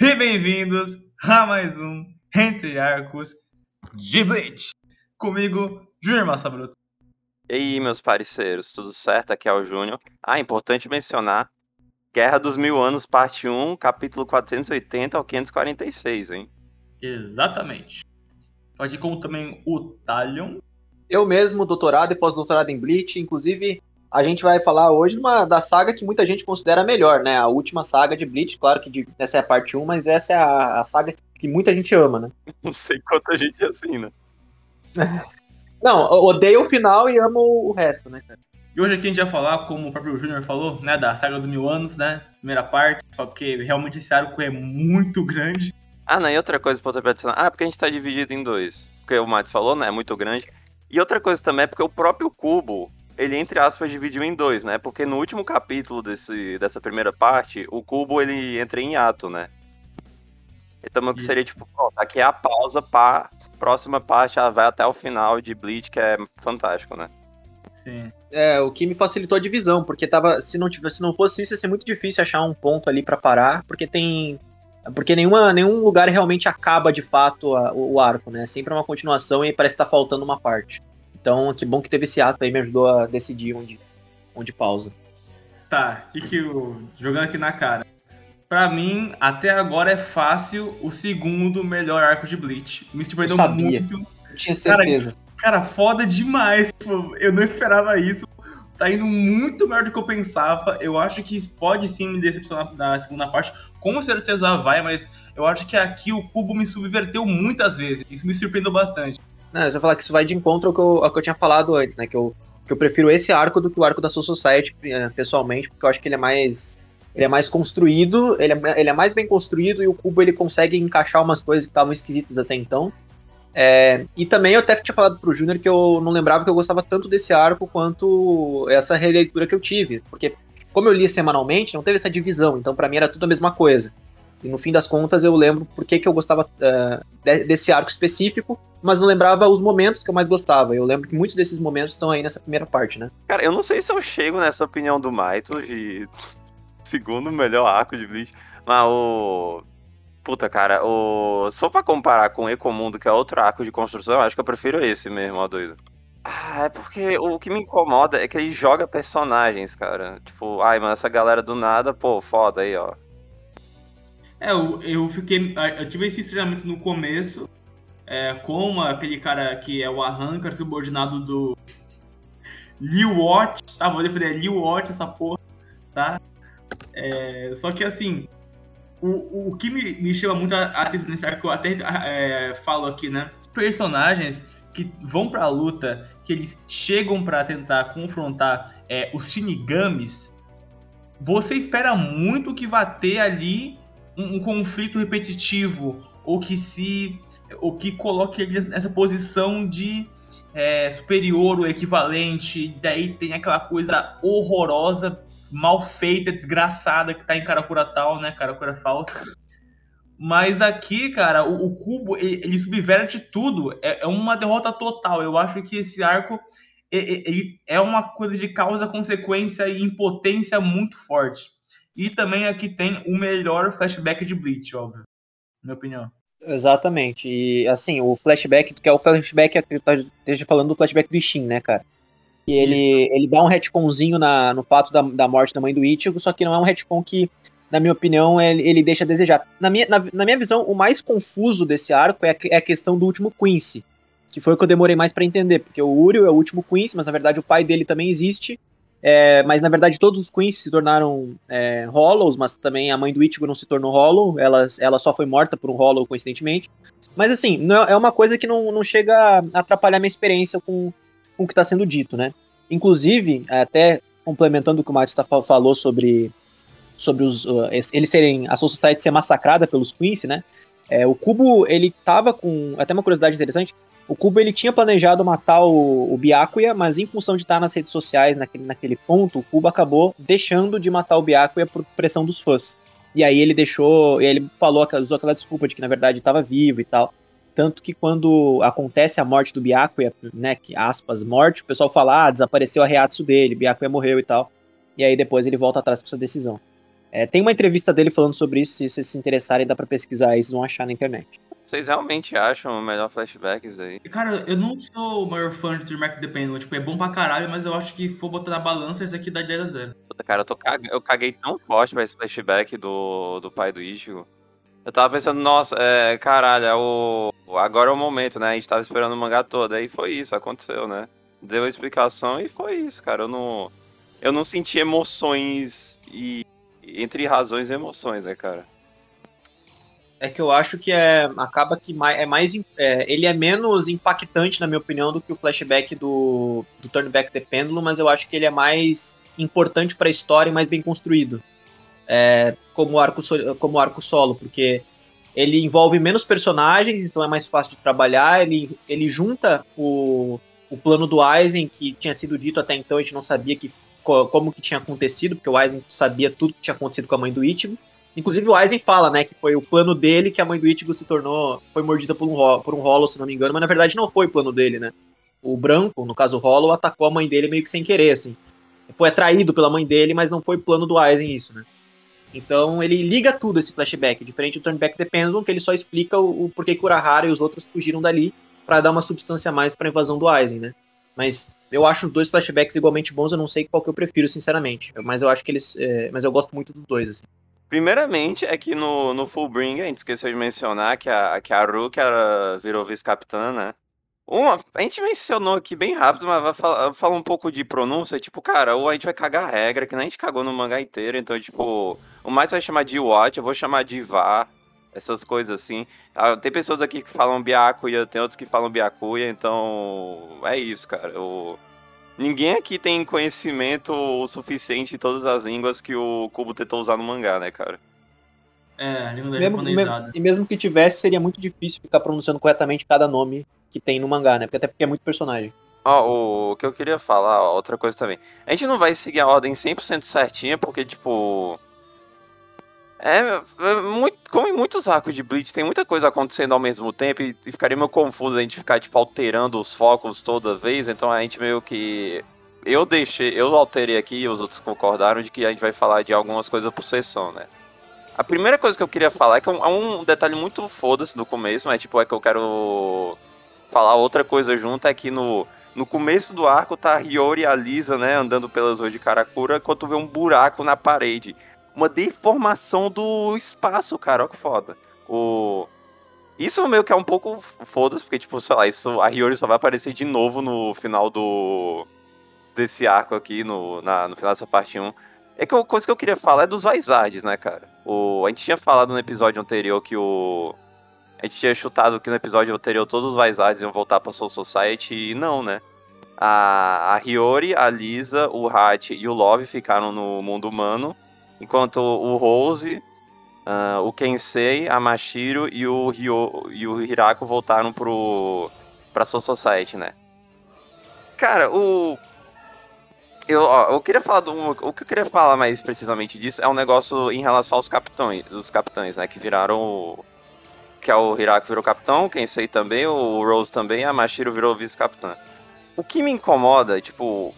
e bem-vindos a mais um Entre Arcos de Bleach. Comigo, Júnior Massa Bruto. E aí, meus parceiros, tudo certo? Aqui é o Júnior. Ah, importante mencionar, Guerra dos Mil Anos, parte 1, capítulo 480 ao 546, hein? Exatamente. Pode como também o Talion. Eu mesmo, doutorado e pós-doutorado em Bleach, inclusive a gente vai falar hoje uma, da saga que muita gente considera melhor, né? A última saga de Bleach, claro que de, essa é a parte 1, mas essa é a, a, saga que muita gente ama, né? Não sei quanta gente assim, né? Não, odeio o final e amo o resto, né, cara? E hoje aqui a gente vai falar, como o próprio Júnior falou, né, da saga dos mil anos, né? Primeira parte, porque realmente esse arco é muito grande. Ah, não, e outra coisa pra adicionar. Ah, porque a gente tá dividido em dois. Porque o Matos falou, né? É muito grande. E outra coisa também é porque o próprio cubo, ele, entre aspas, dividiu em dois, né? Porque no último capítulo desse, dessa primeira parte, o cubo ele entra em ato, né? Então que seria tipo, ó, aqui é a pausa para próxima parte, ela vai até o final de Bleach, que é fantástico, né? Sim. É, o que me facilitou a divisão, porque tava, se não tivesse, se não fosse isso, ia ser muito difícil achar um ponto ali para parar, porque tem porque nenhuma, nenhum lugar realmente acaba de fato a, o, o, arco, né? É sempre uma continuação e parece estar tá faltando uma parte. Então, que bom que teve esse ato aí, me ajudou a decidir onde, onde pausa. Tá, que que eu. Jogando aqui na cara. Pra mim, até agora é fácil o segundo melhor arco de Bleach. Me surpreendeu eu sabia. muito. Eu tinha certeza. Cara, cara, foda demais. Eu não esperava isso. Tá indo muito melhor do que eu pensava. Eu acho que pode sim me decepcionar na segunda parte. Com certeza vai, mas eu acho que aqui o Cubo me subverteu muitas vezes. Isso me surpreendeu bastante. Não, eu só falar que isso vai de encontro ao que, eu, ao que eu tinha falado antes, né? Que eu, que eu prefiro esse arco do que o arco da Soul Society, eh, pessoalmente, porque eu acho que ele é mais. Ele é mais construído, ele é, ele é mais bem construído e o Cubo ele consegue encaixar umas coisas que estavam esquisitas até então. É, e também eu até tinha falado pro Júnior que eu não lembrava que eu gostava tanto desse arco quanto essa releitura que eu tive. Porque, como eu li semanalmente, não teve essa divisão, então para mim era tudo a mesma coisa. E no fim das contas eu lembro por que, que eu gostava uh, desse arco específico, mas não lembrava os momentos que eu mais gostava. Eu lembro que muitos desses momentos estão aí nessa primeira parte, né? Cara, eu não sei se eu chego nessa opinião do Maito de segundo melhor arco de Bleach, mas o. Puta, cara, o. Se for pra comparar com Ecomundo, que é outro arco de construção, acho que eu prefiro esse mesmo, ó, doido. Ah, é porque o que me incomoda é que ele joga personagens, cara. Tipo, ai, mano, essa galera do nada, pô, foda aí, ó. É, eu, eu fiquei. Eu tive esse treinamento no começo, é, com aquele cara que é o Arrancar, subordinado do Liu Watch, tá? Vou defender Liu Watch essa porra, tá? É, só que assim, o, o que me, me chama muito a atenção nesse arco, que eu até é, falo aqui, né? Personagens que vão pra luta, que eles chegam para tentar confrontar é, os Shinigamis, você espera muito que vá ter ali um, um conflito repetitivo ou que se ou que coloque eles nessa posição de é, superior ou equivalente, daí tem aquela coisa horrorosa, mal feita, desgraçada que tá em Karakura tal, né? Karakura falsa. Mas aqui, cara, o, o Cubo, ele, ele, subverte tudo. É, é, uma derrota total. Eu acho que esse arco ele, ele é uma coisa de causa-consequência e impotência muito forte. E também aqui tem o melhor flashback de Bleach, óbvio. Na minha opinião. Exatamente. E assim, o flashback, que é o flashback, esteja falando do flashback do Ishin, né, cara? E ele, ele dá um retconzinho na, no fato da, da morte da mãe do Ichigo, só que não é um retcon que, na minha opinião, ele, ele deixa a desejar. Na minha, na, na, minha visão, o mais confuso desse arco é a, é a questão do último Quincy, que foi o que eu demorei mais para entender, porque o Uriel é o último Quincy, mas na verdade o pai dele também existe, é, mas na verdade todos os Queens se tornaram é, Hollows, mas também a mãe do Ichigo não se tornou Hollow, ela, ela só foi morta por um Hollow coincidentemente. Mas assim, não, é uma coisa que não, não chega a atrapalhar minha experiência com, com o que está sendo dito, né? Inclusive, até complementando o que o Matos tá, falou sobre, sobre os, uh, eles serem, a Soul Society ser massacrada pelos Queens, né? É, o Cubo, ele tava com, até uma curiosidade interessante, o Kubo ele tinha planejado matar o, o Byakuya, mas em função de estar nas redes sociais naquele, naquele ponto, o Kubo acabou deixando de matar o Byakuya por pressão dos fãs. E aí ele deixou, ele falou, usou aquela desculpa de que na verdade estava vivo e tal. Tanto que quando acontece a morte do Byakuya, né, que aspas, morte, o pessoal fala, ah, desapareceu a reato dele, Byakuya morreu e tal. E aí depois ele volta atrás com essa decisão. É, tem uma entrevista dele falando sobre isso, se vocês se interessarem, dá pra pesquisar aí, vocês vão achar na internet. Vocês realmente acham o melhor flashback isso aí? Cara, eu não sou o maior fã de Turmac The Pendulum. Tipo, é bom pra caralho, mas eu acho que for botar na balança, esse aqui dá 10 a 0. Puta, Cara, eu, tô cag... eu caguei tão forte pra esse flashback do, do pai do Ichigo. Eu tava pensando, nossa, é, caralho, é o... agora é o momento, né? A gente tava esperando o mangá todo. Aí foi isso, aconteceu, né? Deu a explicação e foi isso, cara. Eu não, eu não senti emoções e entre razões e emoções, né, cara? É que eu acho que é acaba que mais, é mais é, ele é menos impactante na minha opinião do que o flashback do, do Turn Back the Pendulum, mas eu acho que ele é mais importante pra história e mais bem construído. É, como arco como arco solo, porque ele envolve menos personagens, então é mais fácil de trabalhar, ele, ele junta o, o plano do Aizen que tinha sido dito até então, a gente não sabia que co- como que tinha acontecido, porque o Aizen sabia tudo que tinha acontecido com a mãe do Ichigo. Inclusive o Aizen fala, né, que foi o plano dele que a mãe do Ichigo se tornou, foi mordida por um, ro- por um Hollow, se não me engano, mas na verdade não foi o plano dele, né. O branco, no caso o Hollow, atacou a mãe dele meio que sem querer, assim. Foi atraído pela mãe dele, mas não foi plano do Aizen isso, né. Então ele liga tudo esse flashback, diferente do Turn Back the Pendulum, que ele só explica o, o porquê que Urahara e os outros fugiram dali pra dar uma substância a mais pra invasão do Aizen, né. Mas eu acho os dois flashbacks igualmente bons, eu não sei qual que eu prefiro, sinceramente. Mas eu acho que eles. é, mas eu gosto muito dos dois, assim. Primeiramente, é que no, no Fullbring a gente esqueceu de mencionar que a, que a Ruka era, virou vice-capitã, né? Uma, a gente mencionou aqui bem rápido, mas vai falar, falar um pouco de pronúncia. Tipo, cara, ou a gente vai cagar a regra, que nem a gente cagou no mangá inteiro. Então, tipo, o Might vai chamar de Watch, eu vou chamar de Vá, essas coisas assim. Ah, Tem pessoas aqui que falam Byakuya, tem outros que falam Byakuya, então é isso, cara. Eu... Ninguém aqui tem conhecimento o suficiente de todas as línguas que o Kubo tentou usar no mangá, né, cara? É, a língua da Mesmo, japonesada. me- e mesmo que tivesse, seria muito difícil ficar pronunciando corretamente cada nome que tem no mangá, né? Porque até porque é muito personagem. Ó, o que eu queria falar, ó, outra coisa também. A gente não vai seguir a ordem 100% certinha, porque, tipo. É, é muito, como em muitos arcos de Bleach, tem muita coisa acontecendo ao mesmo tempo e, e ficaria meio confuso a gente ficar, tipo, alterando os focos toda vez. Então a gente meio que. Eu deixei, eu alterei aqui e os outros concordaram de que a gente vai falar de algumas coisas por sessão, né? A primeira coisa que eu queria falar é que é um, é um detalhe muito foda-se no começo, mas, tipo, é que eu quero falar outra coisa junto, é que no. No começo do arco tá a Hiyori e a Lisa, né, andando pelas ruas de Karakura, enquanto vê um buraco na parede. Uma deformação do espaço, cara, ó que foda. O... Isso meio que é um pouco foda-se, porque, tipo, sei lá, isso, a Hiyori só vai aparecer de novo no final do... desse arco aqui, no, na, no final dessa parte 1. É que a coisa que eu queria falar é dos Vizards, né, cara? O... A gente tinha falado no episódio anterior que o... A gente tinha chutado que no episódio anterior todos os Vizards iam voltar pra Soul Society e não, né? A, a Hiyori, a Lisa, o Hat e o Love ficaram no mundo humano, enquanto o Rose, ah, o Kensei, a Mashiro e o, Ryo, e o Hirako voltaram pro, pra Soul Society, né? Cara, o. Eu, ó, eu queria falar do. O que eu queria falar mais precisamente disso é um negócio em relação aos capitães, os capitães, né? Que viraram que é o Hirako virou capitão, o Kensei também, o Rose também, a Mashiro virou vice-capitã. O que me incomoda, tipo.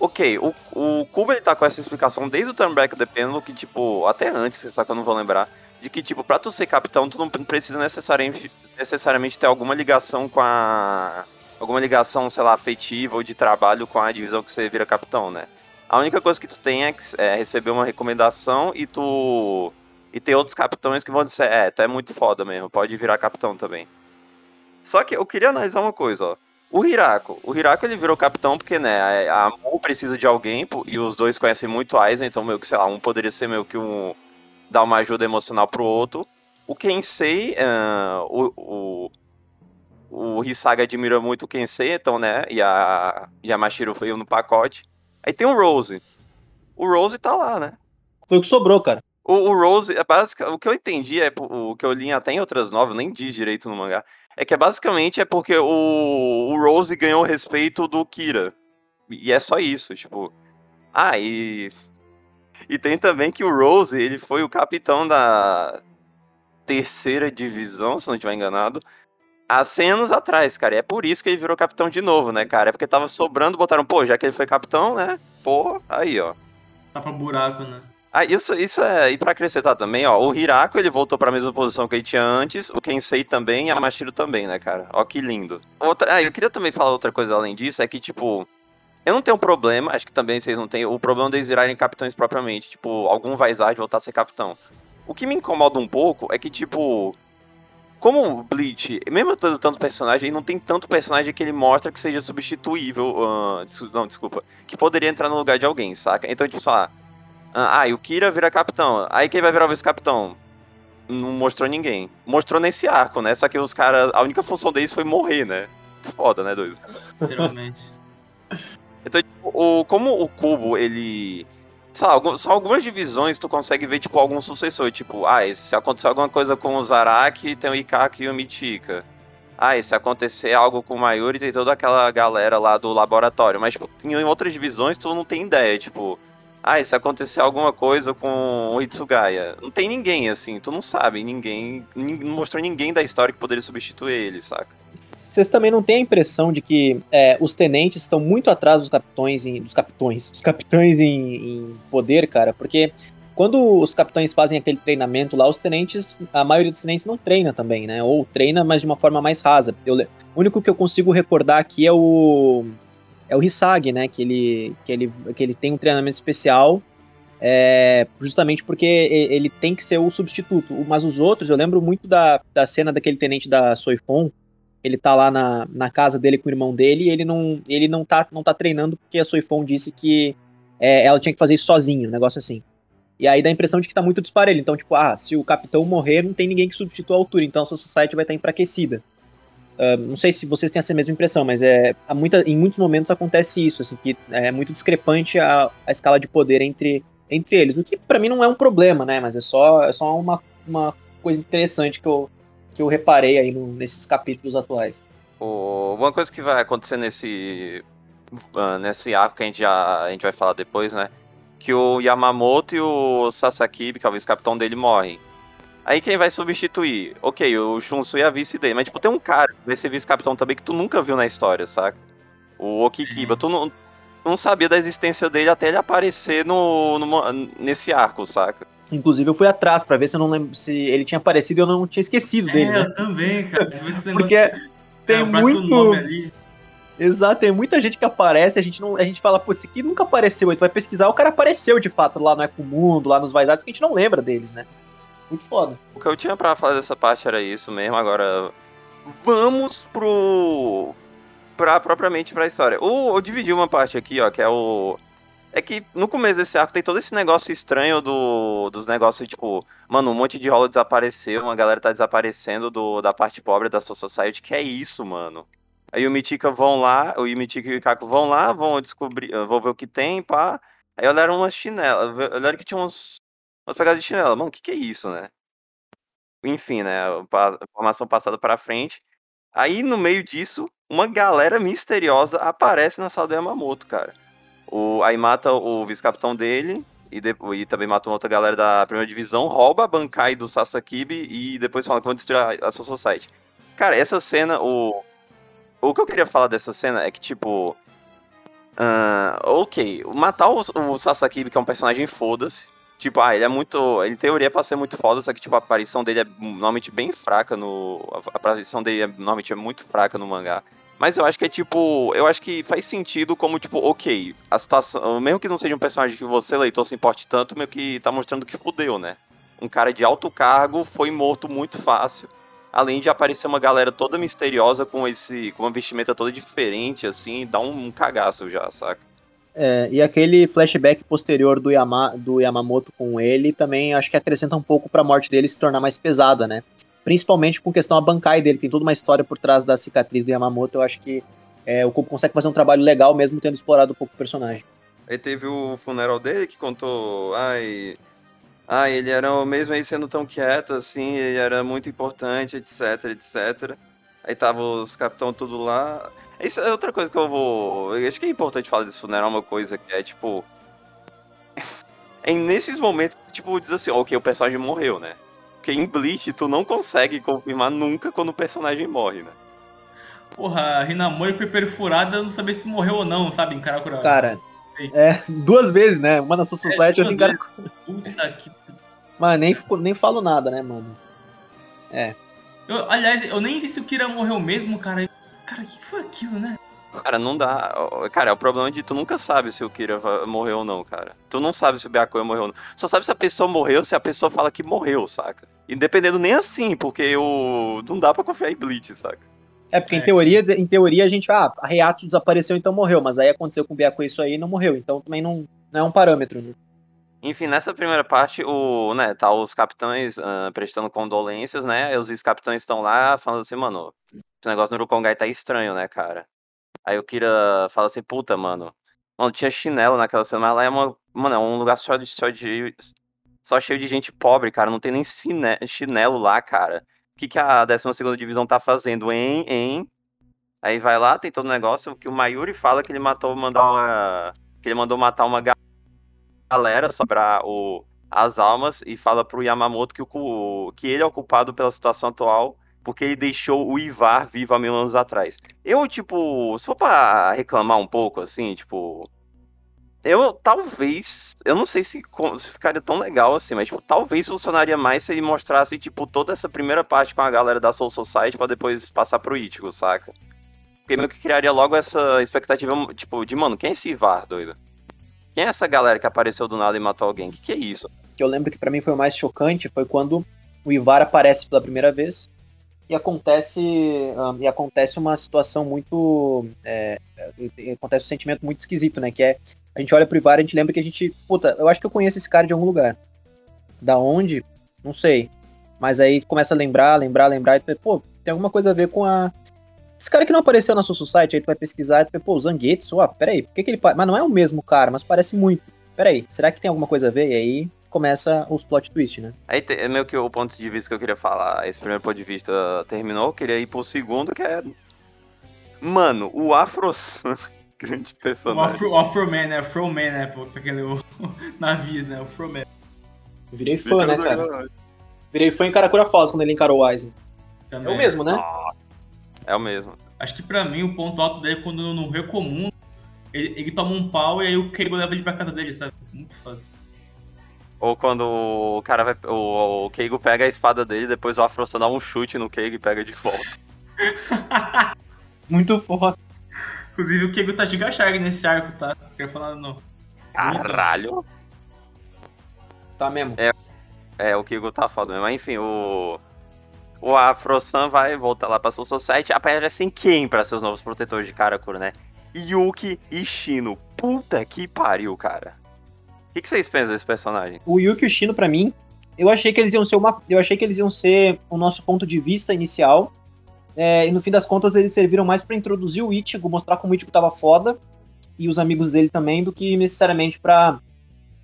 Ok, o, o ele tá com essa explicação desde o Turn Back the Pendulum, que, tipo, até antes, só que eu não vou lembrar, de que, tipo, pra tu ser capitão, tu não precisa necessariamente, necessariamente ter alguma ligação com a. Alguma ligação, sei lá, afetiva ou de trabalho com a divisão que você vira capitão, né? A única coisa que tu tem é, é receber uma recomendação e tu e tem outros capitães que vão dizer, é, tu é muito foda mesmo, pode virar capitão também. Só que eu queria analisar uma coisa, ó. O Hirako, o Hirako ele virou capitão porque, né, a Mu precisa de alguém, e os dois conhecem muito Aizen, então meio que, sei lá, um poderia ser meio que um... dar uma ajuda emocional pro outro. O Kensei, ah, o, o, o Hisaga admira muito o Kensei, então, né, e a, e a Mashiro veio no pacote. Aí tem o Rose. O Rose tá lá, né? Foi o que sobrou, cara. O, o Rose, é basic, o que eu entendi, é o que eu li até em outras novelas, nem diz direito no mangá, é que é basicamente é porque o, o Rose ganhou o respeito do Kira. E é só isso, tipo. Ah, e. E tem também que o Rose, ele foi o capitão da terceira divisão, se não estiver enganado, há 100 anos atrás, cara. E é por isso que ele virou capitão de novo, né, cara? É porque tava sobrando, botaram, pô, já que ele foi capitão, né? Pô, aí, ó. Tá pra buraco, né? Ah, isso, isso é. E pra acrescentar também, ó, o Hirako ele voltou pra mesma posição que ele tinha antes, o Kensei também e a Mashiro também, né, cara? Ó, que lindo. Outra, ah, eu queria também falar outra coisa além disso, é que, tipo, eu não tenho problema, acho que também vocês não têm, o problema deles virarem capitães propriamente, tipo, algum Vaisard voltar a ser capitão. O que me incomoda um pouco é que, tipo, como o Bleach, mesmo tendo tanto personagem, ele não tem tanto personagem que ele mostra que seja substituível. Uh, não, desculpa. Que poderia entrar no lugar de alguém, saca? Então, tipo, sei lá. Ah, e o Kira vira capitão. Aí quem vai virar o vice-capitão? Não mostrou ninguém. Mostrou nesse arco, né? Só que os caras. A única função deles foi morrer, né? Foda, né, dois? Literalmente. então, tipo, o, como o Cubo, ele. Sei lá, só algumas divisões tu consegue ver, tipo, algum sucessor. Tipo, ah, se acontecer alguma coisa com o Zaraki, tem o Ikaki e o Mitika. Ah, e se acontecer algo com o Mayuri, tem toda aquela galera lá do laboratório. Mas, tipo, em outras divisões tu não tem ideia, tipo ah, se acontecer alguma coisa com o Itsugaya? Não tem ninguém, assim, tu não sabe, ninguém. Não mostrou ninguém da história que poderia substituir ele, saca? Vocês também não têm a impressão de que é, os tenentes estão muito atrás dos capitões em, dos capitões, dos capitães em, em, poder, cara? Porque quando os capitães fazem aquele treinamento lá, os tenentes, a maioria dos tenentes não treina também, né? Ou treina, mas de uma forma mais rasa. Eu, o único que eu consigo recordar aqui é o é o Hisagi, né? Que ele, que ele, que ele tem um treinamento especial é, justamente porque ele tem que ser o substituto. Mas os outros, eu lembro muito da, da cena daquele tenente da Soifon. Ele tá lá na, na casa dele com o irmão dele e ele não, ele não, tá, não tá treinando porque a Soifon disse que é, ela tinha que fazer isso sozinha, um negócio assim. E aí dá a impressão de que tá muito disparelho. Então, tipo, ah, se o capitão morrer, não tem ninguém que substitua a altura, então a sua society vai estar tá enfraquecida. Uh, não sei se vocês têm essa mesma impressão, mas é, muita, em muitos momentos acontece isso, assim, que é muito discrepante a, a escala de poder entre, entre eles, o que para mim não é um problema, né, mas é só, é só uma, uma coisa interessante que eu, que eu reparei aí no, nesses capítulos atuais. uma coisa que vai acontecer nesse, uh, nesse arco que a gente, já, a gente vai falar depois, né, que o Yamamoto e o Sasaki, que é o vice-capitão dele, morrem. Aí quem vai substituir? Ok, o Shunsu é a vice dele, mas tipo, tem um cara que vai ser vice-capitão também que tu nunca viu na história, saca? O Okikiba. Uhum. Tu não, não sabia da existência dele até ele aparecer no, no, nesse arco, saca? Inclusive eu fui atrás para ver se eu não lembro se ele tinha aparecido e eu não tinha esquecido é, dele. Né? Eu também, cara. Porque tem é, muito. Exato, tem muita gente que aparece, a gente não, a gente fala, putz, esse aqui nunca apareceu, aí tu vai pesquisar, o cara apareceu de fato lá no Ecomundo, lá nos Vaisados, que a gente não lembra deles, né? Muito foda. O que eu tinha para falar dessa parte era isso mesmo, agora vamos pro pra propriamente pra história. Eu, eu dividi uma parte aqui, ó, que é o é que no começo desse arco tem todo esse negócio estranho do, dos negócios, tipo, mano, um monte de rolo desapareceu, uma galera tá desaparecendo do, da parte pobre da sua society, que é isso, mano. Aí o Mitika vão lá, o Mitika e o Ikako vão lá, vão descobrir, vão ver o que tem, pá. Aí olharam umas chinelas, olharam que tinha uns, umas pegadas de chinela. Mano, o que, que é isso, né? Enfim, né? A informação passada para frente. Aí, no meio disso, uma galera misteriosa aparece na sala do Yamamoto, cara. O, aí mata o vice-capitão dele e, de, e, também mata uma outra galera da primeira divisão, rouba a Bankai do Sasakibi e depois fala que vão destruir a, a Society. Cara, essa cena, o. O que eu queria falar dessa cena é que, tipo. Uh, ok, matar o, o Sasakibi, que é um personagem foda-se, Tipo, ah, ele é muito. Ele teoria pra ser muito foda, só que, tipo, a aparição dele é normalmente bem fraca no. A aparição dele é, normalmente é muito fraca no mangá. Mas eu acho que é tipo. Eu acho que faz sentido como, tipo, ok, a situação. Mesmo que não seja um personagem que você, leitor, se importe tanto, meio que tá mostrando que fudeu, né? Um cara de alto cargo foi morto muito fácil. Além de aparecer uma galera toda misteriosa com esse. com uma vestimenta toda diferente, assim, dá um, um cagaço já, saca? É, e aquele flashback posterior do, Yama, do Yamamoto com ele também acho que acrescenta um pouco para a morte dele se tornar mais pesada, né? Principalmente com questão a Bankai dele, tem toda uma história por trás da cicatriz do Yamamoto. Eu acho que é, o Kubo consegue fazer um trabalho legal mesmo tendo explorado um pouco o personagem. Aí teve o funeral dele que contou, ai, ai, ele era mesmo aí sendo tão quieto assim, ele era muito importante, etc, etc. Aí tava os capitão tudo lá. Isso é outra coisa que eu vou. Eu acho que é importante falar desse funeral, uma coisa que é tipo. é nesses momentos que, tipo, diz assim, ok, o personagem morreu, né? Porque em Bleach tu não consegue confirmar nunca quando o personagem morre, né? Porra, a Hinamori foi perfurada, não saber se morreu ou não, sabe, em Karakura. Cara, É, duas vezes, né? Uma na Soul Society e outra em Karakura. Puta que. Mas nem, nem falo nada, né, mano? Eu, aliás, eu nem sei se o Kira morreu mesmo, cara. Cara, o que foi aquilo, né? Cara, não dá. Cara, é o problema de tu nunca sabe se o Kira morreu ou não, cara. Tu não sabe se o Byakuya morreu ou não. Só sabe se a pessoa morreu, se a pessoa fala que morreu, saca? E dependendo nem assim, porque o. Não dá pra confiar em Bleach, saca? É, porque É, em, teoria, em teoria a gente, ah, a Reato desapareceu, então morreu. Mas aí aconteceu com o Byakuya isso aí e não morreu. Então também não, não é um parâmetro. Né? Enfim, nessa primeira parte, o, né, tá os capitães ah, prestando condolências, né? E os vice-capitães estão lá falando assim, mano, esse negócio no Urukongai tá estranho, né, cara? Aí o Kira fala assim, puta, mano. Mano, tinha chinelo naquela cena, mas lá é uma. Mano, é um lugar só de. Só, de, só cheio de gente pobre, cara. Não tem nem cine- chinelo lá, cara. O que, que a 12 divisão tá fazendo, hein, hein? Aí vai lá, tem todo o negócio que o Mayuri fala que ele matou, mandar uma. Que ele mandou matar uma ga- galera só pra o, as almas e fala pro Yamamoto que, o, que ele é o culpado pela situação atual porque ele deixou o Ivar vivo há mil anos atrás. Eu, tipo, se for pra reclamar um pouco, assim, tipo. Eu talvez. Eu não sei se, se ficaria tão legal assim, mas, tipo, talvez funcionaria mais se ele mostrasse, tipo, toda essa primeira parte com a galera da Soul Society pra depois passar pro Ichigo, saca? Porque meio que criaria logo essa expectativa, tipo, de, mano, quem é esse Ivar, doido? Quem é essa galera que apareceu do nada e matou alguém? Que que é isso? que eu lembro que pra mim foi o mais chocante foi quando o Ivar aparece pela primeira vez e acontece ahn, e acontece uma situação muito é, é, acontece um sentimento muito esquisito, né? Que é a gente olha pro Ivar e a gente lembra que a gente puta, eu acho que eu conheço esse cara de algum lugar. Da onde? Não sei. Mas aí começa a lembrar, lembrar, lembrar e tu pô, tem alguma coisa a ver com a esse cara que não apareceu na sua society, aí tu vai pesquisar e tu vê, pô, o Zangetsu, ó, peraí, por que, que ele. Mas não é o mesmo cara, mas parece muito. Peraí, será que tem alguma coisa a ver? E aí começa os plot twist, né? Aí é meio que o ponto de vista que eu queria falar. Esse primeiro ponto de vista terminou, eu queria ir pro segundo, que é. Mano, o Afro-San, grande O personagem. Afro, o Afro-Man, né? Afro-Man, né? Pô, aquele navio, né? O Afro-Man. Virei fã, né, cara? Virei fã em Karakura Falls quando ele encarou o Aizen. É Também. o mesmo, né? É o mesmo. Acho que pra mim o ponto alto dele é quando no Comum ele, ele toma um pau e aí o Keigo leva ele pra casa dele, sabe? Muito foda. Ou quando o cara vai. O, o Keigo pega a espada dele, depois o Afro-San dá um chute no Keigo e pega de volta. Muito foda. Inclusive o Keigo tá giga shark nesse arco, tá? Não quero falar não. Caralho! Tá mesmo. É, o Keigo tá foda mesmo. Mas enfim, o. O Afro-San vai voltar lá pra Soul Society. Aparecem quem pra ser os novos protetores de Karakura, né? Yuki e Shino. Puta que pariu, cara. O que, vocês pensam desse personagem? O Yuki e o Shino, pra mim, eu achei que eles iam ser uma. Eu achei que eles iam ser o nosso ponto de vista inicial. É, e no fim das contas, eles serviram mais pra introduzir o Ichigo, mostrar como o Ichigo tava foda. E os amigos dele também, do que necessariamente pra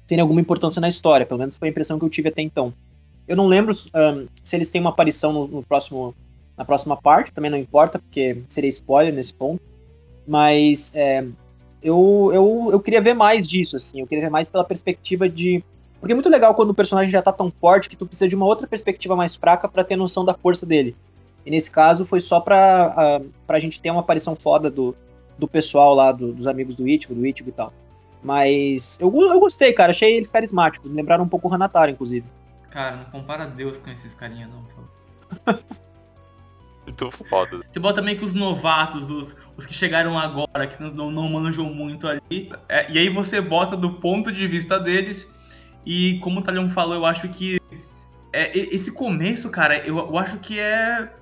terem alguma importância na história. Pelo menos foi a impressão que eu tive até então. Eu não lembro ahn, se eles têm uma aparição no, no próximo, na próxima parte, também não importa, porque seria spoiler nesse ponto. Mas é, eu, eu, eu queria ver mais disso, assim. Eu queria ver mais pela perspectiva de. Porque é muito legal quando o personagem já tá tão forte que tu precisa de uma outra perspectiva mais fraca pra ter noção da força dele. E nesse caso foi só pra, ah, pra gente ter uma aparição foda do, do pessoal lá, do- dos amigos do Ichigo, do Ichigo e tal. Mas eu, eu gostei, cara. Achei eles carismáticos. Me lembraram um pouco o Hanataro, inclusive. Cara, não compara Deus com esses carinha não, favor. Muito foda. Você bota meio que os novatos, os, os que chegaram agora, que não, não manjam muito ali. é, e aí você bota do ponto de vista deles. E como o Talion falou, eu acho que é, esse começo, cara, eu, eu acho que é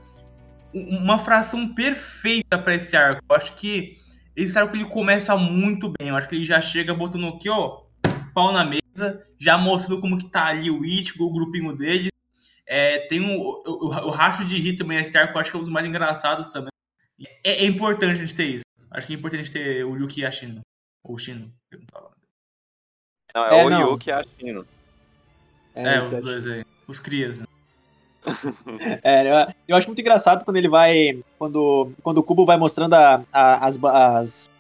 um- uma fração perfeita pra esse arco. Eu acho que esse arco ele começa muito bem. Eu acho que ele já chega botando aqui, ó, pau na mesa, já mostrando como que tá ali o Ichigo, o grupinho deles. É, tem um, o, o, o racho de Ri também, esse arco, eu acho que é um dos mais engraçados também. É, é importante a gente ter isso. Acho que é importante a gente ter o Yuki e a Shino. Ou o Shino, eu não falo. Não, é, É, o não. Yuki e a Shino. É, eu os acho- dois aí. Os crias, né? É, eu, eu acho muito engraçado quando ele vai. Quando, quando o Kubo vai mostrando a, a- as, as,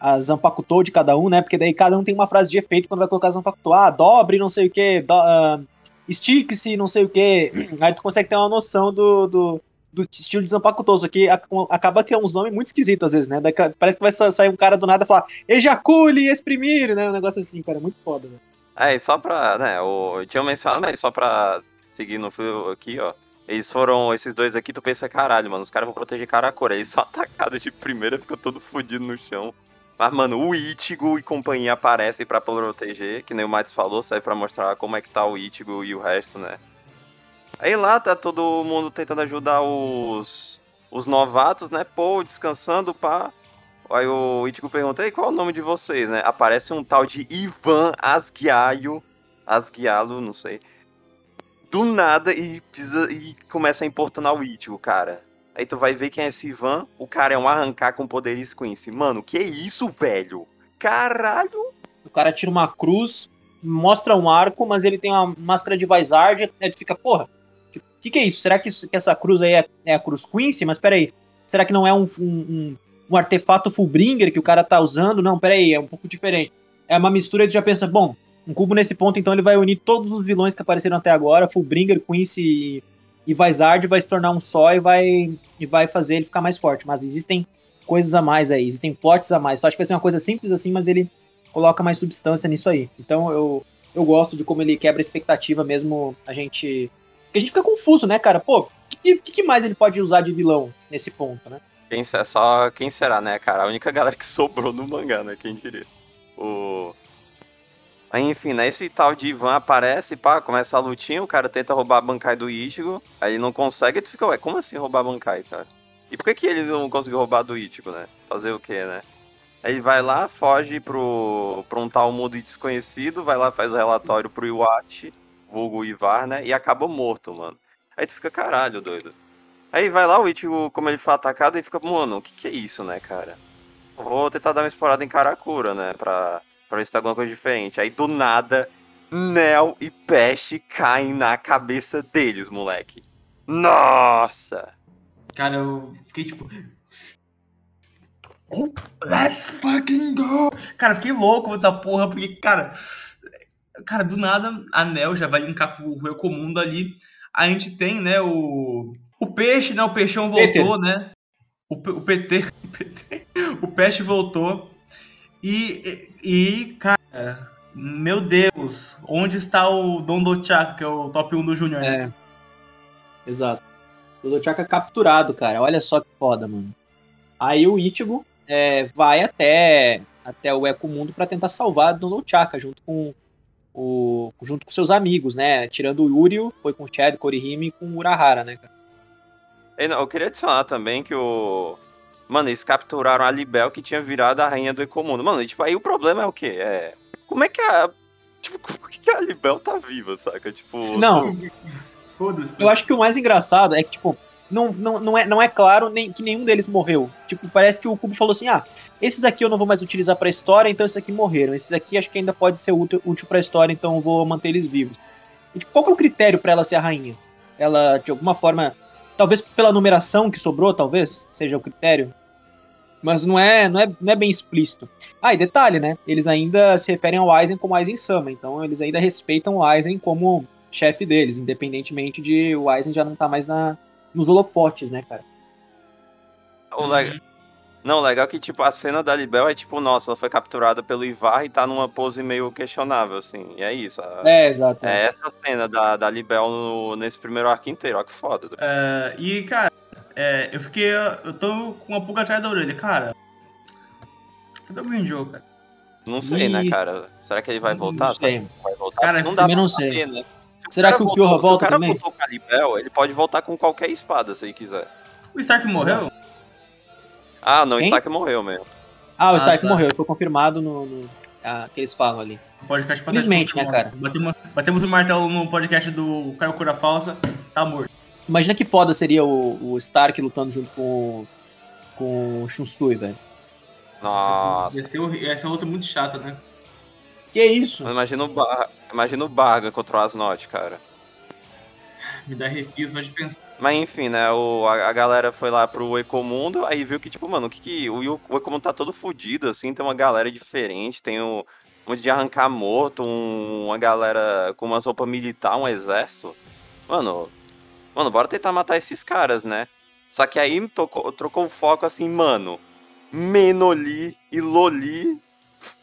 as Zanpakuto de cada um, né? Porque daí cada um tem uma frase de efeito quando vai colocar Zanpakuto. Ah, dobre, não sei o que, do, ah, estique-se, não sei o que. Aí tu consegue ter uma noção do, do, do estilo de Zanpaku Toso, que a- acaba que é uns nomes muito esquisitos às vezes, né? Parece que vai sa- sair um cara do nada e falar ejacule, exprimir, né? Um negócio assim, cara, muito foda, né? É, e só pra, né, eu tinha mencionado, mas só pra seguir no fio aqui, ó. Eles foram, esses dois aqui, tu pensa, caralho, mano, os caras vão proteger Karakura. Eles só atacados de primeira, fica todo fudido no chão. Mas, mano, o Ichigo e companhia aparecem pra proteger, que nem o Matos falou, serve pra mostrar como é que tá o Ichigo e o resto, né. Aí lá tá todo mundo tentando ajudar os, os novatos, né, pô, descansando, pá. Aí o Ichigo pergunta, qual é o nome de vocês, né? Aparece um tal de Ivan Asgiaio, Asgialo, não sei. Do nada e, e começa a importunar o Ichigo, cara. Aí tu vai ver quem é esse Ivan, o cara é um arrancar com poderes Quincy. Mano, que isso, velho? Caralho! O cara tira uma cruz, mostra um arco, mas ele tem uma máscara de Vizard, tu fica, porra, o que, que é isso? Será que, isso- que essa cruz aí é, é a cruz Quincy? Mas peraí, será que não é um, um, um, um artefato Fullbringer que o cara tá usando? Não, peraí, é um pouco diferente. É uma mistura de já pensa, bom, um cubo nesse ponto, então ele vai unir todos os vilões que apareceram até agora, Fullbringer, Quincy e, e Vizard, vai se tornar um só e vai, e vai fazer ele ficar mais forte. Mas existem coisas a mais aí, existem plots a mais. Então acho que vai ser uma coisa simples assim, mas ele coloca mais substância nisso aí. Então eu, eu gosto de como ele quebra a expectativa mesmo a gente. Porque a gente fica confuso, né, cara? Pô, o que, que, que mais ele pode usar de vilão nesse ponto, né? Se- só, quem será, né, cara? A única galera que sobrou no mangá, né? Quem diria? O... Aí, enfim, né? Esse tal de Ivan aparece, pá, começa a lutinha, o cara tenta roubar a Bankai do Ichigo, aí ele não consegue, e tu fica, ué, como assim roubar a Bankai, cara? E por que, que ele não conseguiu roubar do Ichigo, né? Fazer o quê, né? Aí ele vai lá, foge pro, pra um tal mundo desconhecido, vai lá, faz o relatório pro Iwate, vulgo Ivar, né? E acaba morto, mano. Aí tu fica, caralho, doido. Aí vai lá, o Ichigo, como ele foi atacado, e fica, mano, o que que é isso, né, cara? Vou tentar dar uma explorada em Karakura, né, pra, pra ver se tem alguma coisa diferente. Aí, do nada, Nel e Peste caem na cabeça deles, moleque. Nossa! Cara, eu fiquei tipo. Oh, let's fucking go! Cara, fiquei louco com essa porra, porque, cara. Cara, do nada, a Nel já vai linkar com o Rui Comundo ali. A gente tem, né, o. O peixe, né? O peixão voltou, né? O PT, o PT. O peixe voltou. E, e, cara, meu Deus, onde está o Don Dochaco, que é o top 1 do Júnior? né? É. Exato. O Dochaka capturado, cara. Olha só que foda, mano. Aí o Ichigo é, vai até, até o Eco Mundo pra tentar salvar o Dochaka junto com o junto com seus amigos, né? Tirando o Yurio, foi com o Chad, Korihime e com o Urahara, né, cara? E não, Eu queria adicionar também que o. Mano, eles capturaram a Libel que tinha virado a rainha do Ecomundo. Mano, e, tipo, aí o problema é o quê? É. Como é que a. Tipo, por que que a Libel tá viva, saca? Tipo. Não, Foda-se. eu acho que o mais engraçado é que, tipo, não, não, não, é, não é claro nem que nenhum deles morreu. Tipo, parece que o Kubo falou assim: ah, esses aqui eu não vou mais utilizar pra história, então esses aqui morreram. Esses aqui acho que ainda pode ser útil, útil pra história, então eu vou manter eles vivos. E, tipo, qual que é o critério pra ela ser a rainha? Ela, de alguma forma, talvez pela numeração que sobrou, talvez, seja o critério. Mas não é, não é, não é bem explícito. Ah, e detalhe, né? Eles ainda se referem ao Aizen como Aizen Sama, então eles ainda respeitam o Aizen como chefe deles, independentemente de o Aizen já não tá mais na, nos holofotes, né, cara? O le- Não, o legal é que, tipo, a cena da Libel é tipo, nossa, ela foi capturada pelo Ivar e tá numa pose meio questionável, assim. E é isso. a- É, exato. É essa cena da, da Libel no- nesse primeiro arco inteiro, ó, que foda. É, e, cara, é, eu fiquei. Eu tô com uma pulga atrás da orelha, cara. Cadê o Green cara? Não sei, E- né, cara? Será que ele vai voltar? Não sei. Vai voltar? Cara, não dá também pra não saber, sei. né? Se o Será que o voltou- Kyoha Se volta o cara também? voltou com a Libel, ele pode voltar com qualquer espada, se ele quiser. O Stark morreu? Ah, não, o Quem? Stark morreu mesmo. Ah, o Ah, Stark tá. morreu, foi confirmado no, no ah, que eles falam ali. O podcast pra Felizmente, trás, né, cara? Batemos, batemos o martelo no podcast do Caio Cura Falsa, tá morto. Imagina que foda seria o, o Stark lutando junto com, o- com o Shunsui, velho. Nossa. Ia ser, ia ser uma luta muito chata, né? Que isso? Imagina o, Bar... Imagina o Barga contra o Asnot, cara. Me dá arrepio só de pensar. Mas enfim, né? O, a, a galera foi lá pro Ecomundo, aí viu que, tipo, mano, o que que. O, o Ecomundo tá todo fudido, assim, tem uma galera diferente, tem um um de arrancar morto, um- uma galera com umas roupas militar, um exército. Mano, mano, bora tentar matar esses caras, né? Só que aí tocou, trocou o foco assim, mano. Menoli e Loli.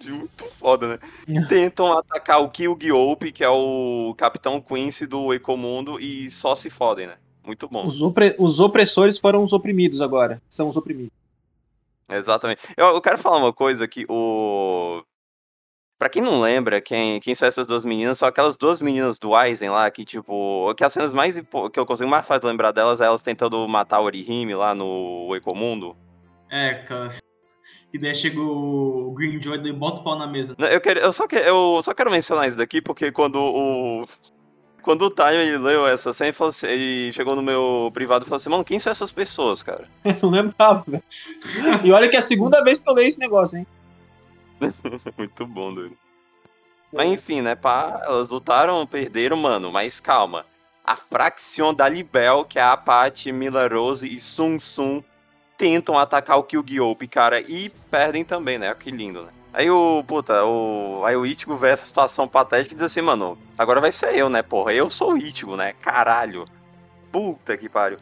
Muito foda, né? Tentam atacar o Kyugi que é o Capitão Quincy do Ecomundo, e só se fodem, né? Muito bom. Os, opre os opressores foram os oprimidos agora. São os oprimidos. Exatamente. Eu, eu quero falar uma coisa que o. Pra quem não lembra, quem, quem são essas duas meninas, são aquelas duas meninas do Aizen lá, que, tipo, que as cenas mais que eu consigo mais fácil lembrar delas é elas tentando matar o Orihime lá no Ecomundo. É, cara. E daí chega o Greenjoy e bota o pau na mesa. Eu, quero, eu, só que, eu só quero mencionar isso daqui, porque quando o. Quando o ele leu essa cena, ele, falou assim, ele chegou no meu privado e falou assim, mano, quem são essas pessoas, cara? Eu não lembrava, velho. E olha que é a segunda vez que eu leio esse negócio, hein? Muito bom, doido. Mas enfim, né, pá, elas lutaram, perderam, mano, mas calma. A Fraction da Libel, que é a Apache, Mila Rose e Sung Sung, tentam atacar o Kyugi cara, e perdem também, né? Que lindo, né? Aí o, puta, o, aí o Ichigo vê essa situação patética e diz assim, mano, agora vai ser eu, né, porra? Eu sou o Ichigo, né? Caralho. Puta que pariu.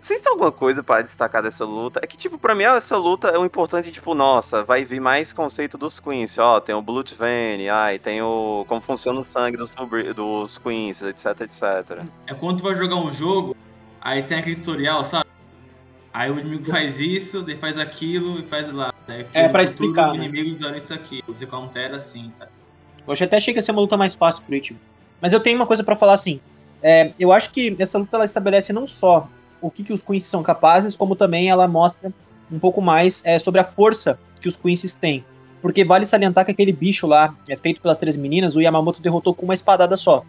Vocês têm alguma coisa para destacar dessa luta? É que, tipo, pra mim essa luta é o importante, tipo, nossa, vai vir mais conceito dos Queens, ó, tem o Blood Vein, ai, tem o como funciona o sangue dos, dos Queens, etc, etc. É quando tu vai jogar um jogo, aí tem aquele tutorial, sabe? Aí o inimigo faz isso, daí faz aquilo e faz lá. é pra explicar. Os né? inimigos usam isso aqui. Você countera assim, tá? Eu até achei que ia ser uma luta mais fácil pro Ichigo. Mas eu tenho uma coisa para falar assim. É, eu acho que essa luta ela estabelece não só o que, que os Quincy são capazes, como também ela mostra um pouco mais é, sobre a força que os Quincy têm. Porque vale salientar que aquele bicho lá, é feito pelas três meninas, o Yamamoto derrotou com uma espadada só.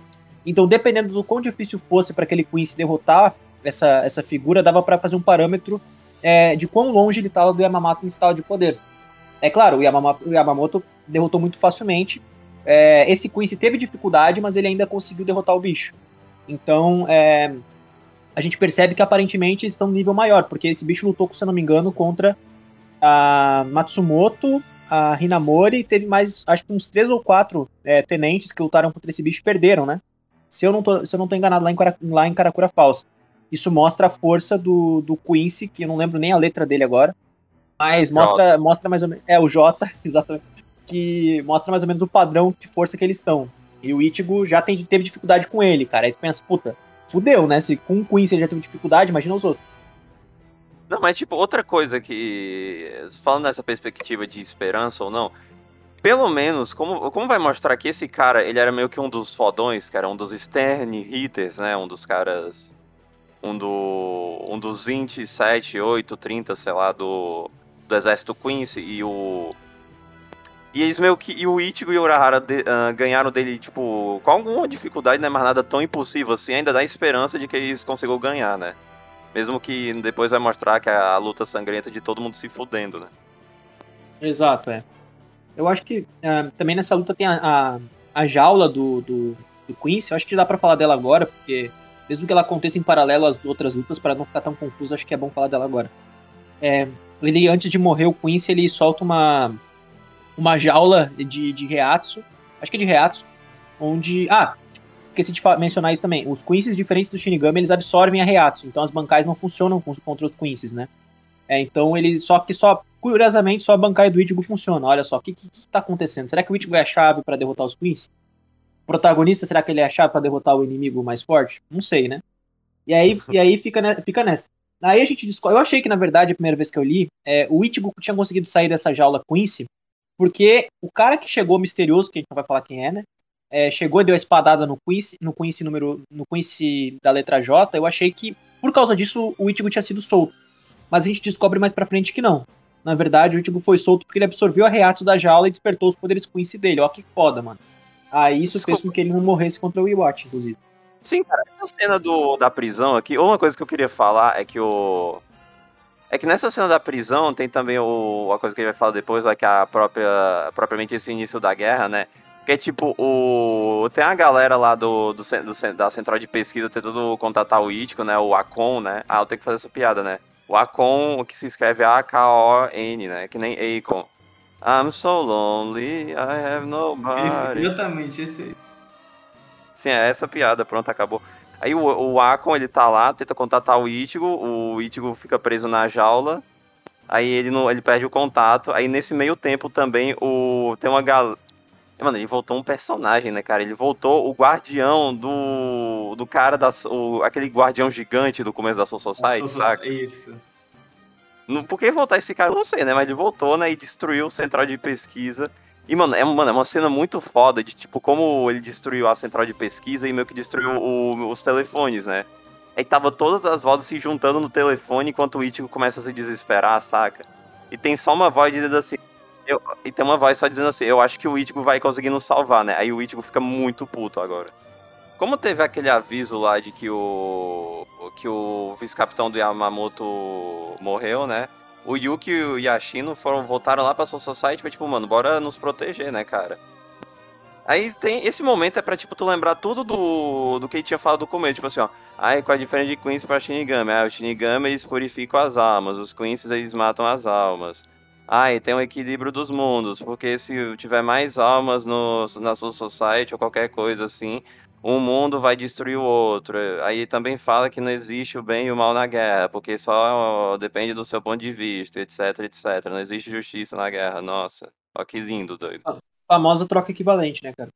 Então, dependendo do quão difícil fosse para aquele Quincy derrotar essa, essa figura, dava para fazer um parâmetro é, de quão longe ele estava do Yamamoto no estado de poder. É claro, o Yamamoto, o Yamamoto derrotou muito facilmente. É, esse Quincy teve dificuldade, mas ele ainda conseguiu derrotar o bicho. Então, é, a gente percebe que aparentemente estão no nível maior, porque esse bicho lutou, se eu não me engano, contra a Matsumoto, a Hinamori, e teve mais, acho que uns três ou quatro é, tenentes que lutaram contra esse bicho e perderam, né? Se eu não tô, se eu não tô enganado lá em, lá em Karakura Falsa. Isso mostra a força do, do Quincy, que eu não lembro nem a letra dele agora, mas mostra, mostra mais ou menos. É, o J, exatamente. Que mostra mais ou menos o padrão de força que eles estão. E o Ichigo já tem, teve dificuldade com ele, cara. Aí tu pensa, puta, fudeu, né? Se com o Queen você já teve dificuldade, imagina os outros. Não, mas tipo, outra coisa que. Falando nessa perspectiva de esperança ou não, pelo menos, como, como vai mostrar que esse cara, ele era meio que um dos fodões, cara, um dos Stern Hitters, né? Um dos caras. Um, do, um dos 27, 8, 30, sei lá, do, do exército Quincy e o e eles meio que. E o Ichigo e o Urahara de, uh, ganharam dele, tipo, com alguma dificuldade, não é mais nada tão impossível assim, ainda dá esperança de que eles consigam ganhar, né? Mesmo que depois vai mostrar que a, a luta sangrenta de todo mundo se fudendo, né? Exato, é. Eu acho que uh, também nessa luta tem a, a, a jaula do, do, do Quincy, eu acho que dá para falar dela agora, porque mesmo que ela aconteça em paralelo às outras lutas, para não ficar tão confuso, acho que é bom falar dela agora. É, ele, antes de morrer, o Quincy, ele solta uma uma jaula de, de reatsu, acho que é de reatsu, onde. Ah, esqueci de mencionar isso também. Os Quincy's, diferentes do Shinigami, eles absorvem a reatsu, então as bancais não funcionam contra os Quincy's, né? É, então ele. Só que só. Curiosamente, só a bancai do Ichigo funciona. Olha só, o que, que, que tá acontecendo? Será que o Ichigo é a chave para derrotar os Quincy? Protagonista, será que ele é a chave para derrotar o inimigo mais forte? Não sei, né? E aí, e aí fica, ne, fica nessa. Aí a gente descobre. Eu achei que, na verdade, a primeira vez que eu li, é, o Ichigo tinha conseguido sair dessa jaula Quincy porque o cara que chegou misterioso, que a gente não vai falar quem é, né? É, chegou e deu a espadada no Quincy, no Quincy número. no Quincy da letra J, eu achei que, por causa disso, o Ichigo tinha sido solto. Mas a gente descobre mais pra frente que não. Na verdade, o Ichigo foi solto porque ele absorveu a reato da jaula e despertou os poderes Quincy dele. Ó, que foda, mano. Aí isso Desculpa. fez com que ele não morresse contra o Iwatch, inclusive. Sim, cara, essa cena do, da prisão aqui, uma coisa que eu queria falar é que o. É que nessa cena da prisão tem também o, a coisa que ele vai falar depois, lá, que é a própria, propriamente esse início da guerra, né? Que é tipo, o. Tem a galera lá do, do, do, da central de pesquisa tentando contatar o Ítico, né? O Acon, né? Ah, eu tenho que fazer essa piada, né? O Acon, que se escreve A-K-O-N, né? Que nem Akon. I'm so lonely, I have nobody. Exatamente, esse aí. Sim, é essa piada, pronto, acabou. Aí o, o Akon, ele tá lá, tenta contatar o Ichigo, o Ichigo fica preso na jaula, aí ele, não, ele perde o contato, aí nesse meio tempo também o tem uma galera... Mano, ele voltou um personagem, né, cara? Ele voltou o guardião do, do cara, da, o, aquele guardião gigante do começo da Soul Society, saca? Isso. No, por que voltar esse cara? Eu não sei, né? Mas ele voltou, né? E destruiu o central de pesquisa. E, mano, é, mano, é uma cena muito foda de, tipo, como ele destruiu a central de pesquisa e meio que destruiu o, os telefones, né? Aí tava todas as vozes se juntando no telefone enquanto o Ichigo começa a se desesperar, saca? E tem só uma voz dizendo assim. Eu, e tem uma voz só dizendo assim, eu acho que o Ichigo vai conseguir nos salvar, né? Aí o Ichigo fica muito puto agora. Como teve aquele aviso lá de que o. que o vice-capitão do Yamamoto morreu, né? O Yuki e o Yashino foram, voltaram lá pra Soul Society pra, tipo, mano, bora nos proteger, né, cara? Aí tem. Esse momento é pra, tipo, tu lembrar tudo do, do que ele tinha falado no começo. Tipo assim, ó. Ai, qual a diferença de Queens pra Shinigami? Ah, o Shinigami eles purificam as almas, os Queens eles matam as almas. Ai, tem um equilíbrio dos mundos, porque se tiver mais almas no, na Soul Society ou qualquer coisa assim, um mundo vai destruir o outro. Aí também fala que não existe o bem e o mal na guerra, porque só depende do seu ponto de vista, etc, etc. Não existe justiça na guerra. Nossa, ó que lindo, doido. A famosa troca equivalente, né, cara?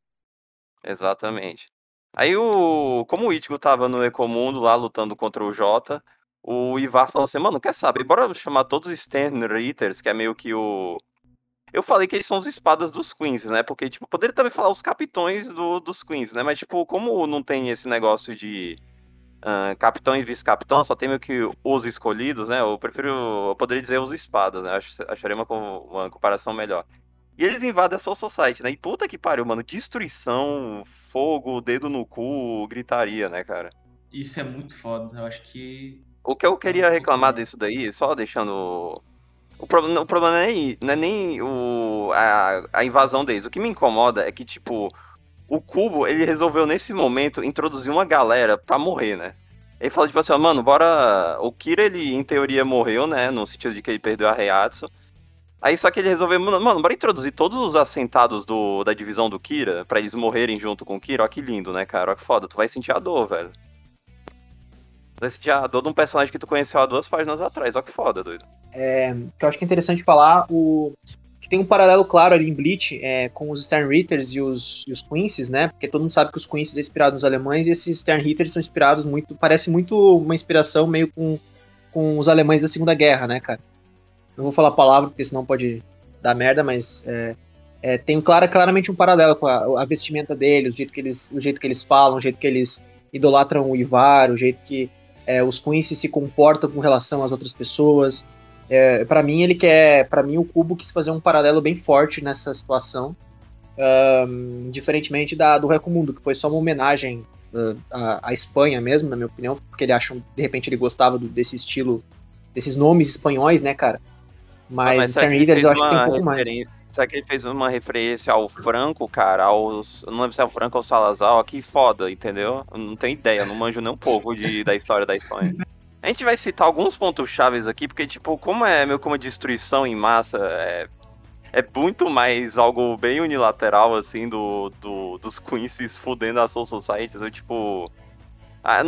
Exatamente. Aí o. Como o Ichigo tava no Ecomundo lá lutando contra o Jota, o Ivar falou assim, mano, quer saber? Bora chamar todos os Stand Ritters, que é meio que o eu falei que eles são os espadas dos Queens, né? Porque, tipo, poderia também falar os capitões do, dos Queens, né? Mas, tipo, como não tem esse negócio de uh, capitão e vice-capitão, só tem meio que os escolhidos, né? Eu prefiro, eu poderia dizer os espadas, né? Acho, acharia uma, uma comparação melhor. E eles invadem a Soul Society, né? E puta que pariu, mano. Destruição, fogo, dedo no cu, gritaria, né, cara? Isso é muito foda. Eu acho que. O que eu queria reclamar disso daí, só deixando o, o problema não é, não é nem o, a, a invasão deles. O que me incomoda é que, tipo, o Cubo, ele resolveu nesse momento introduzir uma galera pra morrer, né? Ele falou, tipo assim, mano, bora. O Kira, ele em teoria morreu, né? No sentido de que ele perdeu a Reiatsu. Aí só que ele resolveu, mano, bora introduzir todos os assentados do, da divisão do Kira pra eles morrerem junto com o Kira. Ó que lindo, né, cara? Ó que foda, tu vai sentir a dor, velho. Tu vai sentir a dor de um personagem que tu conheceu há duas páginas atrás. Ó que foda, doido é, que eu acho que é interessante falar, o, que tem um paralelo claro ali em Bleach é, com os Sternritters e os, e os Quincy's, né? Porque todo mundo sabe que os Quincy's é inspirado nos alemães e esses Sternritters são inspirados muito, parece muito uma inspiração meio com, com os alemães da Segunda Guerra, né, cara? Não vou falar a palavra porque senão pode dar merda, mas é, é, tem clara, claramente um paralelo com a, a, vestimenta deles, o jeito, que eles, o jeito que eles falam, o jeito que eles idolatram o Ivar, o jeito que é, os Quincy se comportam com relação às outras pessoas. É, para mim, ele quer. para mim, o Cubo quis fazer um paralelo bem forte nessa situação. Um, diferentemente da, do Recomundo, que foi só uma homenagem uh, à, à, Espanha mesmo, na minha opinião, porque ele acha, de repente, ele gostava do, desse estilo, desses nomes espanhóis, né, cara? Mas, ah, mas Stern Readers eu acho que tem um pouco mais. Será que ele fez uma referência ao Franco, cara? Aos, não lembro se é o Franco ou o Salazar, ó, que foda, entendeu? Eu não tenho ideia, não manjo nem um pouco de, da história da Espanha. A gente vai citar alguns pontos chaves aqui, porque, tipo, como é meio como destruição em massa, é, é muito mais algo bem unilateral, assim, do, do dos Quincy's fudendo a Soul Society. Eu, tipo. A,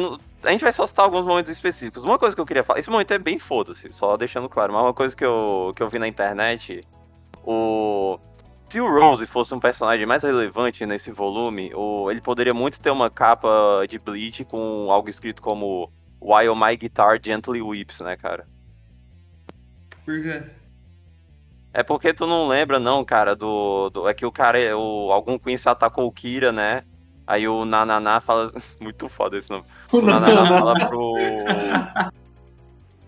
a, gente vai só citar alguns momentos específicos. Uma coisa que eu queria falar, esse momento é bem foda-se, só deixando claro, mas uma coisa que eu, que eu vi na internet, o. Se o Rose fosse um personagem mais relevante nesse volume, o, ele poderia muito ter uma capa de Bleach com algo escrito como While My Guitar Gently Weeps, né, cara? Por quê? É porque tu não lembra, não, cara, do. do é que o cara, o, algum Quincy atacou o Kira, né? Aí o Nananá fala. Muito foda esse nome. O, o Nananá fala pro.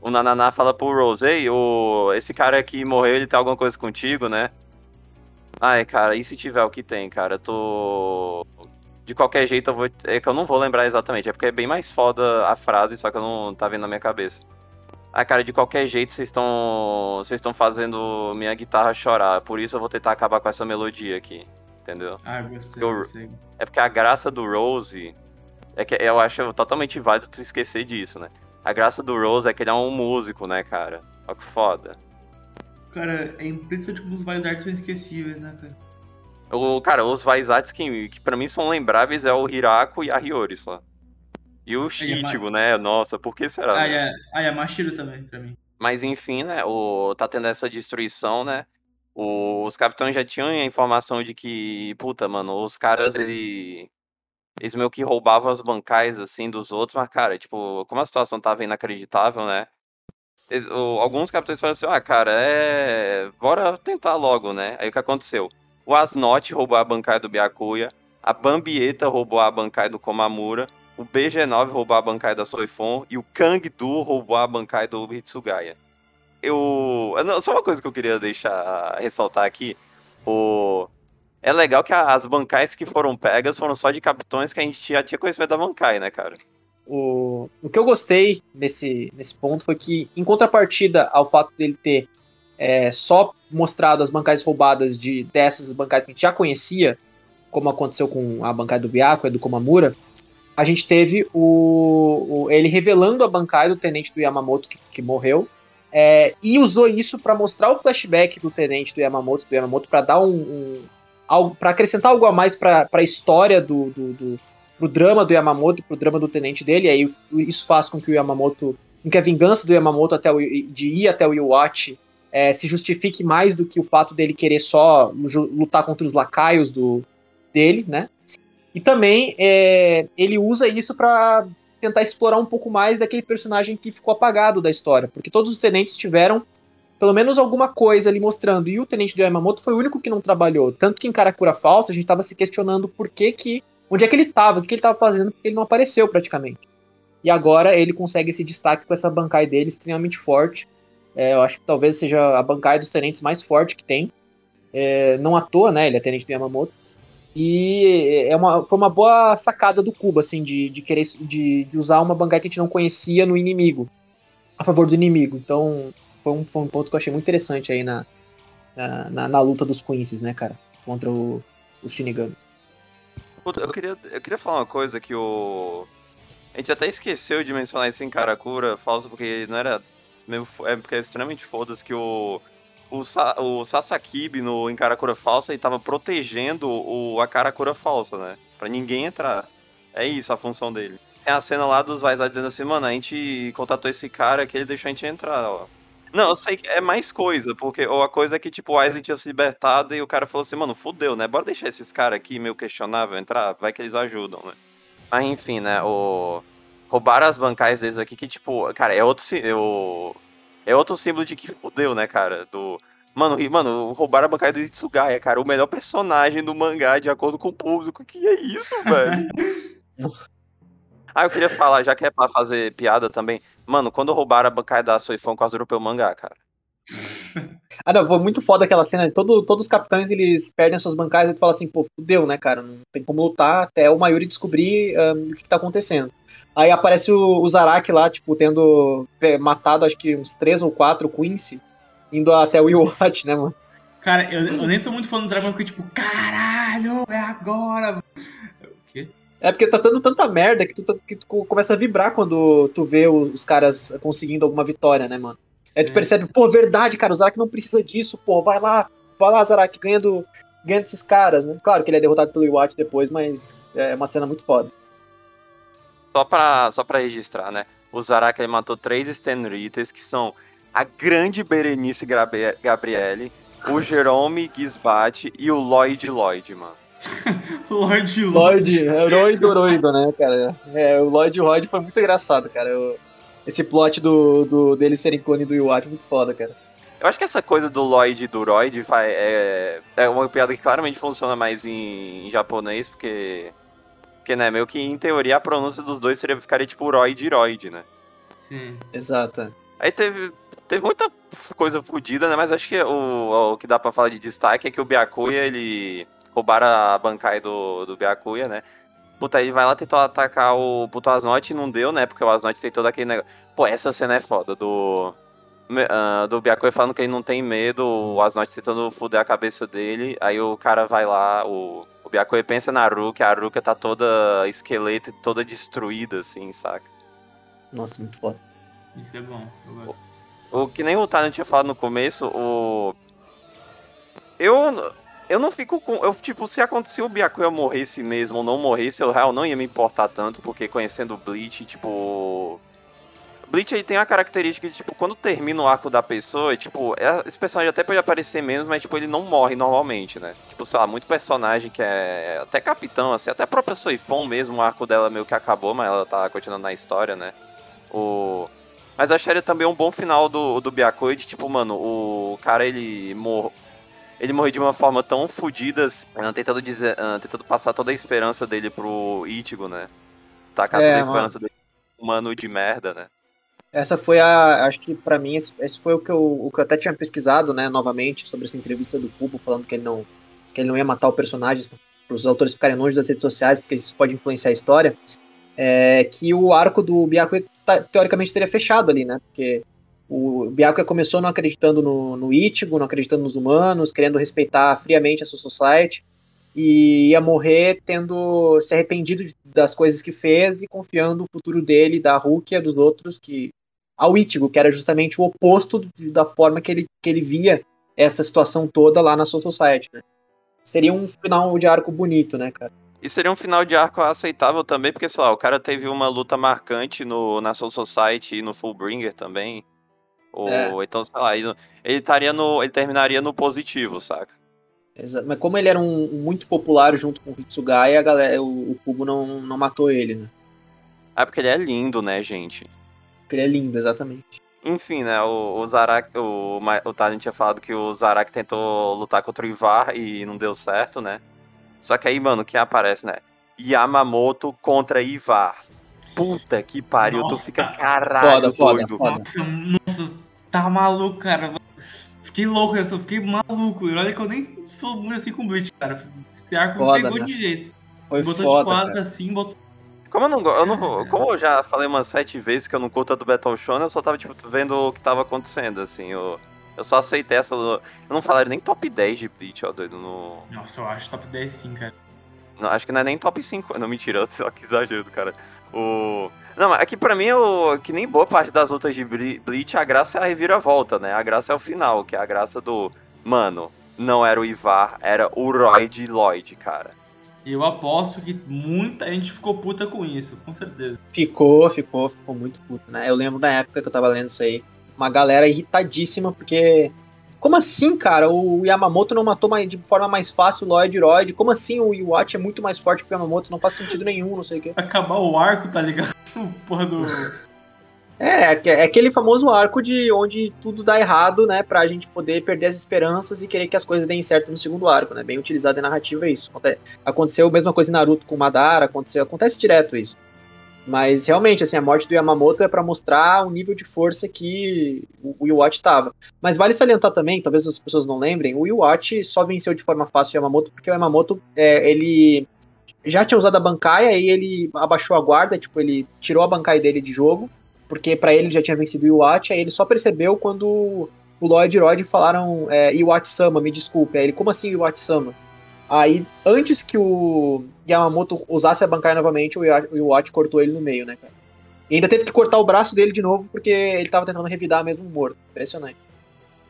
o Nananá fala pro Rose, ei, o, esse cara aqui morreu, ele tem alguma coisa contigo, né? Ai, cara, e se tiver o que tem, cara? Tô de qualquer jeito eu vou. É que eu não vou lembrar exatamente, é porque é bem mais foda a frase, só que eu não tá vendo na minha cabeça. Ah, cara, de qualquer jeito vocês estão. Vocês estão fazendo minha guitarra chorar. Por isso eu vou tentar acabar com essa melodia aqui. Entendeu? Ah, gostei, eu, gostei. É porque a graça do Rose. É que eu acho totalmente válido tu esquecer disso, né? A graça do Rose é que ele é um músico, né, cara? Olha que foda. Cara, é impressionante como os vários artes são esquecíveis, né, cara? O, cara, os Vaisats que, que pra mim são lembráveis é o Hirako e a Hiyori só. E o é Ichigo, né? Nossa, por que será? Ah, né? é, é Mashiro também, pra mim. Mas enfim, né? O, tá tendo essa destruição, né? O- os capitães já tinham a informação de que, puta, mano, os caras, ele, eles meio que roubavam as bancais, assim, dos outros, mas, cara, tipo, como a situação tava inacreditável, né? o- alguns capitães falaram assim, ah, cara, é. Bora tentar logo, né? Aí o que aconteceu? O Asnot roubou a bancai do Byakuya, a Bambieta roubou a bancai do Komamura, o BG9 roubou a bancai da Soifon e o Kangdu roubou a bancai do Hitsugaya. Eu. Só uma coisa que eu queria deixar ressaltar aqui. O. É legal que as bancais que foram pegas foram só de capitões que a gente já tinha conhecimento da bancai, né, cara? O, o que eu gostei nesse, nesse ponto foi que, em contrapartida ao fato dele ter é, só mostrado as bancais roubadas de dessas bancais que a gente já conhecia, como aconteceu com a bancada do Byaku e do Komamura, a gente teve o, o- ele revelando a bancada do tenente do Yamamoto que, que morreu, é, e usou isso para mostrar o flashback do tenente do Yamamoto, do Yamamoto para dar um, um algo para acrescentar algo a mais para a história do, do, do pro drama do Yamamoto, pro drama do tenente dele, e aí isso faz com que o Yamamoto, com que a vingança do Yamamoto até o, de ir até o Iwatch é, se justifique mais do que o fato dele querer só lutar contra os lacaios do, dele, né? E também é, ele usa isso para tentar explorar um pouco mais daquele personagem que ficou apagado da história, porque todos os tenentes tiveram pelo menos alguma coisa ali mostrando, e o tenente do Yamamoto foi o único que não trabalhou, tanto que em Karakura Falsa a gente tava se questionando por que que onde é que ele tava, o que ele tava fazendo, porque ele não apareceu praticamente. E agora ele consegue esse destaque com essa bancai dele extremamente forte. É, eu acho que talvez seja a bancai dos tenentes mais forte que tem. É, não à toa, né? Ele é tenente do Yamamoto. E é uma, foi uma boa sacada do Kuba, assim, de, de querer de, de usar uma bancai que a gente não conhecia no inimigo. A favor do inimigo. Então, foi um, foi um ponto que eu achei muito interessante aí na, na, na, na luta dos Quincy's, né, cara? Contra o, os Shinigami. Eu queria, eu queria falar uma coisa que o. A gente até esqueceu de mencionar isso em Karakura falso, porque não era. Meio, é porque é extremamente foda-se que o. O, Sa, o Sasakibe no em Karakura falsa ele tava protegendo o, a Karakura falsa, né? Pra ninguém entrar. É isso a função dele. Tem a cena lá dos Vaisai dizendo assim, mano, a gente contatou esse cara que ele deixou a gente entrar, ó. Não, eu sei que é mais coisa, porque ou a coisa é que, tipo, o Aizen tinha se libertado e o cara falou assim, mano, fudeu, né? Bora deixar esses caras aqui meio questionável entrar, vai que eles ajudam, né? Mas enfim, né, o... Roubaram as bancais deles aqui que, tipo, cara, é outro, si- o... é outro símbolo de que fudeu, né, cara? Do... Mano, mano, roubaram a bancada do Itsugaya, cara, o melhor personagem do mangá, de acordo com o público. Que é isso, velho? ah, eu queria falar, já que é pra fazer piada também. Mano, quando roubaram a bancada da Soifon, quase dropei o mangá, cara. Ah, não, foi muito foda aquela cena. Todo, todos os capitães eles perdem as suas bancais e tu fala assim, pô, fudeu, né, cara? Não tem como lutar até o Mayuri descobrir ahn, o que, que tá acontecendo. Aí aparece o, o Zaraki lá, tipo, tendo é, matado acho que uns três ou quatro Quincy, indo até o Iwatch, né, mano? Cara, eu, eu nem sou muito fã do Dragon, porque, tipo, caralho, é agora. O quê? É porque tá dando tanta merda que tu, tá- que tu começa a vibrar quando tu vê os caras conseguindo alguma vitória, né, mano? Aí tu percebe, pô, verdade, cara, o Zaraki não precisa disso, pô, vai lá, vai lá, Zaraki, ganha, do, ganha desses caras, né? Claro que ele é derrotado pelo Iwatch depois, mas é uma cena muito foda. Só pra, só pra registrar, né? O Zaraka ele matou três Stenritas, que são a grande Berenice Grabe- Gabriele, o Jerome Gisbate e o Lloyd Lloyd, mano. Lloyd, herói do heroído, né, cara? É, o Lloyd Lloyd foi muito engraçado, cara. Eu- esse plot do, do, deles serem clone do Iwatch é muito foda, cara. Eu acho que essa coisa do Lloyd e do Royd vai, é, é uma piada que claramente funciona mais em, em japonês, porque. Porque, né, meio que em teoria a pronúncia dos dois seria ficaria tipo Royd e Royd, né? Sim. Exato. Aí teve, teve muita coisa fodida, né? Mas acho que o, o que dá pra falar de destaque é que o Byakuya, ele roubaram a bancai do, do Byakuya, né? Puta, ele vai lá tentar atacar o puto Asnot e não deu, né? Porque o Asnot tem todo aquele negócio. Pô, essa cena é foda, do... ah, do Byakuya falando que ele não tem medo, o Asnot tentando fuder a cabeça dele, aí o cara vai lá, o, o Byakuya pensa na Aruka, a Aruka tá toda esqueleto, e toda destruída, assim, saca? Nossa, muito foda. Isso é bom, eu gosto. O que nem o Tano tinha falado no começo, o. Eu. eu não fico com. Eu, tipo, se acontecer o Byakuya morresse mesmo ou não morresse, eu real não ia me importar tanto, porque conhecendo o Bleach, tipo. Bleach aí tem a característica de, tipo, quando termina o arco da pessoa, tipo, é, esse personagem até pode aparecer menos, mas, tipo, ele não morre normalmente, né? Tipo, sei lá, muito personagem que é até capitão, assim, até a própria Soifon mesmo, o arco dela meio que acabou, mas ela tá continuando na história, né? O... Mas acharia também um bom final do, do Byakuya de, tipo, mano, o cara, ele morre ele morreu de uma forma tão fodida, assim, tentando, dizer, tentando passar toda a esperança dele pro Ichigo, né? Tacar é, toda a esperança mano. dele humano de merda, né? Essa foi a. Acho que para mim, esse, esse, foi o que, eu, o que eu até tinha pesquisado, né, novamente, sobre essa entrevista do Cubo, falando que ele não, que ele não ia matar o personagem, para os autores ficarem longe das redes sociais, porque isso pode influenciar a história. É, que o arco do Byakuya tá, teoricamente teria fechado ali, né? Porque o Byakuya começou não acreditando no, no Ichigo, não acreditando nos humanos, querendo respeitar friamente a sua society, e ia morrer tendo se arrependido das coisas que fez e confiando o futuro dele, da Rukia, dos outros, que ao Ichigo, que era justamente o oposto da forma que ele, que ele via essa situação toda lá na Soul Society, né? Seria um final de arco bonito, né, cara? E seria um final de arco aceitável também, porque, sei lá, o cara teve uma luta marcante no, na Soul Society e no Fullbringer também. Ou é. então, sei lá, ele, ele, estaria no, ele terminaria no positivo, saca? Exato. Mas como ele era um, um muito popular junto com o Hitsugaya, a galera, o, o Kubo não, não matou ele, né? Ah, porque ele é lindo, né, gente? Porque ele é lindo, exatamente. Enfim, né, o, o Zarak, o, o Talent tinha falado que o Zarak tentou lutar contra o Ivar e não deu certo, né? Só que aí, mano, quem aparece, né? Yamamoto contra Ivar. Puta que pariu, nossa, tu fica caralho foda, doido. Foda, foda. Nossa, tá maluco, cara. Fiquei louco, eu fiquei maluco. Olha que eu nem sou muito assim com Bleach, cara. Esse arco foda, pegou né? de jeito. Foi botou foda, de quadro cara. assim, botou. Como eu não, eu não como eu já falei umas sete vezes que eu não curto a do Battle Shonen, eu só tava tipo vendo o que tava acontecendo, assim, eu, eu só aceitei essa. Eu não falaria nem top 10 de Bleach, ó, doido. No... Nossa, eu acho top 10 sim, cara. Não, acho que não é nem top 5. Não, mentira, só que exagero do cara. O... Não, mas aqui pra mim, o... que nem boa parte das lutas de Bleach, a graça é a reviravolta, né? A graça é o final, que é a graça do. Mano, não era o Ivar, era o Roy de Lloyd, cara. Eu aposto que muita gente ficou puta com isso, com certeza. Ficou, ficou, ficou muito puta, né? Eu lembro da época que eu tava lendo isso aí. Uma galera irritadíssima, porque como assim, cara? O Yamamoto não matou de forma mais fácil o Lloyd Royd? Como assim o Iwatch é muito mais forte que o Yamamoto? Não faz sentido nenhum, não sei o quê. Acabar o arco, tá ligado? Porra do. É, é, é aquele famoso arco de onde tudo dá errado, né? Pra gente poder perder as esperanças e querer que as coisas deem certo no segundo arco, né? Bem utilizado em narrativa é isso. Aconteceu a mesma coisa em Naruto com Madara, aconteceu, acontece direto isso. Mas realmente, assim, a morte do Yamamoto é para mostrar o nível de força que o Iwatch tava. Mas vale salientar também, talvez as pessoas não lembrem, o Iwatch só venceu de forma fácil o Yamamoto porque o Yamamoto, é, ele já tinha usado a Bankai, aí ele abaixou a guarda, tipo, ele tirou a Bankai dele de jogo, porque para ele já tinha vencido o Iwatch, aí ele só percebeu quando o Lloyd e Rod falaram é, Iwatch-sama, me desculpe. Aí ele, como assim Iwatch-sama? Aí, antes que o Yamamoto usasse a bancada novamente, o Iwatch cortou ele no meio, né, cara? E ainda teve que cortar o braço dele de novo, porque ele tava tentando revidar mesmo morto. Impressionante.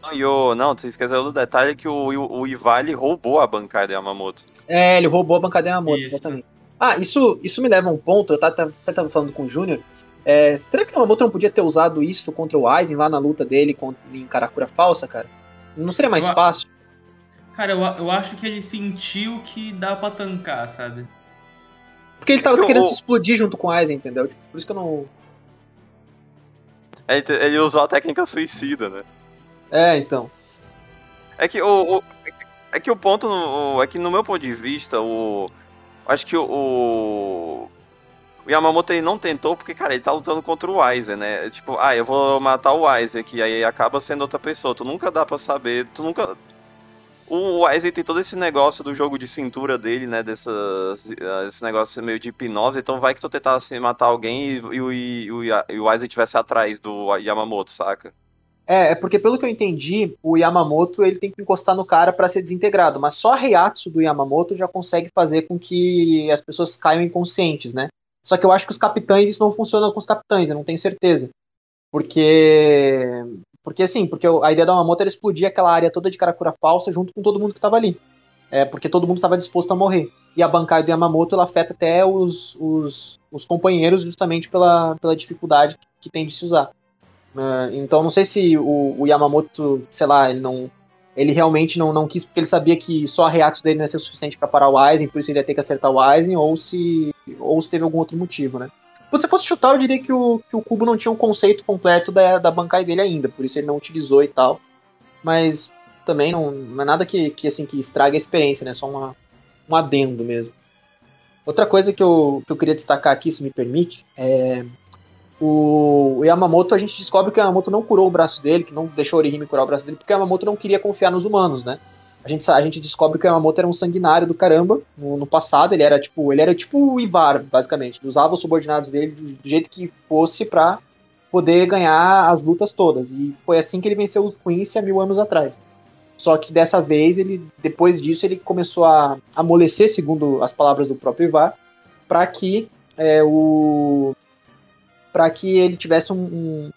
Não, e o, não, você esqueceu do detalhe que o, o, o Ivali roubou a bancada de Yamamoto. É, ele roubou a bancada de Yamamoto, isso. exatamente. Ah, isso, isso me leva a um ponto, eu tava, tava falando com o Júnior. É, será que o Yamamoto não podia ter usado isso contra o Aizen lá na luta dele contra, em Karakura Falsa, cara? Não seria mais eu, fácil? Cara, eu, eu acho que ele sentiu que dá pra tancar, sabe? Porque ele tava eu, querendo se explodir junto com o Aizen, entendeu? Tipo, por isso que eu não. Ele, ele usou a técnica suicida, né? É, então. É que o, o é que o ponto no, é que no meu ponto de vista o acho que o, o Yamamoto ele não tentou porque cara ele tá lutando contra o Aizen, né? Tipo, ah, eu vou matar o Aizen aqui aí acaba sendo outra pessoa. Tu nunca dá para saber, tu nunca o Wesley tem todo esse negócio do jogo de cintura dele, né? Dessas, esse negócio meio de hipnose. Então vai que tu tentasse matar alguém e, e, e, e o Wesley estivesse atrás do Yamamoto, saca? É, é porque pelo que eu entendi, o Yamamoto ele tem que encostar no cara para ser desintegrado, mas só a Reiatsu do Yamamoto já consegue fazer com que as pessoas caiam inconscientes, né? Só que eu acho que os capitães isso não funciona com os capitães, eu não tenho certeza. Porque porque assim, porque a ideia da Yamamoto era explodir aquela área toda de Karakura falsa junto com todo mundo que tava ali. é porque todo mundo estava disposto a morrer. E a bancada do Yamamoto ela afeta até os, os, os companheiros justamente pela, pela dificuldade que tem de se usar. Uh, então não sei se o, o, Yamamoto, sei lá, ele não. Ele realmente não, não quis porque ele sabia que só a reação dele não ia ser o suficiente para parar o Aizen, por isso ele ia ter que acertar o Aizen, ou se, ou se teve algum outro motivo, né? Se fosse chutar, eu diria que o, que o Cubo não tinha um conceito completo da, da bancada dele ainda, por isso ele não utilizou e tal. Mas também não, não é nada que, que, assim, que estrague a experiência, né? Só uma, um adendo mesmo. Outra coisa que eu, que eu queria destacar aqui, se me permite, é o Yamamoto, a gente descobre que o Yamamoto não curou o braço dele, que não deixou o Orihime curar o braço dele, porque o Yamamoto não queria confiar nos humanos, né? A gente, a gente descobre que o Yamamoto era um sanguinário do caramba no, no passado, ele era tipo, ele era tipo o Ivar, basicamente. Ele usava os subordinados dele do, do jeito que fosse pra poder ganhar as lutas todas. E foi assim que ele venceu o Quincy há mil anos atrás. Só que dessa vez, ele, depois disso, ele começou a amolecer, segundo as palavras do próprio Ivar, para que é, o para que ele tivesse um, um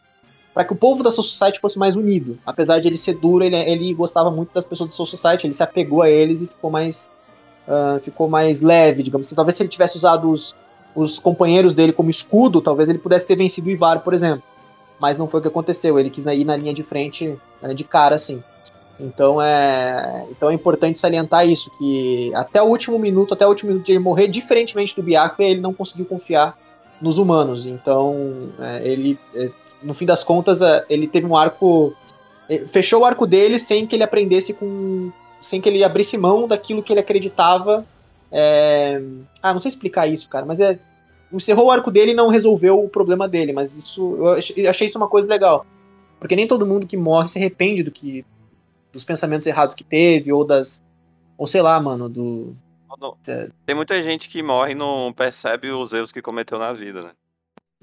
para que o povo da Soul Society fosse mais unido. Apesar de ele ser duro, ele, ele gostava muito das pessoas da Soul Society, ele se apegou a eles e ficou mais uh, ficou mais leve, digamos assim. Talvez se ele tivesse usado os, os companheiros dele como escudo, talvez ele pudesse ter vencido o Ivar, por exemplo. Mas não foi o que aconteceu, ele quis ir na linha de frente, de cara, assim. Então é, então é importante salientar isso, que até o último minuto, até o último minuto de ele morrer, diferentemente do Byakuya, ele não conseguiu confiar nos humanos. Então, é, ele, é, no fim das contas, é, ele teve um arco. É, fechou o arco dele sem que ele aprendesse com. sem que ele abrisse mão daquilo que ele acreditava. É, ah, não sei explicar isso, cara, mas é. Encerrou o arco dele e não resolveu o problema dele, mas isso. Eu achei isso uma coisa legal. Porque nem todo mundo que morre se arrepende do que. dos pensamentos errados que teve, ou das. Ou sei lá, mano, do tem muita gente que morre e não percebe os erros que cometeu na vida, né?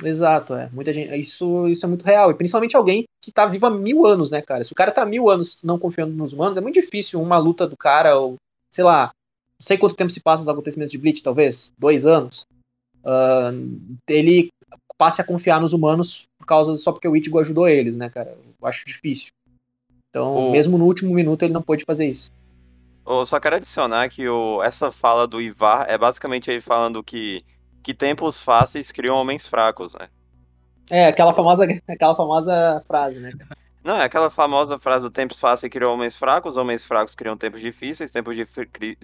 Exato, é. Muita gente. Isso, isso é muito real. E principalmente alguém que tá vivo há mil anos, né, cara? Se o cara tá mil anos não confiando nos humanos, é muito difícil uma luta do cara, ou, sei lá, não sei quanto tempo se passa os acontecimentos de Bleach, talvez, dois anos. Uh, ele passe a confiar nos humanos por causa só porque o Ichigo ajudou eles, né, cara? Eu acho difícil. Então, mesmo no último minuto, ele não pôde fazer isso. Eu só quero adicionar que o, essa fala do Ivar é basicamente ele falando que, que tempos fáceis criam homens fracos, né? É, aquela famosa, aquela famosa frase, né? Não, é aquela famosa frase do tempos fáceis criam homens fracos, homens fracos criam tempos difíceis, tempos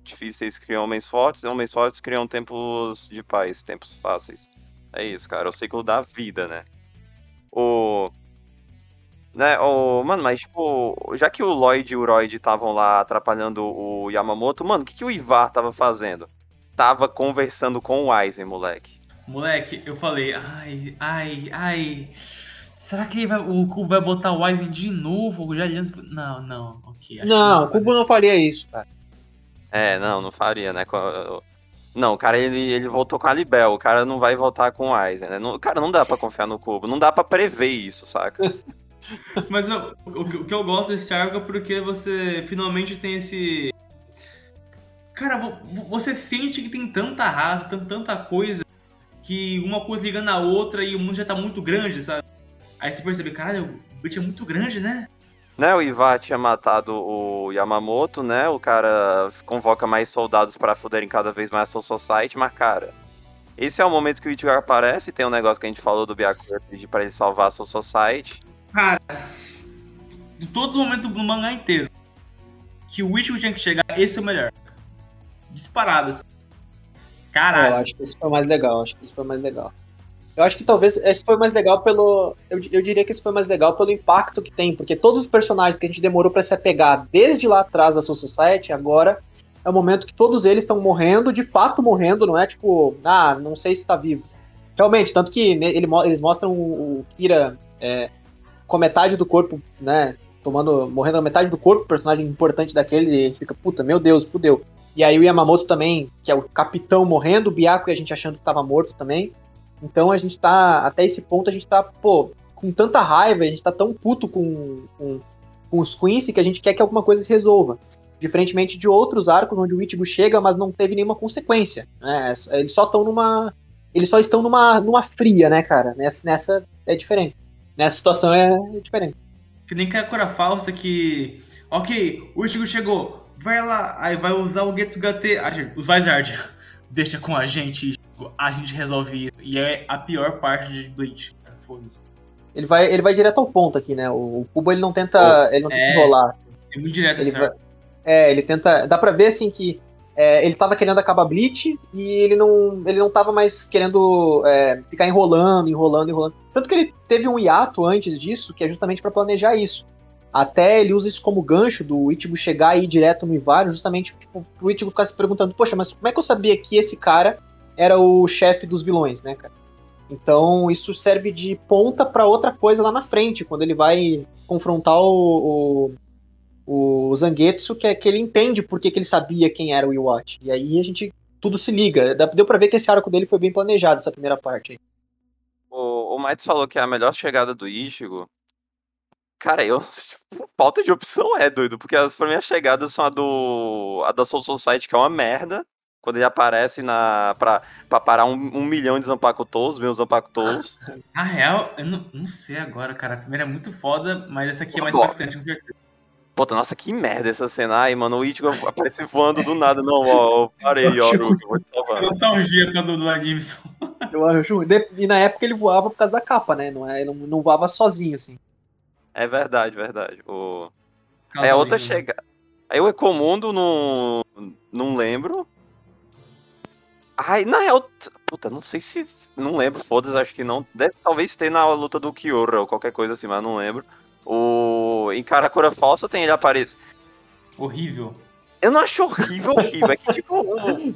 difíceis criam homens fortes, homens fortes criam tempos de paz, tempos fáceis. É isso, cara, é o ciclo da vida, né? O... Né, oh, mano, mas tipo, já que o Lloyd e o Royd estavam lá atrapalhando o Yamamoto, mano, o que, que o Ivar tava fazendo? Tava conversando com o Aizen, moleque. Moleque, eu falei, ai, ai, ai. Será que vai, o Kubo vai botar o Aizen de novo? Já Não, não, ok. Não, o Kubo não faria isso, cara. É, não, não faria, né? Não, o cara ele, ele voltou com a Libel, o cara não vai voltar com o Aizen, né? Não, cara, não dá para confiar no Cubo, não dá para prever isso, saca? Mas eu, o, o, que eu gosto desse arco é porque você finalmente tem esse. Cara, você sente que tem tanta raça, tanta coisa, que uma coisa liga na outra e o mundo já tá muito grande, sabe? Aí você percebe, cara, o Bleach é muito grande, né? Né, o Ivar tinha matado o Yamamoto, né? O cara convoca mais soldados para foderem cada vez mais a Soul Society, mas, cara, esse é o momento que o Ichigo aparece, tem um negócio que a gente falou do Byakuya pedir pra ele salvar a Soul Society. Cara, de todos os momentos do mangá inteiro, que o Ichigo tinha que chegar, esse é o melhor. Disparadas. Caralho. Eu acho que esse foi mais legal, acho que esse foi mais legal. Eu acho que talvez esse foi mais legal pelo. Eu, eu diria que esse foi mais legal pelo impacto que tem, porque todos os personagens que a gente demorou para se apegar desde lá atrás da Soul Society, agora é o momento que todos eles estão morrendo, de fato morrendo, não é tipo, ah, não sei se tá vivo. Realmente, tanto que ele, eles mostram o, o Kira é, com metade do corpo, né? Tomando, morrendo a metade do corpo, personagem importante daquele, e a gente fica, puta, meu Deus, fudeu. E aí o Yamamoto também, que é o capitão morrendo, o Byaku e a gente achando que tava morto também. Então a gente tá, até esse ponto a gente tá, pô, com tanta raiva, a gente tá tão puto com, com, com os Quincy que a gente quer que alguma coisa se resolva. Diferentemente de outros arcos onde o Ichigo chega, mas não teve nenhuma consequência. Né? Eles só estão numa. Eles só estão numa, numa fria, né, cara? Nessa, nessa é diferente. Nessa situação é diferente. Que nem Kakura falsa que. Ok, o Ichigo chegou. Vai lá, aí vai usar o Getsugate. Os Vizard, deixa com a gente, a gente resolve isso. E é a pior parte de Bleach. Foda-se. Ele vai, ele vai direto ao ponto aqui, né? O, Kubo ele não tenta, ele não tenta é. enrolar. assim. É muito direto, Ele certo? vai- é, ele tenta. Dá pra ver assim que é, ele tava querendo acabar Bleach e ele não, ele não tava mais querendo é, ficar enrolando, enrolando, enrolando. Tanto que ele teve um hiato antes disso, que é justamente pra planejar isso. Até ele usa isso como gancho do Ichigo chegar e ir direto no Ivario, justamente tipo, pro Ichigo ficar se perguntando: Poxa, mas como é que eu sabia que esse cara era o chefe dos vilões, né, cara? Então isso serve de ponta pra outra coisa lá na frente, quando ele vai confrontar o, o, o Zangetsu, que é que ele entende por que, ele sabia quem era o Iwatch. E aí a gente tudo se liga. Deu pra ver que esse arco dele foi bem planejado, essa primeira parte. aí. O, o falou que é a melhor chegada do Ichigo. Cara, eu. Tipo, falta de opção é doido, porque as pra mim as chegadas são a do. a da Soul Society, que é uma merda. Quando ele aparece na. pra, pra parar um, um milhão de Zampakutos, meus Zampakutos. Na real, eu não, não sei agora, cara. A primeira é muito foda, mas essa aqui é mais Adoro. impactante, com certeza. Puta, nossa, que merda essa cena. Ai, mano, o Ichigo aparece voando do nada. Não, ó, ó, parei, ó, eu vou te salvar. Nostalgia quando do Animson. Eu acho. E na época ele voava por causa da capa, né? Não, é, não, não voava sozinho, assim. É verdade, verdade. O... É outra chegada. Aí o Ecomundo não. Não lembro. Ai, na real. Puta, não sei se. Não lembro, foda-se, acho que não. Deve talvez ter na luta do Kyora ou qualquer coisa assim, mas não lembro. O. Em Karakura Falsa tem ele aparece. Horrível. Eu não acho horrível, horrível. É que, tipo. o-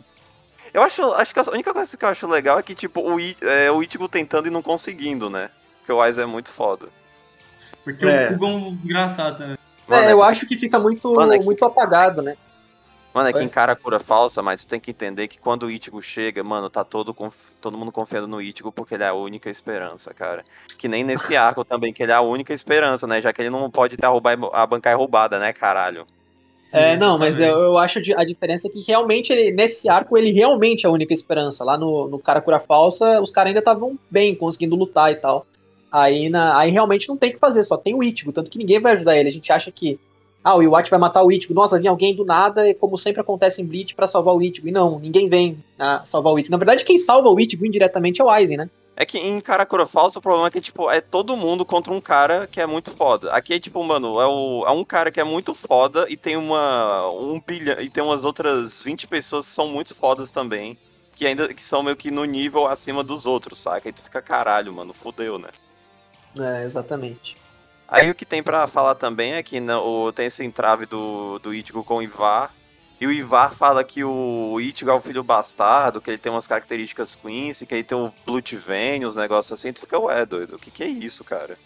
Eu acho. Acho que a única coisa que eu acho legal é que, tipo, o, I- é, o Ichigo tentando e não conseguindo, né? Porque o Aizen é muito foda. Porque É. o Kubo é um desgraçado também. Mano, é, eu acho que fica muito, Mano, é que- muito apagado, né? Mano, é que Oi? em Karakura falsa, mas tu tem que entender que quando o Ichigo chega, mano, tá todo, conf- todo mundo confiando no Ichigo porque ele é a única esperança, cara. Que nem nesse arco também, que ele é a única esperança, né? Já que ele não pode ter a, roubar, a bancada roubada, né, caralho? É, não, mas eu, eu acho de- a diferença é que realmente ele, nesse arco ele realmente é a única esperança. Lá no, no Karakura Falsa, os caras ainda estavam bem, conseguindo lutar e tal. Aí, na, aí realmente não tem o que fazer, só tem o Ichigo, tanto que ninguém vai ajudar ele. A gente acha que, ah, o Iwatch vai matar o Ichigo. Nossa, vem alguém do nada, e como sempre acontece em Bleach, pra salvar o Ichigo. E não, ninguém vem ah, salvar o Ichigo. Na verdade, quem salva o Ichigo indiretamente é o Aizen, né? É que em Karakura falsa o problema é que, tipo, é todo mundo contra um cara que é muito foda. Aqui é tipo, mano, é, o, é um cara que é muito foda e tem uma. um bilhão. E tem umas outras 20 pessoas que são muito fodas também. Que ainda que são meio que no nível acima dos outros, saca? Aí tu fica caralho, mano, fudeu, né? É, exatamente. Aí o que tem pra falar também é que o, tem esse entrave do, do Ichigo com o Ivar. E o Ivar fala que o Ichigo é o filho bastardo, que ele tem umas características Quincy, que ele tem o Bloodvein, os negócios assim. Tu fica, ué, doido, o que que é isso, cara?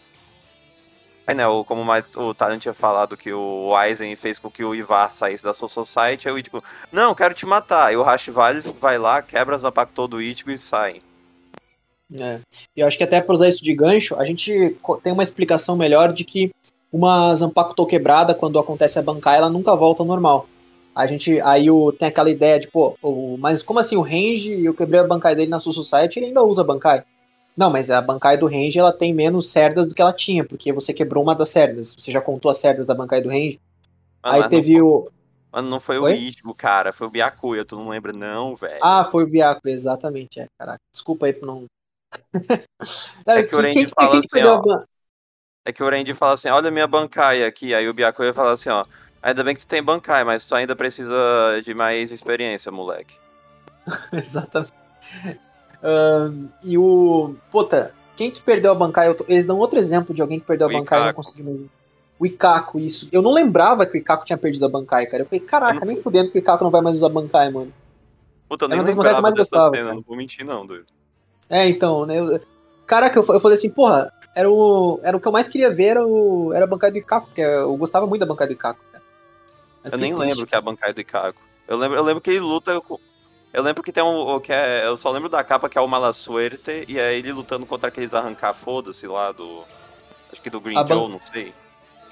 Aí, né, como mais o Talent tinha falado que o Aizen fez com que o Ivar saísse da Soul Society, aí o Ichigo, não, quero te matar. Aí o Hashivali vai lá, quebra as Zapactou do Ichigo e sai. É. E eu acho que até para usar isso de gancho, a gente tem uma explicação melhor de que uma Zanpakuto quebrada, quando acontece a bancai, ela nunca volta ao normal. A gente, aí o, tem aquela ideia de, pô, o, mas como assim o Range, eu quebrei a bancai dele na Soul Society, ele ainda usa a bancai. Não, mas a bancai do Range, ela tem menos cerdas do que ela tinha, porque você quebrou uma das cerdas. Você já contou as cerdas da bancai do Range. Mano, aí teve não, o... mano, não foi o Oi? Ichigo, cara, foi o Byakuya, tu não lembra não, velho. Ah, foi o Byaku, exatamente, é, caraca. Desculpa aí por não... É que o quem, fala assim, ó. É que o Randy fala assim, olha minha bancai aqui. Aí o Byakuya fala assim, ó. Ainda bem que tu tem bancai, mas tu ainda precisa de mais experiência, moleque. Exatamente. Ahn, e o. Puta, quem que perdeu a bancai? Eu tô- Eles dão outro exemplo de alguém que perdeu a O bancai e não conseguiu mais. O Ikako, isso. Eu não lembrava que o Ikako tinha perdido a bancai, cara. Eu falei, Eu caraca, não nem fui- fudendo que o Ikako não vai mais usar bancai, mano. Puta, eu É nem eu lembrava mais dessa gostava, cena, cara. não vou mentir não, doido. É, então, né? eu- Caraca, eu, eu falei assim, porra, era o, era o que eu mais queria ver, era, o, era a bancai do Ikako, porque eu gostava muito da bancai do Ikako, cara. Eu nem triste. lembro que é a bancai do Ikako. Eu lembro, eu lembro que ele luta com... Eu lembro que tem um... o Que é, eu só lembro da capa que é o Malasuerte, e é ele lutando contra aqueles arrancar foda-se lá do... Acho que do Green ban- Joe, não sei.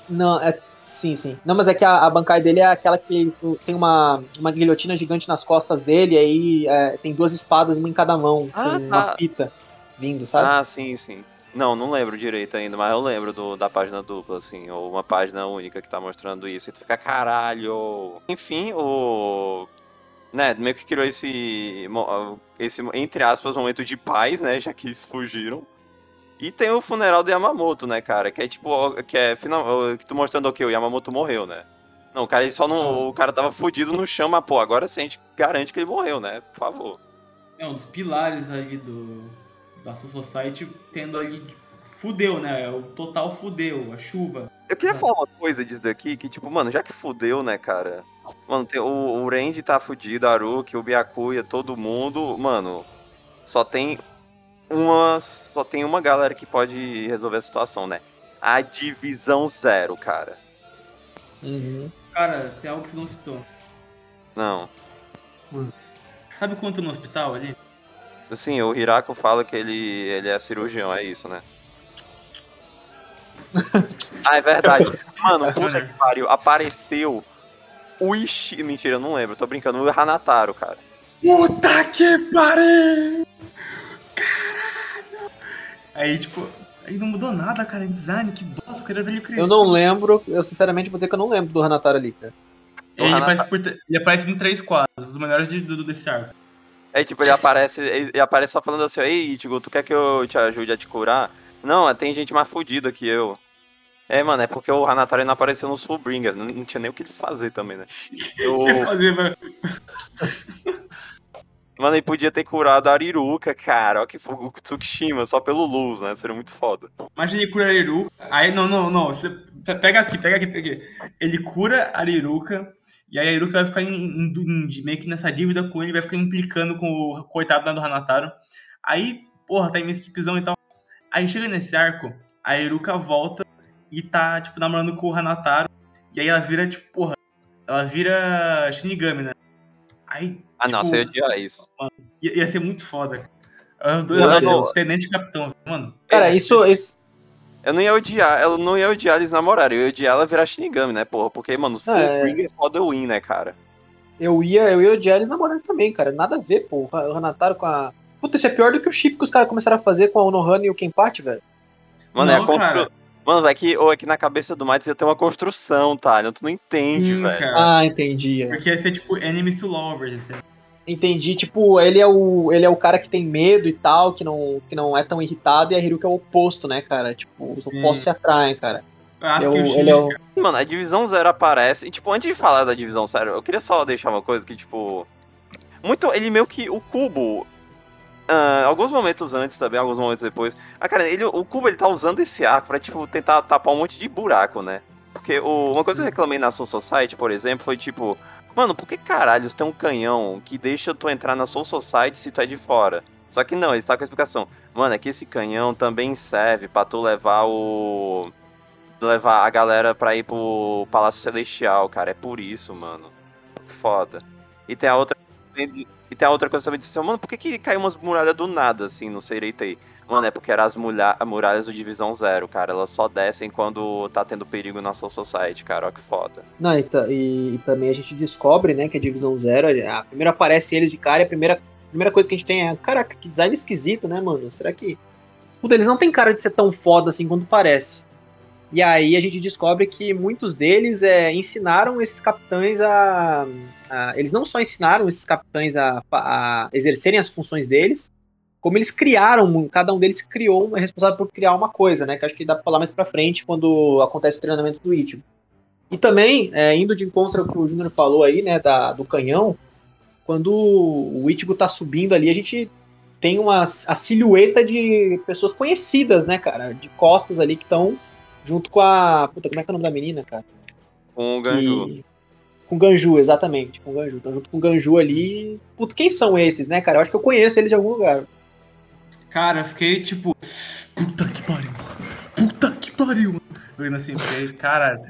Não, é. Sim, sim. Não, mas é que a, a bancai dele é aquela que tem uma, uma guilhotina gigante nas costas dele, e aí é, tem duas espadas, uma em cada mão, Ah, com uma tá. fita vindo, sabe? Ah, sim, sim. Não, não lembro direito ainda, mas eu lembro do, da página dupla, assim, ou uma página única que tá mostrando isso. E tu fica, caralho. Enfim, o. Né, meio que criou esse. Esse, entre aspas, momento de paz, né? Já que eles fugiram. E tem o funeral do Yamamoto, né, cara? Que é tipo. Que é final. Que tu mostrando o quê? O Yamamoto morreu, né? Não, o cara só não. O cara tava fudido no chão, mas, pô, agora sim a gente garante que ele morreu, né? Por favor. É um dos pilares ali do da Society tendo ali fudeu, né? O total fudeu, a chuva. Eu queria falar uma coisa disso daqui, que, tipo, mano, já que fudeu, né, cara? Mano, tem, o, o Randy tá fudido, a Aruki, o Byakuya, todo mundo. Mano, só tem uma. Só tem uma galera que pode resolver a situação, né? A divisão zero, cara. Uhum. Cara, tem algo que você não citou. Não. Sabe quanto no hospital ali? Assim, o Hirako fala que ele, ele é cirurgião, é isso, né? ah, é verdade. Mano, puta que pariu. Apareceu o Ishi. Mentira, eu não lembro, tô brincando. O Hanataro, cara. Puta que pariu! Aí, tipo, aí não mudou nada, cara, em design, que bosta, eu queria ver ele crescer. Eu não lembro, eu sinceramente vou dizer que eu não lembro do Hanataro ali, cara. Ele, aparece, por ele aparece em três quadros, os melhores de, do, desse arco. Aí, tipo, ele aparece, ele aparece só falando assim, ei, Ichigo, tu quer que eu te ajude a te curar? Não, tem gente mais fodida que eu. É, mano, é porque o Hanatari não apareceu nos Fullbringers, não, não tinha nem o que ele fazer também, né? Eu, O que fazer, velho? Mano, ele podia ter curado a Ariruka, cara, ó que fo- o Tsukishima, só pelo luz, né? Seria muito foda. Imagina ele cura a Ariruka. Aí, não, não, não. Você pe- pega aqui, pega aqui, pega aqui. Ele cura a Ariruka. E aí a Ariruka vai ficar em, em- em- meio que nessa dívida com ele, vai ficar implicando com o coitado do Hanataro. Aí, porra, tá em skipzão e tal. Aí chega nesse arco, a Ariruka volta e tá, tipo, namorando com o Hanataro. E aí ela vira, tipo, porra, ela vira Shinigami, né? Aí, Ah, não, Tipo, você ia odiar isso. ia, ia ser muito foda, cara. Os dois, não- dois, tenente e capitão, mano. Cara, É, isso, isso Eu não ia odiar, eu não ia odiar eles namorarem, eu ia odiar ela virar Shinigami, né, porra? Porque, mano, os Ah, é. Fullbringer é foda win, né, cara? eu ia, eu ia odiar eles namorando também, cara. Nada a ver, pô. O Hanataro com a. Puta, isso é pior do que o chip que os caras começaram a fazer com a Onohana e o Kenpachi, velho. Mano, é a Não, constru... Mano, é que, ou é que na cabeça do Mads ia ter uma construção, tá? Não, tu não entende, Sim, velho. cara. Ah, entendi. é. Porque ia ser tipo enemies to lovers, entendeu? Entendi, tipo, ele é o ele é o cara que tem medo e tal, que não, que não é tão irritado, e a Hiruka é o oposto, né, cara? Tipo, os Sim. opostos se atraem, cara. Eu acho Eu- que o Shinji, ele é o- Mano, a divisão zero aparece. E, tipo, antes de falar da divisão zero, eu queria só deixar uma coisa que, tipo. Muito. Ele meio que. O cubo. ah, alguns momentos antes também, alguns momentos depois. Ah, cara, ele, o cubo ele tá usando esse arco pra, tipo, tentar tapar um monte de buraco, né? Porque o- uma coisa que eu reclamei na Soul Society, por exemplo, foi tipo. Mano, por que caralhos tem um canhão que deixa tu entrar na Soul Society se tu é de fora? Só que não, ele está com a explicação. Mano, é que esse canhão também serve pra tu levar o levar a galera pra ir pro Palácio Celestial, cara. É por isso, mano. Foda. E tem a outra. E tem a outra coisa também de assim, mano, por que, que caiu umas muralhas do nada, assim, no Seireitei? Mano, é porque eram as muralhas do Divisão Zero, cara. Elas só descem quando tá tendo perigo na Soul Society, cara. Ó que foda. Não, e, e- e também a gente descobre, né, que a divisão zero, a primeira aparece eles de cara e a primeira, primeira coisa que a gente tem é, caraca, que design esquisito, né, mano? Será que. Puta, eles não têm cara de ser tão foda assim quanto parece. E aí a gente descobre que muitos deles é, ensinaram esses capitães a, Eles não só ensinaram esses capitães a, a exercerem as funções deles, como eles criaram, cada um deles criou, é responsável por criar uma coisa, né? Que acho que dá pra falar mais pra frente quando acontece o treinamento do Ichigo. E também, é, indo de encontro ao que o Júnior falou aí, né, da, do canhão, quando o Ichigo tá subindo ali, a gente tem uma, a silhueta de pessoas conhecidas, né, cara? De costas ali que estão junto com a. Puta, como é que é o nome da menina, cara? Com o Ganju. Que- Com o Ganju, exatamente. Com o Ganju. Estão junto com o Ganju ali. Puta, quem são esses, né, cara? Eu acho que eu conheço eles de algum lugar. Cara, eu fiquei tipo. Puta que pariu. Puta que pariu. Olhando assim, porque, cara.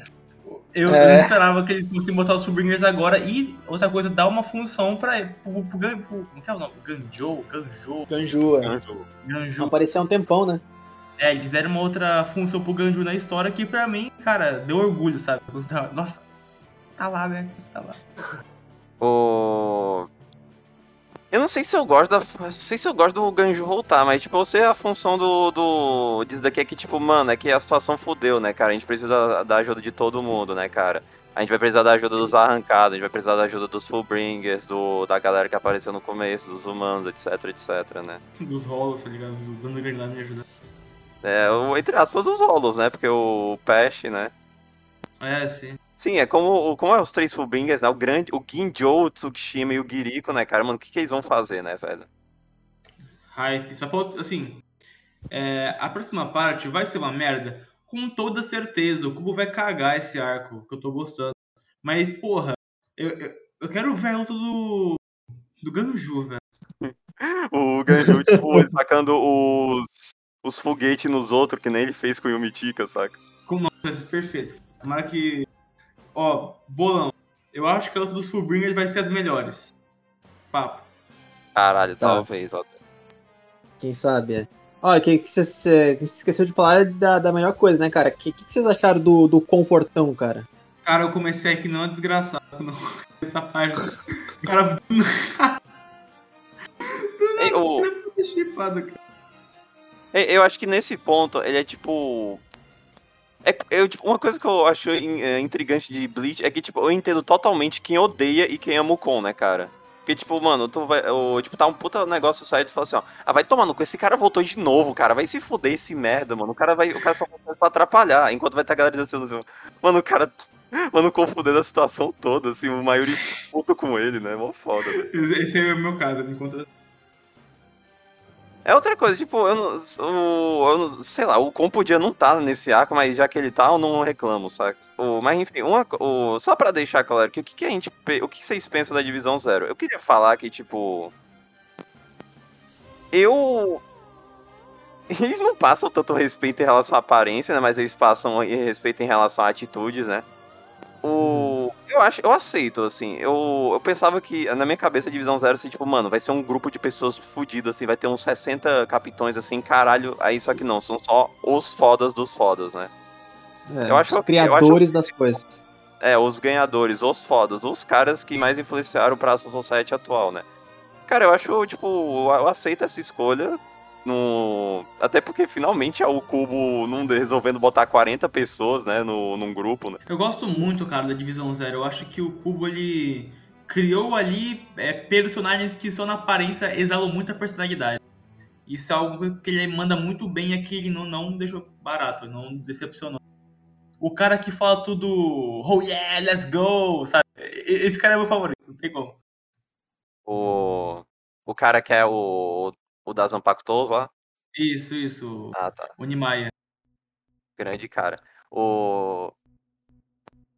Eu, É. não esperava que eles fossem botar os Subringers agora. E outra coisa, dar uma função pra. Pro, pro, pro, como que é o nome? Ganjo? Ganjo? Ganju, é. Não Ganju. apareceu há um tempão, né? É, eles deram uma outra função pro Ganju na história que pra mim, cara, deu orgulho, sabe? Nossa, tá lá, né? Tá lá. O. Eu não sei se eu gosto da. Não sei se eu gosto do Ganjo voltar, mas tipo, eu sei a função do. do disso daqui é que, tipo, mano, é que a situação fudeu, né, cara? A gente precisa da ajuda de todo mundo, né, cara? A gente vai precisar da ajuda dos arrancados, a gente vai precisar da ajuda dos Fullbringers, do, da galera que apareceu no começo, dos humanos, etc, etc, né? Dos rolos, tá ligado? O Gundagar lá me ajuda. É, o, entre aspas, os rolos, né? Porque o Pest, né? É, sim. Sim, é como, como é os três Fullbringers, né? O grande, o Ginjo, o Tsukishima e o Giriko, né, cara? Mano, o que, que eles vão fazer, né, velho? Hype. Só falta, assim, é, a próxima parte vai ser uma merda, com toda certeza. O Cubo vai cagar esse arco, que eu tô gostando. Mas, porra, eu, eu, eu quero ver a luta do. do Ganju, velho. O Ganju, tipo, ele tacando os, os foguetes nos outros, que nem ele fez com o Yumitika, saca? Como perfeito. Tomara que. Ó, bolão. Eu acho que a luta dos Fullbringers vai ser as melhores. Papo. Caralho, Tá. talvez, ó. Quem sabe, é. Ó, que que esqueceu de falar da, da melhor coisa, né, cara? O que, vocês acharam do, do confortão, cara? Cara, eu comecei aqui não é desgraçado. Não. Essa. O cara Ei, o- é muito chipado, cara. Eu acho que nesse ponto ele é tipo. É, eu, tipo, uma coisa que eu acho in- é, intrigante de Bleach é que, tipo, eu entendo totalmente quem odeia e quem ama o Kon, né, cara? Porque, tipo, mano, tu vai. o- tipo, tá um puta negócio saindo e fala assim, ó. Ah, vai tomar no cu, esse cara voltou de novo, cara. Vai se fuder esse merda, mano. O cara vai. O cara só faz pra atrapalhar. Enquanto vai ter a galera dizendo assim, mano, o cara. Mano, confundendo a situação toda, assim, o Mayuri puto com ele, né? Mó foda. Esse é o meu caso, me conta. É outra coisa, tipo, eu não, o, eu não- sei lá, o Kon podia não estar nesse arco, mas já que ele tá, eu não reclamo, saca? O, mas enfim, uma, o, só pra deixar claro que o que, que a gente, o que vocês pensam da Divisão Zero? Eu queria falar que, tipo, eu... Eles não passam tanto respeito em relação à aparência, né, mas eles passam em respeito em relação a atitudes, né? O... Eu acho, eu aceito, assim. Eu, eu pensava que, na minha cabeça, a Divisão Zero, assim, tipo, mano, vai ser um grupo de pessoas fudidas, assim, vai ter uns 60 capitões, assim, caralho. Aí, só que não, são só os fodas dos fodas, né? É, Eu acho os criadores das coisas. É, os ganhadores, os fodas, os caras que mais influenciaram pra society atual, né? Cara, eu acho, tipo, eu aceito essa escolha. No... Até porque finalmente é o Cubo não resolvendo botar 40 pessoas, né, no, num grupo, né? Eu gosto muito, cara, da Divisão Zero. Eu acho que o Cubo, ele criou ali é, personagens que só na aparência exalam muita personalidade. Isso é algo que ele manda muito bem aqui, ele não, não deixou barato, não decepcionou. O cara que fala tudo, oh yeah, let's go, sabe? Esse cara é meu favorito, não tem como. O, o cara que é o, o das Ampactos lá. Isso, isso, Ah, tá. o. Grande cara. O.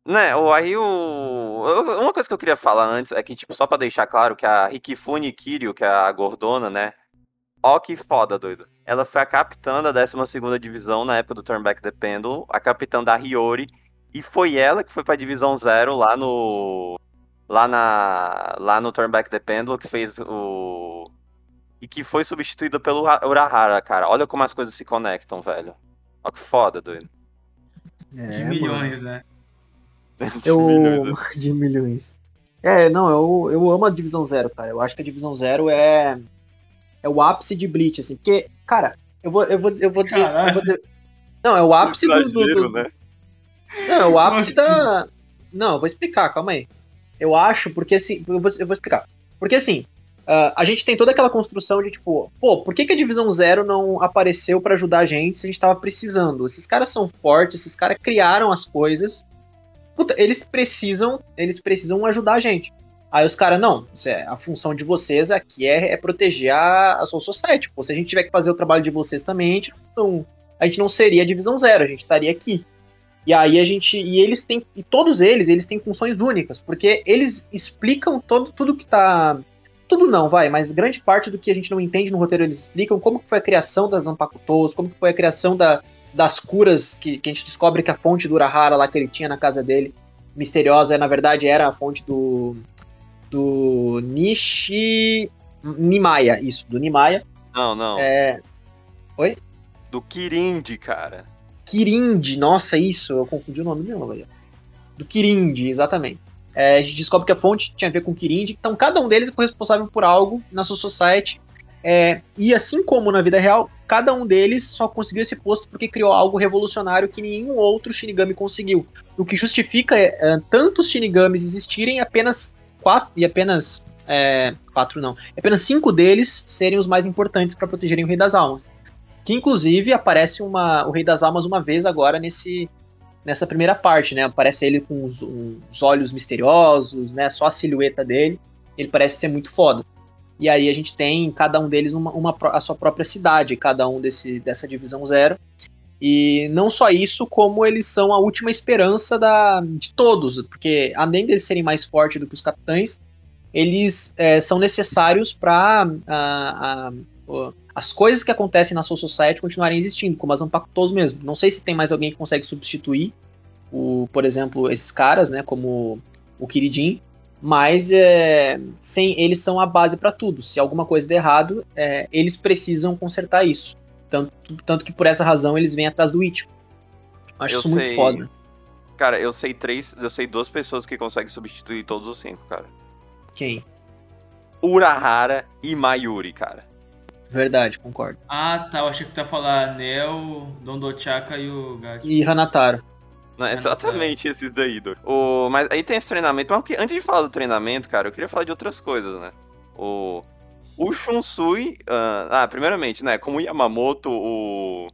Né, o, aí o. Uma coisa que eu queria falar antes é que, tipo, só pra deixar claro que a Rikifune Kiryu, que é a gordona, né? Ó que foda, doido. Ela foi a capitã da 12ª divisão na época do Turn Back the Pendulum, a capitã da Hiyori, e foi ela que foi pra divisão zero lá no. Lá na. Lá no Turn Back the Pendulum, que fez o. E que foi substituída pelo Ura- Urahara, cara. Olha como as coisas se conectam, velho. Ó que foda, doido. É, De mano. milhões, né? Eu... milhões, né? de milhões. É, não, eu, eu amo a Divisão Zero, cara. Eu acho que a Divisão Zero é, é o ápice de Bleach, assim. Porque, cara, eu vou, eu vou, eu vou, dizer, eu vou dizer. Não, é o ápice do, do, Exagero, do- né? Não, é o ápice da. Não, eu vou explicar, calma aí. Eu acho, porque assim. Eu vou, eu vou explicar. Porque assim, ah, a gente tem toda aquela construção de tipo, pô, por que, que a Divisão Zero não apareceu pra ajudar a gente se a gente tava precisando? Esses caras são fortes, esses caras criaram as coisas. Puta, eles precisam, eles precisam ajudar a gente. Aí os caras, não, é- a função de vocês aqui é, é proteger a, a Soul Society. Pô, se a gente tiver que fazer o trabalho de vocês também, a gente não, a gente não seria a Divisão Zero, a gente estaria aqui. E aí a gente. E eles têm. E todos eles, eles têm funções únicas, porque eles explicam todo, tudo que tá. Tudo não, vai, mas grande parte do que a gente não entende no roteiro, eles explicam como que foi a criação das Zanpakutos, como que foi a criação da, das curas, que, que a gente descobre que a fonte do Urahara lá que ele tinha na casa dele, misteriosa, na verdade era a fonte do. Do Nishi. Nimaya, isso, do Nimaya. Não, não. É, Do Kirindi, cara. Kirindi, nossa, isso, eu confundi o nome dela, velho. Do Kirindi, exatamente. É, a gente descobre que a fonte tinha a ver com Kirin, então cada um deles foi responsável por algo na Soul Society. É, e assim como na vida real, cada um deles só conseguiu esse posto porque criou algo revolucionário que nenhum outro Shinigami conseguiu. O que justifica é, é tantos Shinigamis existirem apenas quatro e apenas é, quatro não, apenas cinco deles serem os mais importantes para protegerem o Rei das Almas. Que inclusive aparece uma, o Rei das Almas uma vez agora nesse nessa primeira parte, né? Aparece ele com os, os olhos misteriosos, né? Só a silhueta dele. Ele parece ser muito foda. E aí a gente tem cada um deles uma, uma, a sua própria cidade, cada um desse, dessa divisão zero. E não só isso, como eles são a última esperança da, de todos, porque além deles serem mais fortes do que os capitães, eles é, são necessários para as coisas que acontecem na Soul Society continuarem existindo, como as Ampactos mesmo. Não sei se tem mais alguém que consegue substituir, o, por exemplo, esses caras, né, como o Kiridin, mas é, sem eles são a base para tudo. Se alguma coisa der errado, é, eles precisam consertar isso. Tanto, tanto que por essa razão eles vêm atrás do Ichigo. Acho eu isso sei... muito foda. Cara, eu sei três, eu sei duas pessoas que conseguem substituir todos os cinco, cara. Quem? Urahara e Mayuri, cara. Verdade, concordo. Ah, tá. Eu achei que tu ia falar Neo, Dondochaka e o Gaki. E Hanataro. Não, exatamente esses daí, Dor. O, mas aí tem esse treinamento. Mas antes de falar do treinamento, cara, eu queria falar de outras coisas, né? O, o Shunsui. Uh, ah, primeiramente, né? Como o Yamamoto, o.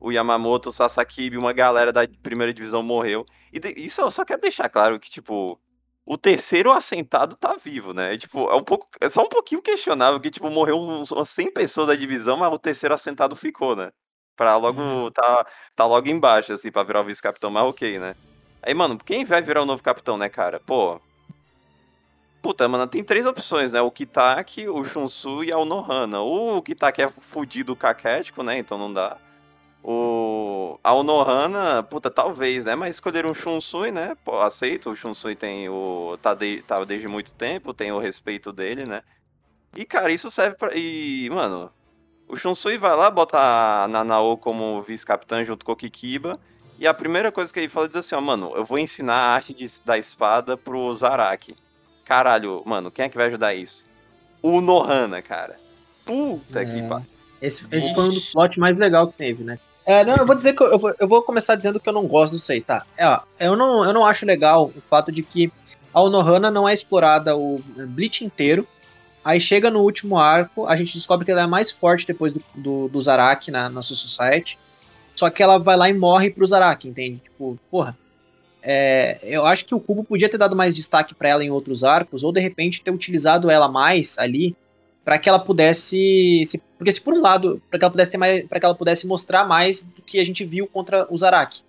O Yamamoto, o Sasakibi, uma galera da primeira divisão morreu. E de, isso eu só quero deixar claro que, tipo, o terceiro assentado tá vivo, né? tipo, é um pouco. É só um pouquinho questionável que, tipo, morreu umas 100 pessoas da divisão, mas o terceiro assentado ficou, né? Pra logo. Uhum. Tá, tá logo embaixo, assim, pra virar o vice-capitão, mas ok, né? Aí, mano, quem vai virar o novo capitão, né, cara? Pô. Puta, mano, tem três opções, né? O Kitaki, o Shunsu e a Onohana. O Kitaki é fudido caquético, né? Então não dá. O... A Onohana, puta, talvez, né? Mas escolher um Shunsui, né? Pô, aceito. O Shunsui tem o. Tá, de... tá desde muito tempo, tem o respeito dele, né? E, cara, isso serve pra. E, mano, o Shunsui vai lá, bota a Nanao como vice-capitã junto com o Kikiba. E a primeira coisa que ele fala é diz assim, ó, mano, eu vou ensinar a arte de, da espada pro Zaraki. Caralho, mano, quem é que vai ajudar isso? O Nohana, cara. Puta é. que pariu. Esse, esse foi um dos plots mais legal que teve, né? É, não, eu vou dizer que eu, eu, vou, eu vou começar dizendo que eu não gosto disso aí, tá? É, ó, eu, não, eu não acho legal o fato de que a Onohana não é explorada o Bleach inteiro. Aí chega no último arco, a gente descobre que ela é mais forte depois do, do, do Zaraki na, na sua Society. Só que ela vai lá e morre pro Zaraki, entende? Tipo, porra. É, eu acho que o Cubo podia ter dado mais destaque para ela em outros arcos, ou de repente ter utilizado ela mais ali para que ela pudesse. Se, porque se por um lado, para que ela pudesse ter mais. para que ela pudesse mostrar mais do que a gente viu contra o Zaraki.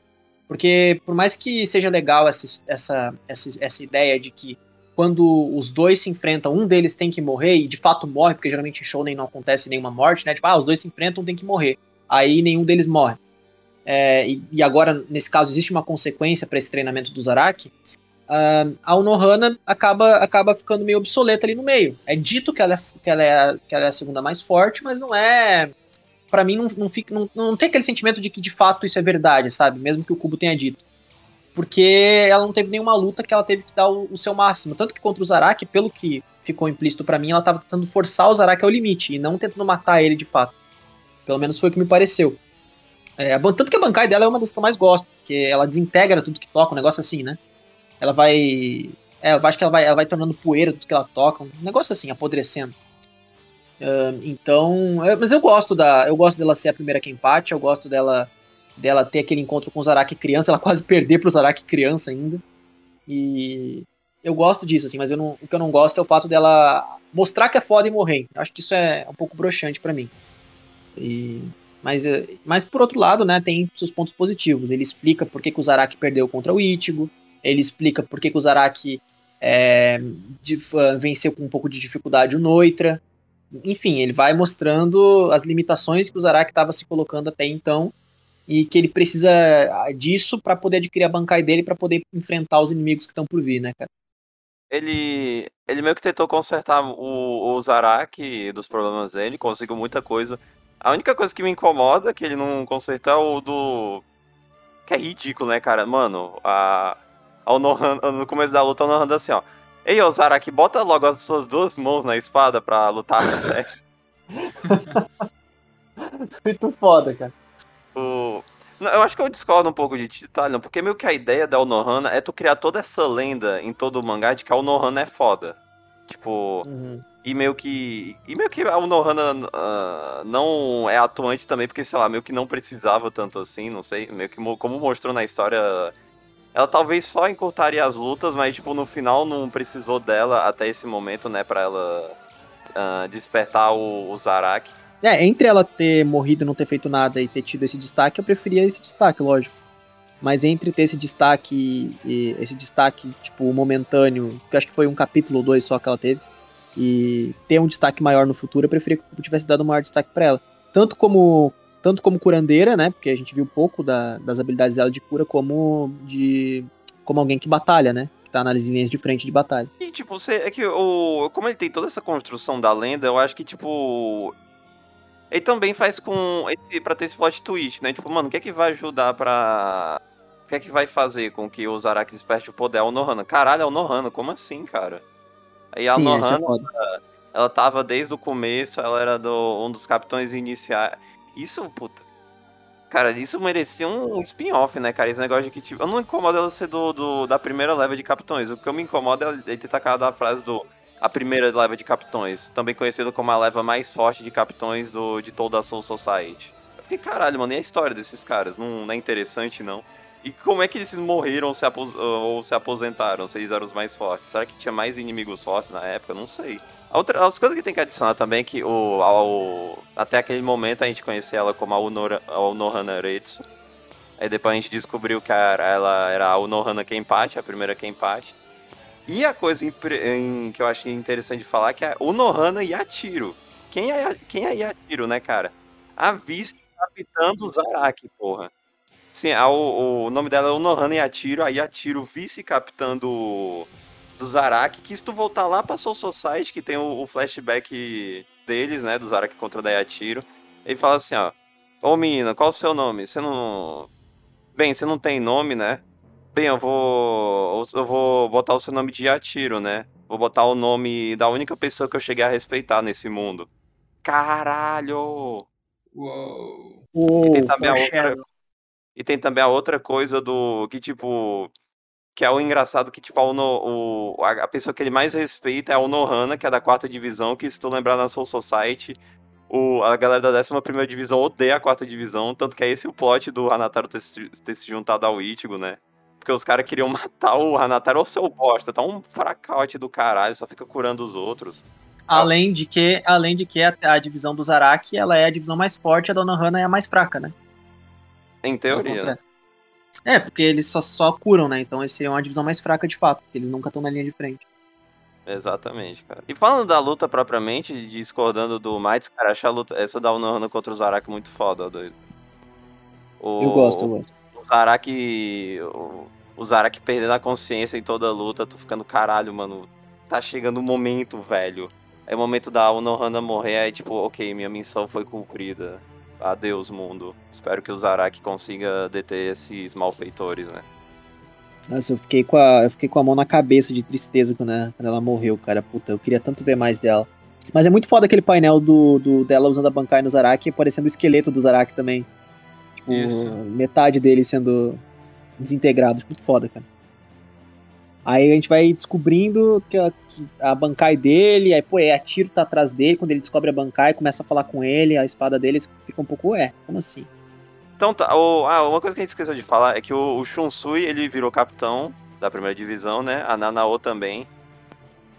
Porque por mais que seja legal essa, essa, essa, essa ideia de que quando os dois se enfrentam, um deles tem que morrer, e de fato morre, porque geralmente em Shonen não acontece nenhuma morte, né? Tipo, ah, os dois se enfrentam, tem que morrer. Aí nenhum deles morre. É, e, e, agora, nesse caso, existe uma consequência para esse treinamento do Zaraki. Uh, a Unohana acaba, acaba ficando meio obsoleta ali no meio. É dito que ela é, que ela é, que ela é a segunda mais forte, mas não é. para mim, não, não, fica, não, não tem aquele sentimento de que de fato isso é verdade, sabe? Mesmo que o Kubo tenha dito porque ela não teve nenhuma luta que ela teve que dar o, o seu máximo. Tanto que contra o Zaraki, pelo que ficou implícito para mim, ela tava tentando forçar o Zaraki ao limite e não tentando matar ele de fato. Pelo menos foi o que me pareceu. É, tanto que a bancada dela é uma das que eu mais gosto, porque ela desintegra tudo que toca, um negócio assim, né? Ela vai. É, eu acho que ela vai, ela vai tornando poeira tudo que ela toca, um negócio assim, apodrecendo. Uh, então. É, mas eu gosto da. Eu gosto dela ser a primeira que empate, eu gosto dela dela ter aquele encontro com o Zaraki criança, ela quase perder pro Zaraki criança ainda. E eu gosto disso, assim, mas eu não, o que eu não gosto é o fato dela mostrar que é foda e morrer. Eu acho que isso é um pouco broxante para mim. E, mas, eh, mas por outro lado, né, tem seus pontos positivos. Ele explica por que, que o Zaraki perdeu contra o Ichigo, ele explica por que, que o Zaraki é, de, uh, venceu com um pouco de dificuldade o Noitra. Enfim, ele vai mostrando as limitações que o Zaraki estava se colocando até então e que ele precisa ah, disso para poder adquirir a bancai dele para poder enfrentar os inimigos que estão por vir, né, cara? Ele, ele meio que tentou consertar o, o Zaraki dos problemas dele, conseguiu muita coisa. A única coisa que me incomoda é que ele não consertou é o do. Que é ridículo, né, cara? Mano, a. ao Nohana, no começo da luta, o Nohana assim, ó. Ei, ô Zaraki, bota logo as suas duas mãos na espada pra lutar sério. Muito foda, cara. O... Não, Eu acho que eu discordo um pouco de Titalion, porque meio que a ideia da Onohana é tu criar toda essa lenda em todo o mangá de que a Onohana é foda. Tipo, Uhum. e meio que. E meio que a Onohana ah, não é atuante também, porque, sei lá, meio que não precisava tanto assim, não sei. Meio que mo- como mostrou na história. Ela talvez só encurtaria as lutas, mas, tipo, no final não precisou dela até esse momento, né, pra ela ah, despertar o, o Zaraki. É, entre ela ter morrido não ter feito nada e ter tido esse destaque, eu preferia esse destaque, lógico. Mas entre ter esse destaque e esse destaque, tipo, momentâneo, que eu acho que foi um capítulo ou dois só que ela teve, e ter um destaque maior no futuro, eu preferia que eu tivesse dado um maior destaque pra ela. Tanto como tanto como curandeira, né? Porque a gente viu pouco da- das habilidades dela de cura, como de como alguém que batalha, né? Que tá nas linhas de frente de batalha. E, tipo, você, é que o. Como ele tem toda essa construção da lenda, eu acho que, tipo. Ele também faz com. Pra ter esse plot twist, né? Tipo, mano, o que é que vai ajudar pra. O que é que vai fazer com que o Zaraki desperte o poder? É o Nohana. Caralho, é o Nohana, como assim, cara? Aí a Sim, é Nohana, foda. ela tava desde o começo, ela era do, um dos capitães iniciais. Isso, puta. Cara, isso merecia um spin-off, né, cara? Esse negócio de que, tipo, eu não incomodo ela ser do, do- da primeira leva de capitões. O que eu me incomoda é ele ter tacado a frase do a primeira leva de capitões, também conhecido como a leva mais forte de capitões do, de toda a Soul Society. Eu fiquei, caralho, mano, e a história desses caras? Não, não é interessante, não? E como é que eles morreram se, ou se aposentaram, se eles eram os mais fortes? Será que tinha mais inimigos fortes na época? Não sei. Outra, as coisas que tem que adicionar também é que o, ao- até aquele momento a gente conhecia ela como a, Unora, a Unohana Retsu. Aí depois a gente descobriu que era, ela era a Unohana Kenpachi, a primeira Kenpachi. E a coisa impre- em- que eu acho interessante de falar é que é Unohana Yatiro. Quem é, quem é Yatiro, né, cara? A vice-capitã do Zaraki, porra. Sim, a- o, o nome dela é Unohana Yatiro, a Yatiro, vice-capitã do, Zaraki, que se tu voltar lá pra Soul Society, que tem o, o flashback deles, né, do Zaraki contra a Yatiro, ele fala assim, ó, ô menina, qual o seu nome? Você não... Bem, você não tem nome, né? Bem, eu vou. Eu vou botar o seu nome de Yatiro, né? Vou botar o nome da única pessoa que eu cheguei a respeitar nesse mundo. Caralho! Uou. Uou, tem também a outra-. E tem também a outra coisa do. Que, tipo. Que é o engraçado que, tipo, a, Uno- o, a pessoa que ele mais respeita é a Unohana, que é da quarta divisão, que se tu lembrar na Soul Society, o, a galera da décima primeira divisão odeia a quarta divisão, tanto que é esse o plot do Hanataro ter, se- ter se juntado ao Ichigo, né? Porque os caras queriam matar o Hanataro, ô seu bosta, tá um fracote do caralho, só fica curando os outros. Além de que, além de que a, a divisão do Zaraki, ela é a divisão mais forte, a Dona Hana é a mais fraca, né? Em teoria, né? É, porque eles só, só curam, né? Então eles seriam a divisão mais fraca de fato, porque eles nunca estão na linha de frente. Exatamente, cara. E falando da luta propriamente, discordando do Mites, cara, acho a luta, essa da Unohana contra o Zaraki muito foda, ó, doido. O, Eu gosto, eu gosto. O Zaraki. O, o Zaraki perdendo a consciência em toda a luta, tu ficando caralho, mano. Tá chegando o momento, velho. É o momento da Unohana morrer, aí tipo, ok, minha missão foi cumprida. Adeus, mundo. Espero que o Zaraki consiga deter esses malfeitores, né? Nossa, eu fiquei, com a, eu fiquei com a mão na cabeça de tristeza quando ela, quando ela morreu, cara. Puta, eu queria tanto ver mais dela. Mas é muito foda aquele painel do, do- dela usando a Bankai no Zaraki, parecendo o esqueleto do Zaraki também. Tipo, Isso. metade dele sendo desintegrado. Muito foda, cara. Aí a gente vai descobrindo que a, que a Bankai dele, aí, pô, é, a tiro tá atrás dele, quando ele descobre a Bankai, começa a falar com ele, a espada dele fica um pouco, ué, como assim? Então tá, o- ah, uma coisa que a gente esqueceu de falar é que o, o Shunsui, ele virou capitão da primeira divisão, né? A Nanao também.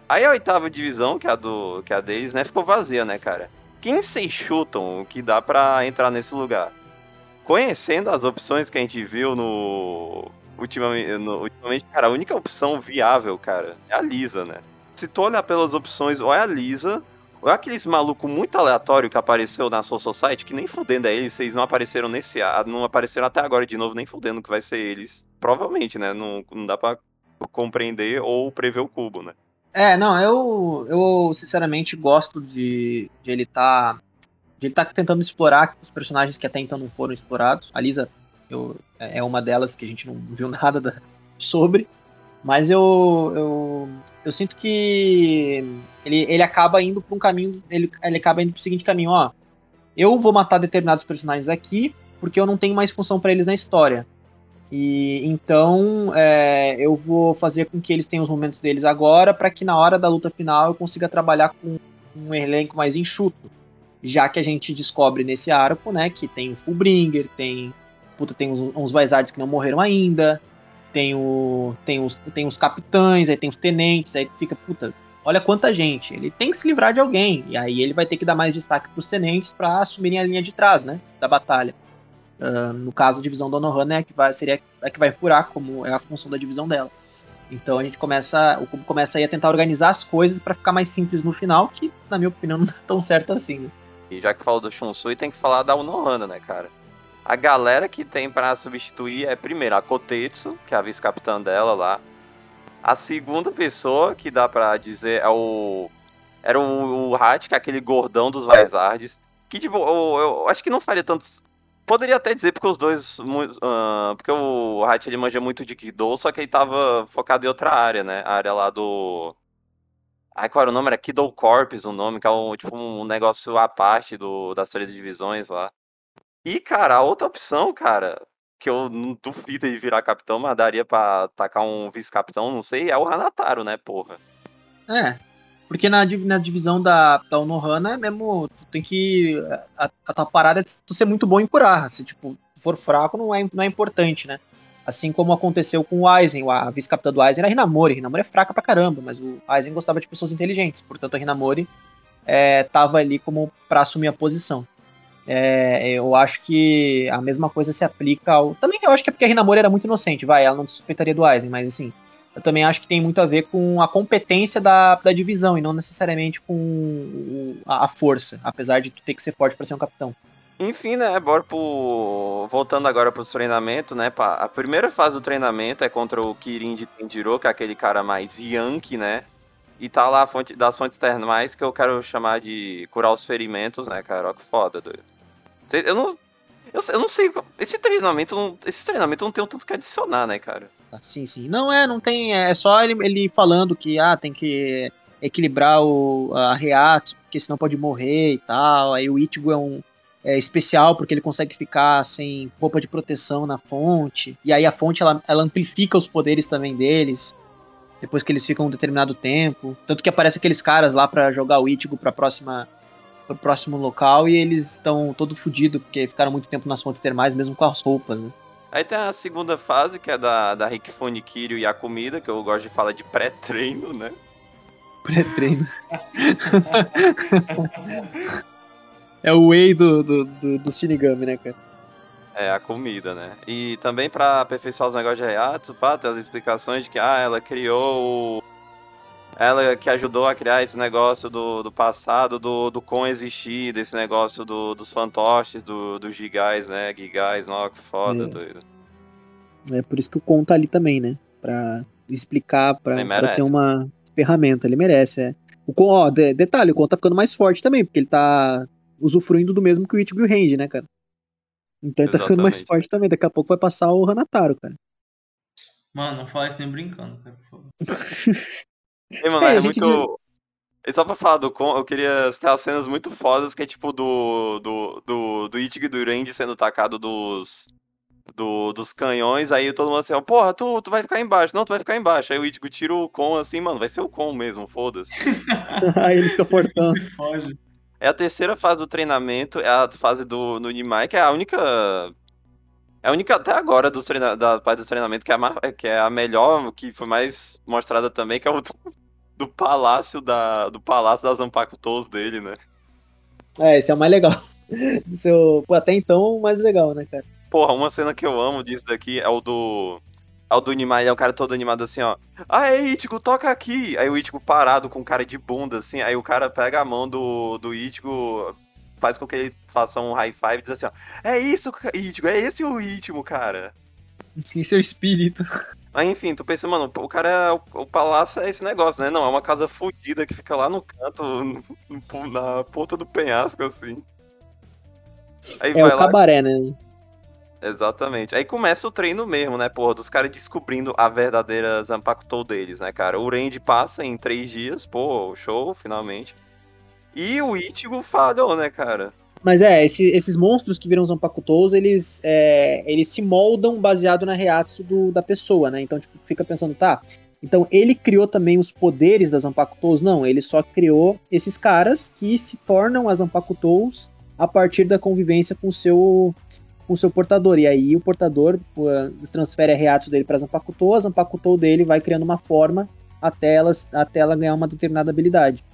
Aí a oitava divisão, que é a, do, que é a deles, né? Ficou vazia, né, cara? Quem vocês chutam que dá pra entrar nesse lugar? Conhecendo as opções que a gente viu no... Ultimamente, no- ultimamente, cara, a única opção viável, cara, é a Lisa, né? Se tu olhar pelas opções, ou é a Lisa, ou é aqueles maluco muito aleatório que apareceu na Soul Society, que nem fudendo é eles, vocês não apareceram nesse não apareceram até agora de novo, nem fudendo que vai ser eles. Provavelmente, né? Não, não dá pra compreender ou prever o cubo, né? É, não, eu, eu sinceramente gosto de, de ele tá. De ele tá tentando explorar os personagens que até então não foram explorados. A Lisa eu, é uma delas que a gente não viu nada da- sobre. Mas eu, eu, eu sinto que ele, ele acaba indo para um caminho, ele, ele acaba indo para o seguinte caminho, ó. Eu vou matar determinados personagens aqui porque eu não tenho mais função para eles na história. E então é, eu vou fazer com que eles tenham os momentos deles agora para que na hora da luta final eu consiga trabalhar com um elenco mais enxuto. Já que a gente descobre nesse arco, né, que tem o Fullbringer, tem puta, tem uns, uns que não morreram ainda, tem, o, tem, os, tem os capitães, aí tem os tenentes, aí fica, puta, olha quanta gente. Ele tem que se livrar de alguém, e aí ele vai ter que dar mais destaque pros tenentes para assumirem a linha de trás, né, da batalha. Uh, no caso, a divisão da Onohana é que vai, seria a que vai furar, como é a função da divisão dela. Então a gente começa, o Cubo começa aí a tentar organizar as coisas para ficar mais simples no final, que na minha opinião não é tão certo assim. Né? E já que falou do Shunsui, tem que falar da Unohana, né, cara? A galera que tem para substituir é primeiro a Kotetsu, que é a vice-capitã dela lá. A segunda pessoa que dá para dizer é o era o, o Hat, que é aquele gordão dos Vizards. Que, tipo, eu, eu, acho que não faria tanto Poderia até dizer porque os dois. Uh, porque o Hat ele manja muito de Kido, só que ele tava focado em outra área, né? A área lá do. Ai, qual era o nome? Era Kido Corps, o nome, que é um, tipo um negócio à parte do, das três divisões lá. E, cara, a outra opção, cara, que eu não duvido de virar capitão, mas daria pra tacar um vice-capitão, não sei, é o Hanataro, né, porra? É, porque na, na divisão da, da Onohana é mesmo. Tu tem que. A, a tua parada é tu ser muito bom em curar. Se tipo, for fraco, não é, não é importante, né? Assim como aconteceu com o Aizen, a vice-capitã do Aizen era a Hinamori. A Hinamori é fraca pra caramba, mas o Aizen gostava de pessoas inteligentes. Portanto, a Hinamori é, tava ali como pra assumir a posição. É, eu acho que a mesma coisa se aplica ao. Também eu acho que é porque a Hinamori era muito inocente, vai, ela não suspeitaria do Aizen, mas assim eu também acho que tem muito a ver com a competência da, da divisão e não necessariamente com a, a força, apesar de tu ter que ser forte para ser um capitão. Enfim, né, bora pro... Voltando agora pro treinamento, né, pá, a primeira fase do treinamento é contra o Kirin de Tenjiro, que é aquele cara mais Yankee, né, e tá lá a fonte, das fontes termais que eu quero chamar de curar os ferimentos, né, cara, ó que foda, doido. Eu não... Eu, eu não sei, esse treinamento, esse treinamento não tem tanto que adicionar, né, cara. Sim, sim. Não é, não tem. É só ele, ele falando que ah, tem que equilibrar o, a Reato, porque senão pode morrer e tal. Aí o Ichigo é um. É especial porque ele consegue ficar sem roupa de proteção na fonte. E aí a fonte ela, ela amplifica os poderes também deles. Depois que eles ficam um determinado tempo. Tanto que aparece aqueles caras lá para jogar o Ichigo pra próxima pro próximo local e eles estão todo fodidos porque ficaram muito tempo nas fontes termais, mesmo com as roupas, né? Aí tem a segunda fase, que é da, da Rikifune Kiryu e a comida, que eu gosto de falar de pré-treino, né? Pré-treino. é o whey do, do, do, do Shinigami, né, cara? É, a comida, né? E também para aperfeiçoar os negócios de Hayatsu, pá, tem as explicações de que, ah, ela criou o... Ela que ajudou a criar esse negócio do, do passado, do, do com existir, desse negócio do, dos fantoches, do, dos gigais, né? Gigais, não, que foda, é. doido. É por isso que o Con tá ali também, né? Pra explicar, pra, pra ser uma ferramenta. Ele merece, é. O Con, ó, de, detalhe, o Con tá ficando mais forte também, porque ele tá usufruindo do mesmo que o Ichigo e o Range, né, cara? Então ele tá ficando mais forte também. Daqui a pouco vai passar o Hanataro, cara. Mano, não fala isso nem brincando, cara, por favor. Ei, mano, é, é muito. E só pra falar do Con, eu queria citar cenas muito fodas, que é tipo do. do. do, do Ichigo e do Randy sendo tacado dos. Do, dos canhões, aí todo mundo assim, ó, porra, tu, tu vai ficar embaixo, não, tu vai ficar embaixo. Aí o Ichigo tira o Con assim, mano, vai ser o Con mesmo, foda-se. aí ele fica fortando. É a terceira fase do treinamento, é a fase do no Nimai, que é a única é a única até agora dos treina, da parte do treinamento que é, a, que é a melhor, que foi mais mostrada também, que é o do, do palácio da do palácio das Zanpakutos dele, né? É, esse é o mais legal. Pô, até então o mais legal, né, cara? Porra, uma cena que eu amo disso daqui é o do é o do Nimai, é o cara todo animado assim, ó. Ah, é Ichigo, toca aqui! Aí o Ichigo parado com cara de bunda, assim, aí o cara pega a mão do, do Ichigo, faz com que ele faça um high five e diz assim, ó, é isso, ritmo, é esse o ritmo, cara. Esse é o espírito. Mas enfim, tu pensa, mano, o cara, o, o, palácio é esse negócio, né? Não, é uma casa fodida que fica lá no canto, no, na ponta do penhasco, assim. Aí é o lá... cabaré, né? Exatamente. Aí começa o treino mesmo, né, porra, dos caras descobrindo a verdadeira Zanpakutou deles, né, cara? O Randy passa em três dias, pô, show, finalmente. E o Ichigo falhou, né, cara? Mas é, esse- esses monstros que viram Zanpakutous, eles, é, eles se moldam baseado na reação do- da pessoa, né? Então, tipo, fica pensando, tá, então ele criou também os poderes das Zanpakutous? Não, ele só criou esses caras que se tornam as Zanpakutous a partir da convivência com o seu com seu portador. E aí o portador pô, transfere a reação dele para Zanpakutou, a Zanpakutou dele vai criando uma forma até, elas, até ela ganhar uma determinada habilidade.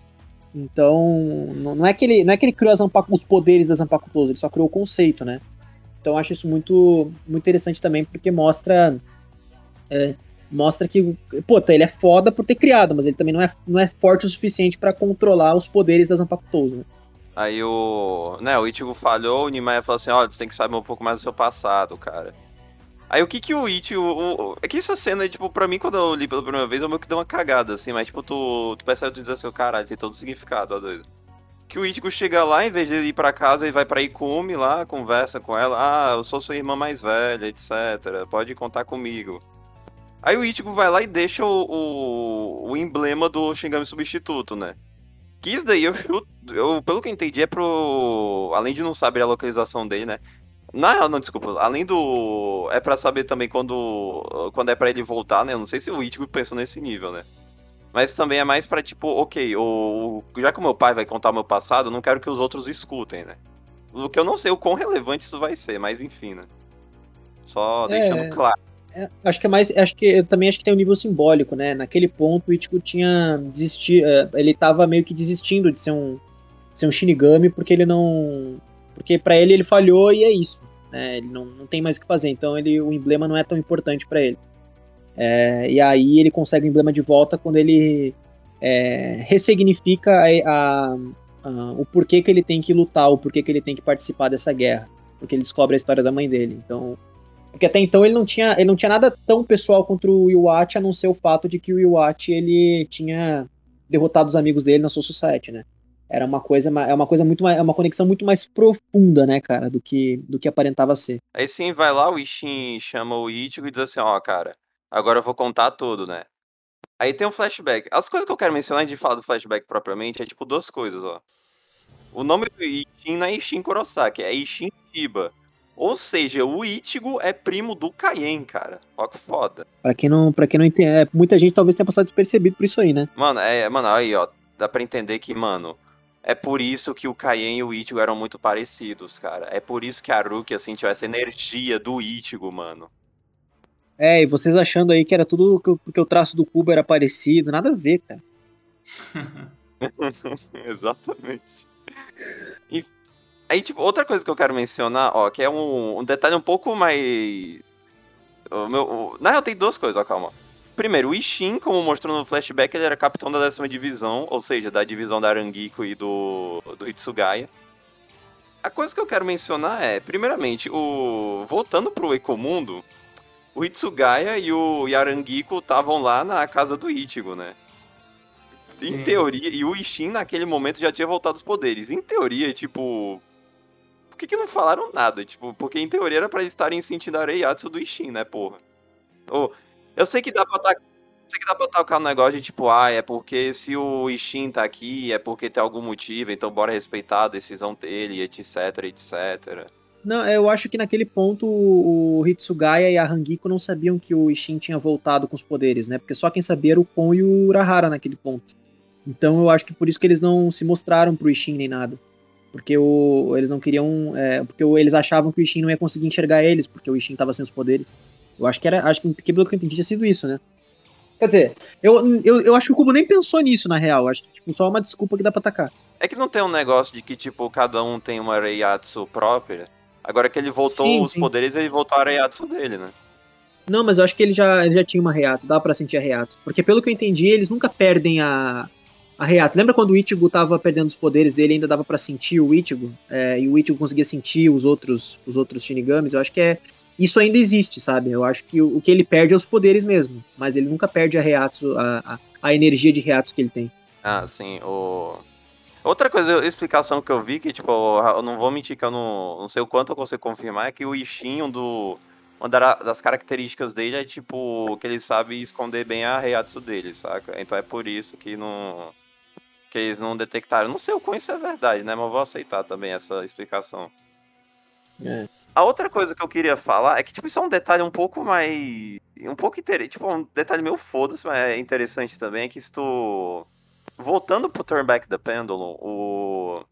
Então, não é que ele, não é que ele criou Zanpaku- os poderes das Zanpakutos, ele só criou o conceito, né? Então eu acho isso muito, muito interessante também, porque mostra é, mostra que, pô, tá, ele é foda por ter criado, mas ele também não é, não é forte o suficiente pra controlar os poderes das Zanpakutos, né? Aí o. Né, o Ichigo falhou, o Nimaya falou assim: olha, você tem que saber um pouco mais do seu passado, cara. Aí o que que o Ichigo. O, o- é que essa cena, tipo, pra mim, quando eu li pela primeira vez, eu meio que deu uma cagada, assim, mas tipo, tu, tu percebe tu diz assim, caralho, tem todo significado, às vezes. Que o Ichigo chega lá, em vez de ir pra casa, ele vai pra Ikumi lá, conversa com ela, ah, eu sou sua irmã mais velha, etc. Pode contar comigo. Aí o Ichigo vai lá e deixa o, o, o emblema do Shingami substituto, né? Que isso daí eu. Eu, pelo que eu entendi, é pro. Além de não saber a localização dele, né? Na real, não, desculpa. Além do. É pra saber também quando. Quando é pra ele voltar, né? Eu não sei se o Ichigo pensou nesse nível, né? Mas também é mais pra, tipo, ok, o, já que o meu pai vai contar o meu passado, eu não quero que os outros escutem, né? O que eu não sei o quão relevante isso vai ser, mas enfim, né? Só É. deixando claro. É, acho que é mais. Acho que eu também acho que tem um nível simbólico, né? Naquele ponto o Ichigo tinha desistido. ele tava meio que desistindo de ser um, ser um Shinigami, porque ele não. Porque pra ele ele falhou e é isso. Né? Ele não, não tem mais o que fazer. Então ele, o emblema não é tão importante pra ele. É, e aí ele consegue o emblema de volta quando ele é, ressignifica a- a- a- o porquê que ele tem que lutar, o porquê que ele tem que participar dessa guerra. Porque ele descobre a história da mãe dele. Então. Porque até então ele não tinha, ele não tinha nada tão pessoal contra o Iwate, a não ser o fato de que o Iwate ele tinha derrotado os amigos dele na Soul Society, né? Era uma coisa, é uma coisa muito mais, é uma conexão muito mais profunda, né, cara, do que do que aparentava ser. Aí sim, vai lá, o Ishin chama o Ichigo e diz assim, ó, cara, agora eu vou contar tudo, né? Aí tem um flashback. As coisas que eu quero mencionar antes de falar do flashback propriamente é tipo duas coisas, ó. O nome do Ishin não é Ishin Kurosaki, é Ishin Shiba. Ou seja, o Ichigo é primo do Kaien, cara. Ó que foda. Pra quem não, para quem não entende, é, muita gente talvez tenha passado despercebido por isso aí, né? Mano, é, mano, aí, ó, dá pra entender que, mano, é por isso que o Kaien e o Ichigo eram muito parecidos, cara. É por isso que a Rukia sentiu essa energia do Ichigo, mano. É, e vocês achando aí que era tudo que- porque o traço do cubo era parecido, nada a ver, cara. Exatamente. E aí, tipo, outra coisa que eu quero mencionar, ó, que é um, um detalhe um pouco mais. O meu, o- Na real, tem duas coisas, ó, calma. Primeiro, o Ishin, como mostrou no flashback, ele era capitão da décima divisão, ou seja, da divisão da Arangiko e do, do Hitsugaya. A coisa que eu quero mencionar é, primeiramente, o voltando pro Ecomundo, o Hitsugaya e o Yarangiko estavam lá na casa do Ichigo, né? Em Sim. teoria, e o Ishin naquele momento já tinha voltado os poderes. Em teoria, tipo. Por que, que não falaram nada? Tipo, porque em teoria era pra eles estarem sentindo a Reiatsu do Ishin, né, porra? Ô, eu sei que dá pra tá. Sei que dá pra tocar um negócio de tipo, ah, é porque se o Ishin tá aqui, é porque tem algum motivo, então bora respeitar a decisão dele, etc, etc. Não, eu acho que naquele ponto o Hitsugaya e a Hangiko não sabiam que o Ishin tinha voltado com os poderes, né? Porque só quem sabia era o Kon e o Urahara naquele ponto. Então eu acho que por isso que eles não se mostraram pro Ishin nem nada. Porque o, eles não queriam. é, porque eles achavam que o Ishin não ia conseguir enxergar eles, porque o Ishin tava sem os poderes. Eu acho que era. Acho que pelo que eu entendi tinha sido isso, né? Quer dizer, eu, eu, eu acho que o Kubo nem pensou nisso, na real. Acho que tipo, só uma desculpa que dá pra atacar. É que não tem um negócio de que, tipo, cada um tem uma Reiatsu própria. Agora que ele voltou Sim, os sim. poderes, ele voltou a Reiatsu dele, né? Não, mas eu acho que ele já, ele já tinha uma reato, dá pra sentir a reato. Porque pelo que eu entendi, eles nunca perdem a, a reato. Lembra quando o Ichigo tava perdendo os poderes dele, ainda dava pra sentir o Ichigo? É, e o Ichigo conseguia sentir os outros, os outros Shinigamis? Eu acho que é. Isso ainda existe, sabe? Eu acho que o, o que ele perde é os poderes mesmo. Mas ele nunca perde a reato, a, a, a energia de reato que ele tem. Ah, sim, o. Outra coisa, explicação que eu vi, que, tipo, eu não vou mentir que eu não, não sei o quanto eu consigo confirmar, é que o Ishin, do, uma das características dele é, tipo, que ele sabe esconder bem a Reiatsu dele, saca? Então é por isso que não... que eles não detectaram. Não sei o quanto isso é verdade, né? Mas vou aceitar também essa explicação. É. A outra coisa que eu queria falar é que, tipo, isso é um detalhe um pouco mais... Um pouco interessante, tipo, um detalhe meio foda-se, mas é interessante também, é que se tu voltando pro Turn Back the Pendulum, o.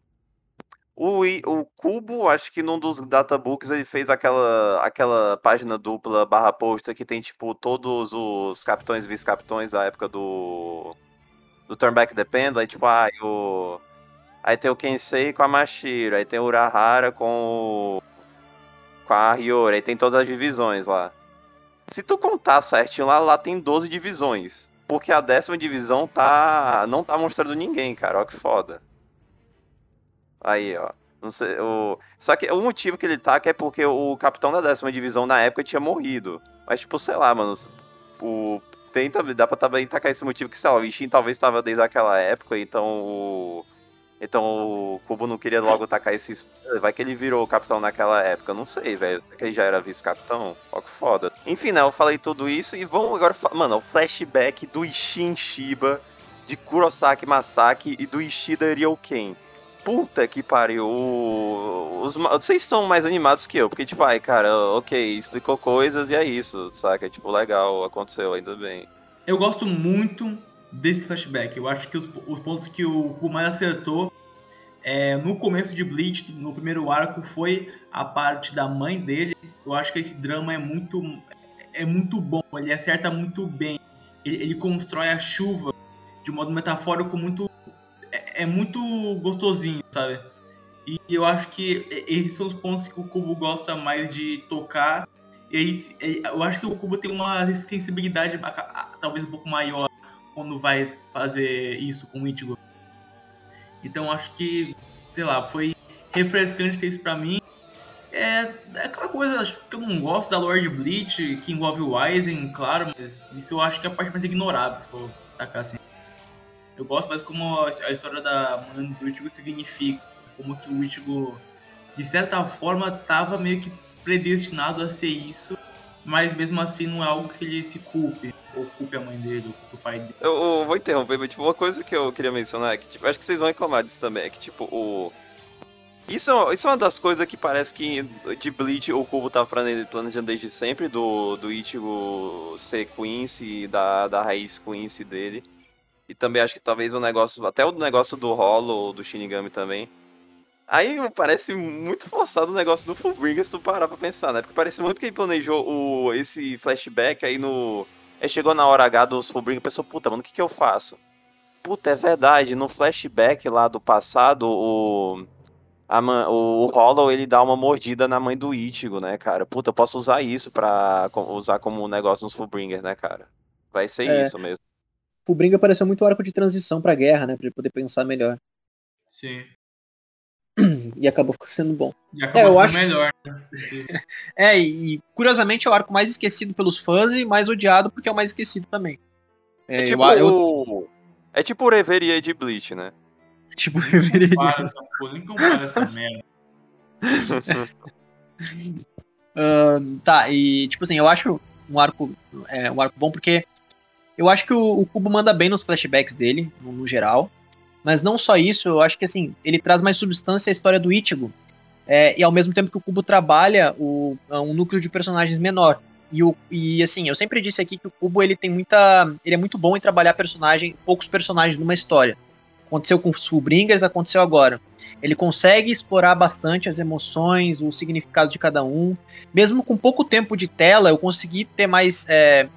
O, o Cubo, acho que num dos databooks ele fez aquela, aquela página dupla barra posta que tem, tipo, todos os capitões e vice-capitões da época do. Do Turn Back the Pendulum. Aí, tipo, ah, o. Aí tem o Kensei com a Mashiro, aí tem o Urahara com o. Com a Hiyori, aí tem todas as divisões lá. Se tu contar certinho lá, lá tem 12 divisões. Porque a décima divisão tá. não tá mostrando ninguém, cara. Ó que foda. Aí, ó. Não sei, o... Só que o motivo que ele tá é porque o capitão da décima divisão na época tinha morrido. Mas, tipo, sei lá, mano. O... Tem, dá pra também tacar esse motivo que, sei lá, o Ishin talvez estava desde aquela época, então o. Então o Kubo não queria logo tacar esse. Vai que ele virou capitão naquela época. Não sei, velho. Que ele já era vice-capitão. Ó que foda. Enfim, né? Eu falei tudo isso e vamos agora. Mano, o flashback do Ishin Shiba, de Kurosaki Masaki e do Ishida Ryoken. Puta que pariu. Os, vocês são mais animados que eu, porque, tipo, ai, cara, ok, explicou coisas e é isso, saca? Tipo, legal, aconteceu, ainda bem. Eu gosto muito desse flashback. Eu acho que os, os pontos que o Kumai acertou é, no começo de Bleach, no primeiro arco, foi a parte da mãe dele. Eu acho que esse drama é muito, é muito bom, ele acerta muito bem. Ele, ele constrói a chuva de modo metafórico muito. É, é, muito gostosinho, sabe? E eu acho que esses são os pontos que o Kubo gosta mais de tocar. E eu acho que o Kubo tem uma sensibilidade talvez um pouco maior quando vai fazer isso com o Ichigo. Então acho que, sei lá, foi refrescante ter isso pra mim. É, é aquela coisa que eu não gosto da Lord Bleach, que envolve o Aizen, claro, mas isso eu acho que é a parte mais ignorável, se for tacar assim. Eu gosto mais como a, história da mãe do Ichigo significa, como que o Ichigo, de certa forma, tava meio que predestinado a ser isso mas mesmo assim não é algo que ele se culpe, ou culpe a mãe dele, ou culpe o pai dele. Eu, eu vou interromper, mas tipo, uma coisa que eu queria mencionar é que, tipo, acho que vocês vão reclamar disso também, é que, tipo, o... Isso, é isso é uma das coisas que parece que de Bleach o Kubo tava planejando desde sempre, do, do Ichigo ser Quincy, da, da raiz Quincy dele. E também acho que talvez o negócio, até o negócio do Hollow, do Shinigami também, Aí parece muito forçado o negócio do Fullbringer se tu parar pra pensar, né? Porque parece muito que ele planejou o, esse flashback aí no. Aí chegou na hora H dos Fullbringer e pensou, puta, mano, o que que eu faço? Puta, é verdade, no flashback lá do passado, o. A man, o Hollow ele dá uma mordida na mãe do Ichigo, né, cara? Puta, eu posso usar isso pra usar como negócio nos Fullbringer, né, cara? Vai ser é. isso mesmo. Fullbringer pareceu muito arco de transição pra guerra, né? Pra ele poder pensar melhor. Sim. E acabou sendo bom. E acabou é, eu acho... melhor. Né? é, e curiosamente é o arco mais esquecido pelos fãs e mais odiado porque é o mais esquecido também. É, é tipo eu... Eu... É tipo o Reverie de Bleach, né? Tipo o Reverie de Bleach. Nem compara essa merda. uh, tá, e tipo assim, eu acho um arco, é, um arco bom porque eu acho que o, o Kubo manda bem nos flashbacks dele, no, no geral. Mas não só isso, eu acho que assim, ele traz mais substância à história do Ichigo. É, e ao mesmo tempo que o Kubo trabalha o, um núcleo de personagens menor. E, o, e assim, eu sempre disse aqui que o Kubo ele tem muita. Ele é muito bom em trabalhar personagem, poucos personagens numa história. Aconteceu com os Fullbringers, aconteceu agora. Ele consegue explorar bastante as emoções, o significado de cada um. Mesmo com pouco tempo de tela, eu consegui ter mais é,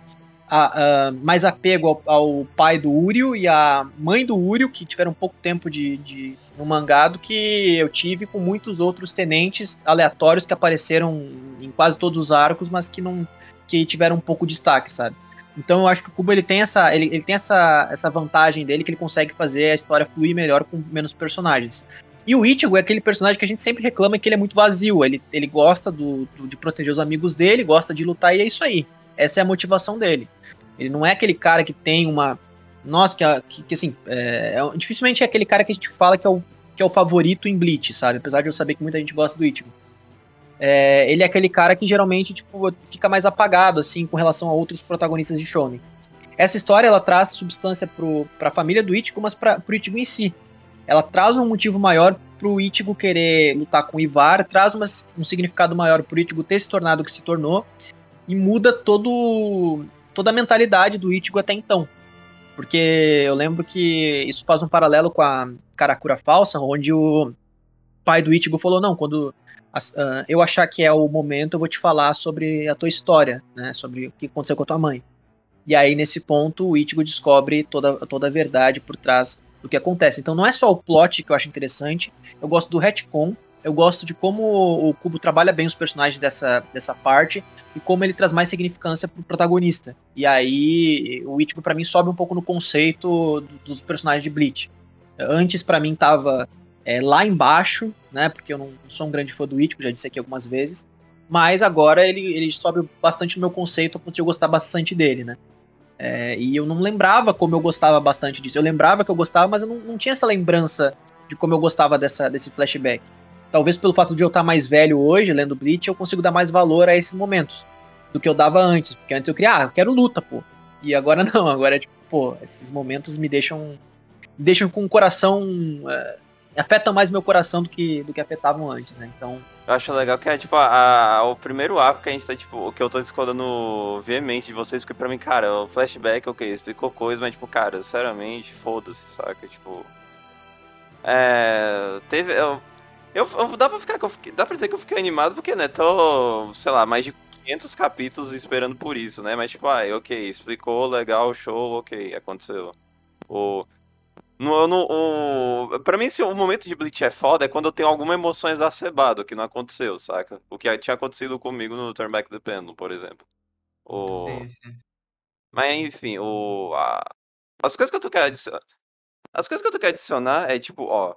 a, a, mais apego ao, ao, pai do Urio e à mãe do Urio, que tiveram pouco tempo de, de no mangá, do que eu tive com muitos outros tenentes aleatórios que apareceram em quase todos os arcos, mas que não que tiveram um pouco de destaque, sabe? Então eu acho que o Kubo ele tem essa ele, ele tem essa, essa vantagem dele que ele consegue fazer a história fluir melhor com menos personagens. E o Ichigo é aquele personagem que a gente sempre reclama que ele é muito vazio. Ele, ele gosta do, do, de proteger os amigos dele, gosta de lutar e é isso aí. Essa é a motivação dele. Ele não é aquele cara que tem uma, nossa, que, que, que assim, é, é, dificilmente é aquele cara que a gente fala que é, o, que é o favorito em Bleach, sabe? Apesar de eu saber que muita gente gosta do Ichigo. É, ele é aquele cara que geralmente tipo, fica mais apagado assim com relação a outros protagonistas de shonen. Essa história ela traz substância para a família do Ichigo, mas para o Ichigo em si. Ela traz um motivo maior para o Ichigo querer lutar com o Ivar, traz uma, um significado maior para o Ichigo ter se tornado o que se tornou e muda todo, toda a mentalidade do Ichigo até então. Porque eu lembro que isso faz um paralelo com a Karakura Falsa, onde o pai do Ichigo falou: Não, quando uh, eu achar que é o momento, eu vou te falar sobre a tua história, né? Sobre o que aconteceu com a tua mãe. E aí, nesse ponto, o Ichigo descobre toda, toda a verdade por trás do que acontece. Então, não é só o plot que eu acho interessante, eu gosto do retcon, eu gosto de como o Kubo trabalha bem os personagens dessa, dessa parte e como ele traz mais significância pro protagonista. E aí, o Ichigo para mim sobe um pouco no conceito dos personagens de Bleach. Antes para mim tava é, lá embaixo, né, porque eu não sou um grande fã do Ichigo, já disse aqui algumas vezes, mas agora ele, ele sobe bastante no meu conceito, de eu gostar bastante dele, né. É, e eu não lembrava como eu gostava bastante disso. Eu lembrava que eu gostava, mas eu não, não tinha essa lembrança de como eu gostava dessa, desse flashback. Talvez pelo fato de eu estar mais velho hoje, lendo Bleach, eu consigo dar mais valor a esses momentos do que eu dava antes. Porque antes eu queria, ah, eu quero luta, pô. E agora não, agora é tipo, pô, esses momentos me deixam. Me deixam com o coração. É, afetam mais meu coração do que, do que afetavam antes, né? Então. Eu acho legal que é, tipo, a, a, o primeiro arco que a gente tá, tipo, o que eu tô discordando veemente de vocês, porque pra mim, cara, o flashback, ok, explicou coisa, mas, tipo, cara, sinceramente, foda-se, saca? Tipo. É. Teve. Eu, eu, eu, dá pra ficar. Eu fiquei, dá pra dizer que eu fiquei animado, porque, né, tô, sei lá, mais de 500 capítulos esperando por isso, né? Mas, tipo, ah, ok, explicou, legal, show, ok, aconteceu. O. No, no, o, pra mim, se o momento de Bleach é foda é quando eu tenho alguma emoção exacerbada, que não aconteceu, saca? O que tinha acontecido comigo no Turn Back the Pendulum, por exemplo. O... Sim, sim. Mas, enfim, o... A... As coisas que eu tô querendo adicionar... As coisas que eu tô querendo adicionar é, tipo, ó...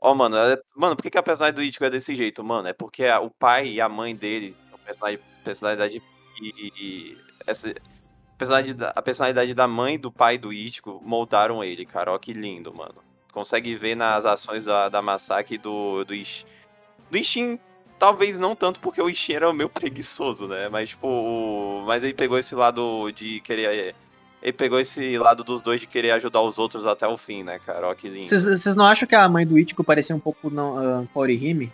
Ó, mano, é... mano, por que, que a personagem do Ichigo é desse jeito? Mano, é porque a... o pai e a mãe dele, a personalidade, personalidade e... Essa personalidade, a personalidade da mãe do pai do Ichigo moldaram ele, cara. Ó que lindo, mano. Consegue ver nas ações da, da Masaki do, do Ishin. Do Ishin, talvez não tanto porque o Ishin era meio preguiçoso, né? Mas, tipo, o... mas ele pegou esse lado de querer. Ele pegou esse lado dos dois de querer ajudar os outros até o fim, né, cara? Ó que lindo. Vocês não acham que a mãe do Ichigo parecia um pouco não, uh, Orihime?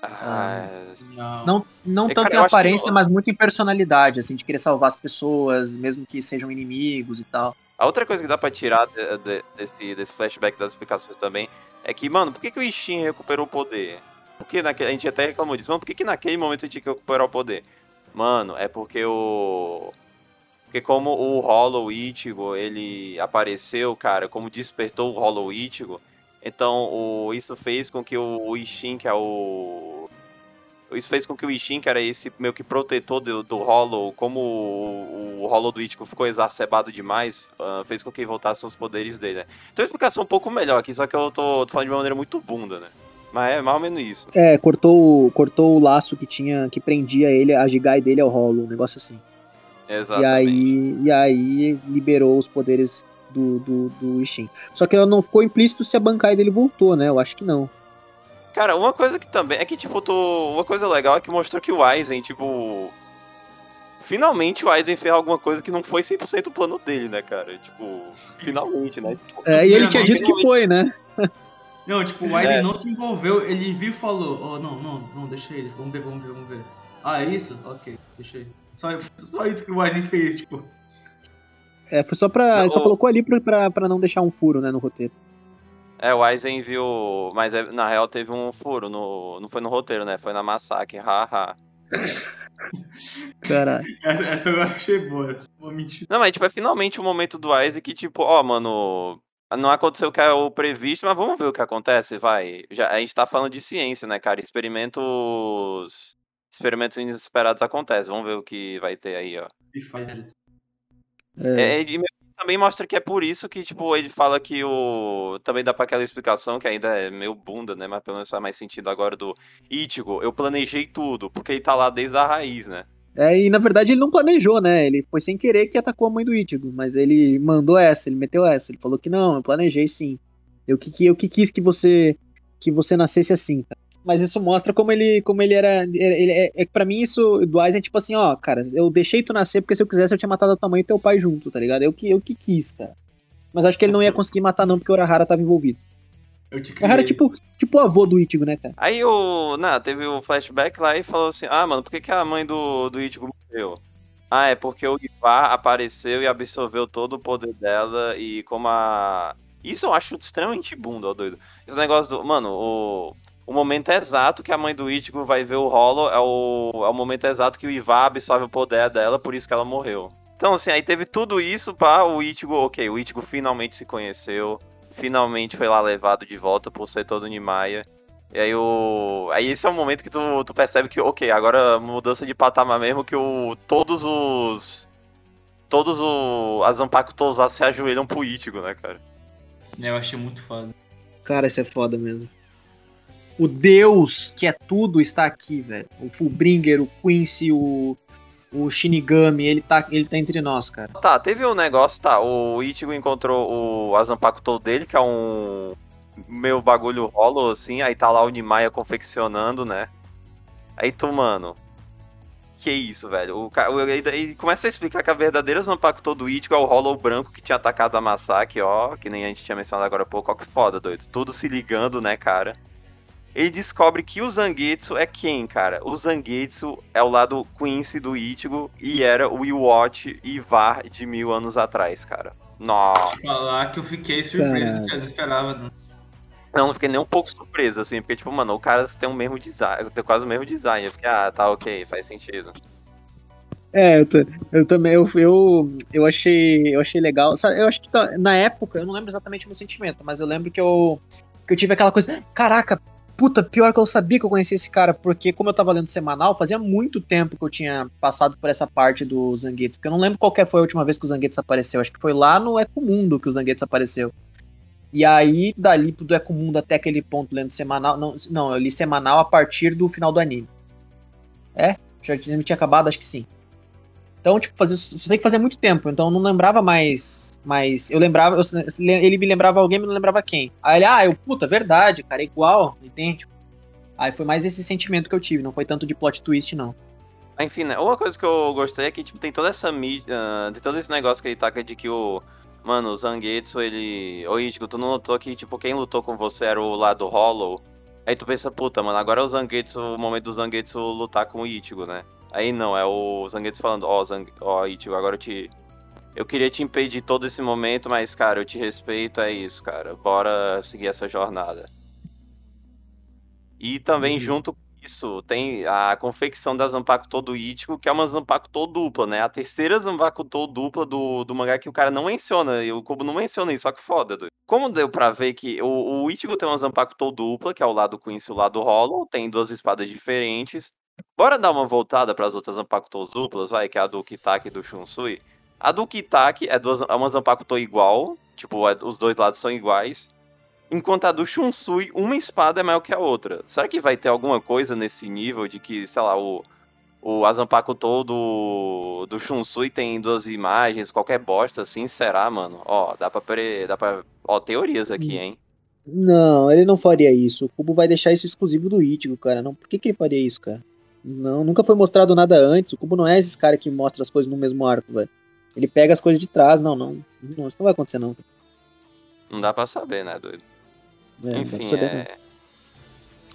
Ah, não, não é, tanto cara, em aparência, que... mas muito em personalidade, assim, de querer salvar as pessoas, mesmo que sejam inimigos e tal. A outra coisa que dá pra tirar de, de, desse, desse flashback das explicações também é que, mano, por que, que o Ishin recuperou o poder? Porque naquele, a gente até reclamou disso, mano, por que, que naquele momento a gente tinha que recuperar o poder? Mano, é porque o. Porque como o Hollow Ichigo, ele apareceu, cara, como despertou o Hollow Ichigo, então, o, isso fez com que o, o Ishin, que é o. Isso fez com que o Ishin, que era esse meio que protetor do, do Hollow, como o, o Hollow do Ichigo ficou exacerbado demais, uh, fez com que voltasse os poderes dele, né? Então a explicação um pouco melhor aqui, só que eu tô, tô falando de uma maneira muito bunda, né? Mas é mais ou menos isso. É, cortou, cortou o laço que tinha, que prendia ele, a Jigai dele ao Hollow, um negócio assim. Exatamente. E aí, e aí liberou os poderes do, do, do Ishin. Só que ela não ficou implícito se a Bankai dele voltou, né? Eu acho que não. Cara, uma coisa que também. É que, tipo, tô... uma coisa legal é que mostrou que o Aizen, tipo. Finalmente o Aizen fez alguma coisa que não foi 100% o plano dele, né, cara? Tipo, finalmente, né? Tipo, é, e ele tinha dito que foi, né? Não, tipo, o Aizen é. não se envolveu, ele viu e falou: Oh, não, não, não, deixa ele, vamos ver, vamos ver, vamos ver. Ah, é isso? Ok, deixa ele. Só, só isso que o Aizen fez, tipo. É, foi só pra. O... Só colocou ali pra, pra, pra não deixar um furo, né, no roteiro. É, o Aizen viu. Mas é, na real teve um furo. No... Não foi no roteiro, né? Foi na massacre. Haha. Caralho. Essa, essa eu achei boa. Vou mentir. Não, mas tipo, é finalmente o momento do Aizen que, tipo, ó, mano. Não aconteceu o que é o previsto, mas vamos ver o que acontece, vai. Já, a gente tá falando de ciência, né, cara? Experimentos. Experimentos inesperados acontecem. Vamos ver o que vai ter aí, ó. É. É, e também mostra que é por isso que, tipo, ele fala que o. Também dá pra aquela explicação que ainda é meio bunda, né? Mas pelo menos faz mais sentido agora do Ichigo. Eu planejei tudo, porque ele tá lá desde a raiz, né? É, e na verdade ele não planejou, né? Ele foi sem querer que atacou a mãe do Ichigo, mas ele mandou essa, ele meteu essa, ele falou que não, eu planejei sim. Eu que, eu que quis que você que você nascesse assim, cara. Mas isso mostra como ele como ele era, ele, é, é para mim isso do Aizen é tipo assim, ó, cara, eu deixei tu nascer porque se eu quisesse eu tinha matado a tua mãe e teu pai junto, tá ligado? Eu que eu que quis, cara. Mas acho que ele não ia conseguir matar não porque o Urahara tava envolvido. Eu te O Urahara é tipo, tipo o avô do Ichigo, né, cara? Aí o. Não, teve o flashback lá e falou assim: Ah, mano, por que, que a mãe do, do Ichigo morreu? Ah, é porque o Ivar apareceu e absorveu todo o poder dela e como a. Isso eu acho extremamente bunda, ó, doido. Esse negócio do. Mano, o. O momento exato que a mãe do Ichigo vai ver o Hollow é o, é o momento exato que o Ivar absorve o poder dela, por isso que ela morreu. Então, assim, aí teve tudo isso pra o Ichigo, ok, o Ichigo finalmente se conheceu, finalmente foi lá levado de volta pro setor do Nimaya. E aí o. Aí esse é o momento que tu, tu percebe que, ok, agora mudança de patamar mesmo, que o. Todos os. Todos os. As Zanpakutos lá se ajoelham pro Ichigo, né, cara? Eu achei muito foda. Cara, isso é foda mesmo. O Deus que é tudo está aqui, velho. O Fullbringer, o Quincy, o, o Shinigami, ele tá, ele tá entre nós, cara. Tá, teve um negócio, tá. O Ichigo encontrou o Azampakutou dele, que é um meu bagulho rolo, assim. Aí tá lá o Nimaya confeccionando, né? Aí tu, mano. Que isso, velho? O, ca- o- ele, começa a explicar que a verdadeira Zanpakutou do Ichigo é o Hollow branco que tinha atacado a Masaki, ó. Que nem a gente tinha mencionado agora há pouco. Ó, que foda, doido. Tudo se ligando, né, cara? Ele descobre que o Zangetsu é quem, cara? O Zangetsu é o lado Quincy do Ichigo e era o Iwatch e Var de mil anos atrás, cara. Nossa. Falar que eu fiquei surpreso, Caralho. eu não esperava, não. Não, não fiquei nem um pouco surpreso, assim, porque, tipo, mano, o cara tem o mesmo design, tem quase o mesmo design. Eu fiquei, ah, tá, ok, faz sentido. É, eu, eu também, eu, eu, eu achei, eu achei legal. Sabe, eu acho que tá- na época, eu não lembro exatamente o meu sentimento, mas eu lembro que eu, que eu tive aquela coisa, caraca, puta, pior que eu sabia que eu conhecia esse cara, porque como eu tava lendo semanal, fazia muito tempo que eu tinha passado por essa parte do Zangetsu, porque eu não lembro qual foi a última vez que o Zangetsu apareceu, acho que foi lá no Ecomundo que o Zangetsu apareceu. E aí, dali do Ecomundo até aquele ponto lendo semanal, não, não, eu li semanal a partir do final do anime. É? Já tinha acabado, acho que sim. Então, tipo, fazer, isso tem que fazer muito tempo. Então, eu não lembrava mais. mais eu lembrava. eu- ele me lembrava alguém, mas não lembrava quem. Aí ele, ah, eu, puta, verdade, cara, é igual, idêntico. Aí foi mais esse sentimento que eu tive, não foi tanto de plot twist, não. Mas, Enfim, né? Uma coisa que eu gostei é que, tipo, tem toda essa mídia. ah, tem todo esse negócio que ele taca de que o. Mano, o Zangetsu, ele. Ô Ichigo, tu não notou que, tipo, quem lutou com você era o lado Hollow? Aí tu pensa, puta, mano, agora é o Zangetsu, o momento do Zangetsu lutar com o Ichigo, né? Aí não, é o Zangetsu falando, ó, Zang... ó, Ichigo, agora eu te. Eu queria te impedir todo esse momento, mas, cara, eu te respeito, é isso, cara. Bora seguir essa jornada. E também, Uhum. junto com isso, tem a confecção da Zanpakuto do Ichigo, que é uma Zanpakuto dupla, né? A terceira Zanpakuto dupla do, do mangá que o cara não menciona, e o Kubo não menciona isso, só que foda, doido. Como deu pra ver que o, o Ichigo tem uma Zanpakuto dupla, que é o lado Quincy e o lado Hollow, tem duas espadas diferentes. Bora dar uma voltada pras outras Zanpakutos duplas, vai, que é a do Kitaki e do Shunsui. A do Kitaki é, duas, é uma Zanpakuto igual, tipo, é- os dois lados são iguais. Enquanto a do Shunsui, uma espada é maior que a outra. Será que vai ter alguma coisa nesse nível de que, sei lá, o, o Azampakuto do, do Shunsui tem duas imagens, qualquer bosta assim? Será, mano? Ó, dá pra, pre... dá pra... Ó, teorias aqui, hein? Não, ele não faria isso. O Kubo vai deixar isso exclusivo do Ichigo, cara. Não, por que, que ele faria isso, cara? Não, nunca foi mostrado nada antes. O Kubo não é esse cara que mostra as coisas no mesmo arco, velho. Ele pega as coisas de trás, não, não. Não, isso não vai acontecer, não. Não dá pra saber, né, doido? É, Enfim, saber, é...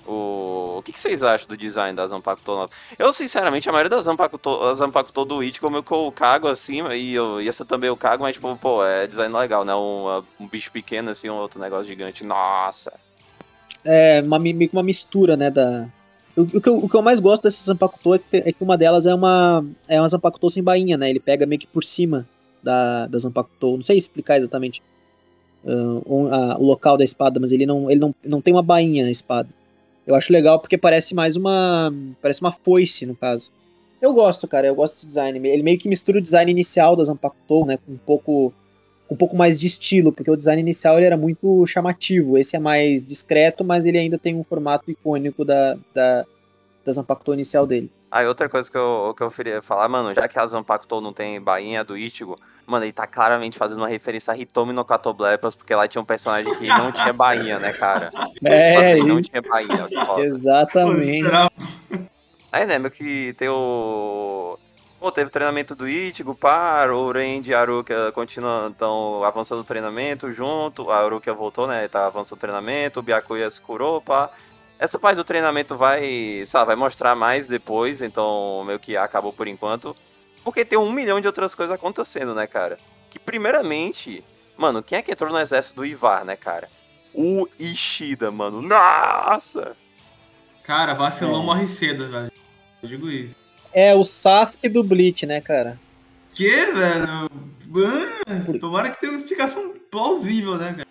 O... o que, que vocês acham do design da Zanpakuto nova? Eu, sinceramente, a maioria das Zanpakuto, Zanpakuto do meio que eu cago assim, e, eu, e essa também eu cago, mas, tipo, pô, é design legal, né? Um, um bicho pequeno, assim, um outro negócio gigante. Nossa! É, uma, meio que uma mistura, né, da... O, que eu, o que eu mais gosto dessas Zanpakuto é que, é que uma delas é uma é uma Zanpakuto sem bainha, né? Ele pega meio que por cima da, da Zanpakuto. Não sei explicar exatamente o, a- o local da espada, mas ele não, ele não, não tem uma bainha na espada. Eu acho legal porque parece mais uma. Parece uma foice, no caso. Eu gosto, cara, eu gosto desse design. Ele meio que mistura o design inicial da Zanpakuto, né? Com um pouco. Um pouco mais de estilo, porque o design inicial ele era muito chamativo. Esse é mais discreto, mas ele ainda tem um formato icônico da, da, da Zanpakuto inicial dele. Aí outra coisa que eu, que eu queria falar, mano, já que a Zanpakuto não tem bainha do Ichigo, mano, ele tá claramente fazendo uma referência a Hitomi no Catoblepas, porque lá tinha um personagem que não tinha bainha, né, cara? É, tipo, não tinha bainha. Exatamente. Aí, né, meio que tem o... Pô, teve o treinamento do Ichigo, pá, o Ren e a Aruka continuam, estão avançando o treinamento junto, a Aruka voltou, né, tá avançando o treinamento, o Byakuya se curou, pá. Essa parte do treinamento vai, sabe, vai mostrar mais depois, então meio que acabou por enquanto. Porque tem um milhão de outras coisas acontecendo, né, cara? Que primeiramente, mano, quem é que entrou no exército do Ivar, né, cara? O Ishida, mano. Nossa! Cara, vacilão É. morre cedo, velho. Eu digo isso. É o Sasuke do Bleach, né, cara? Que, velho? Mano, tomara que tenha uma explicação plausível, né, cara?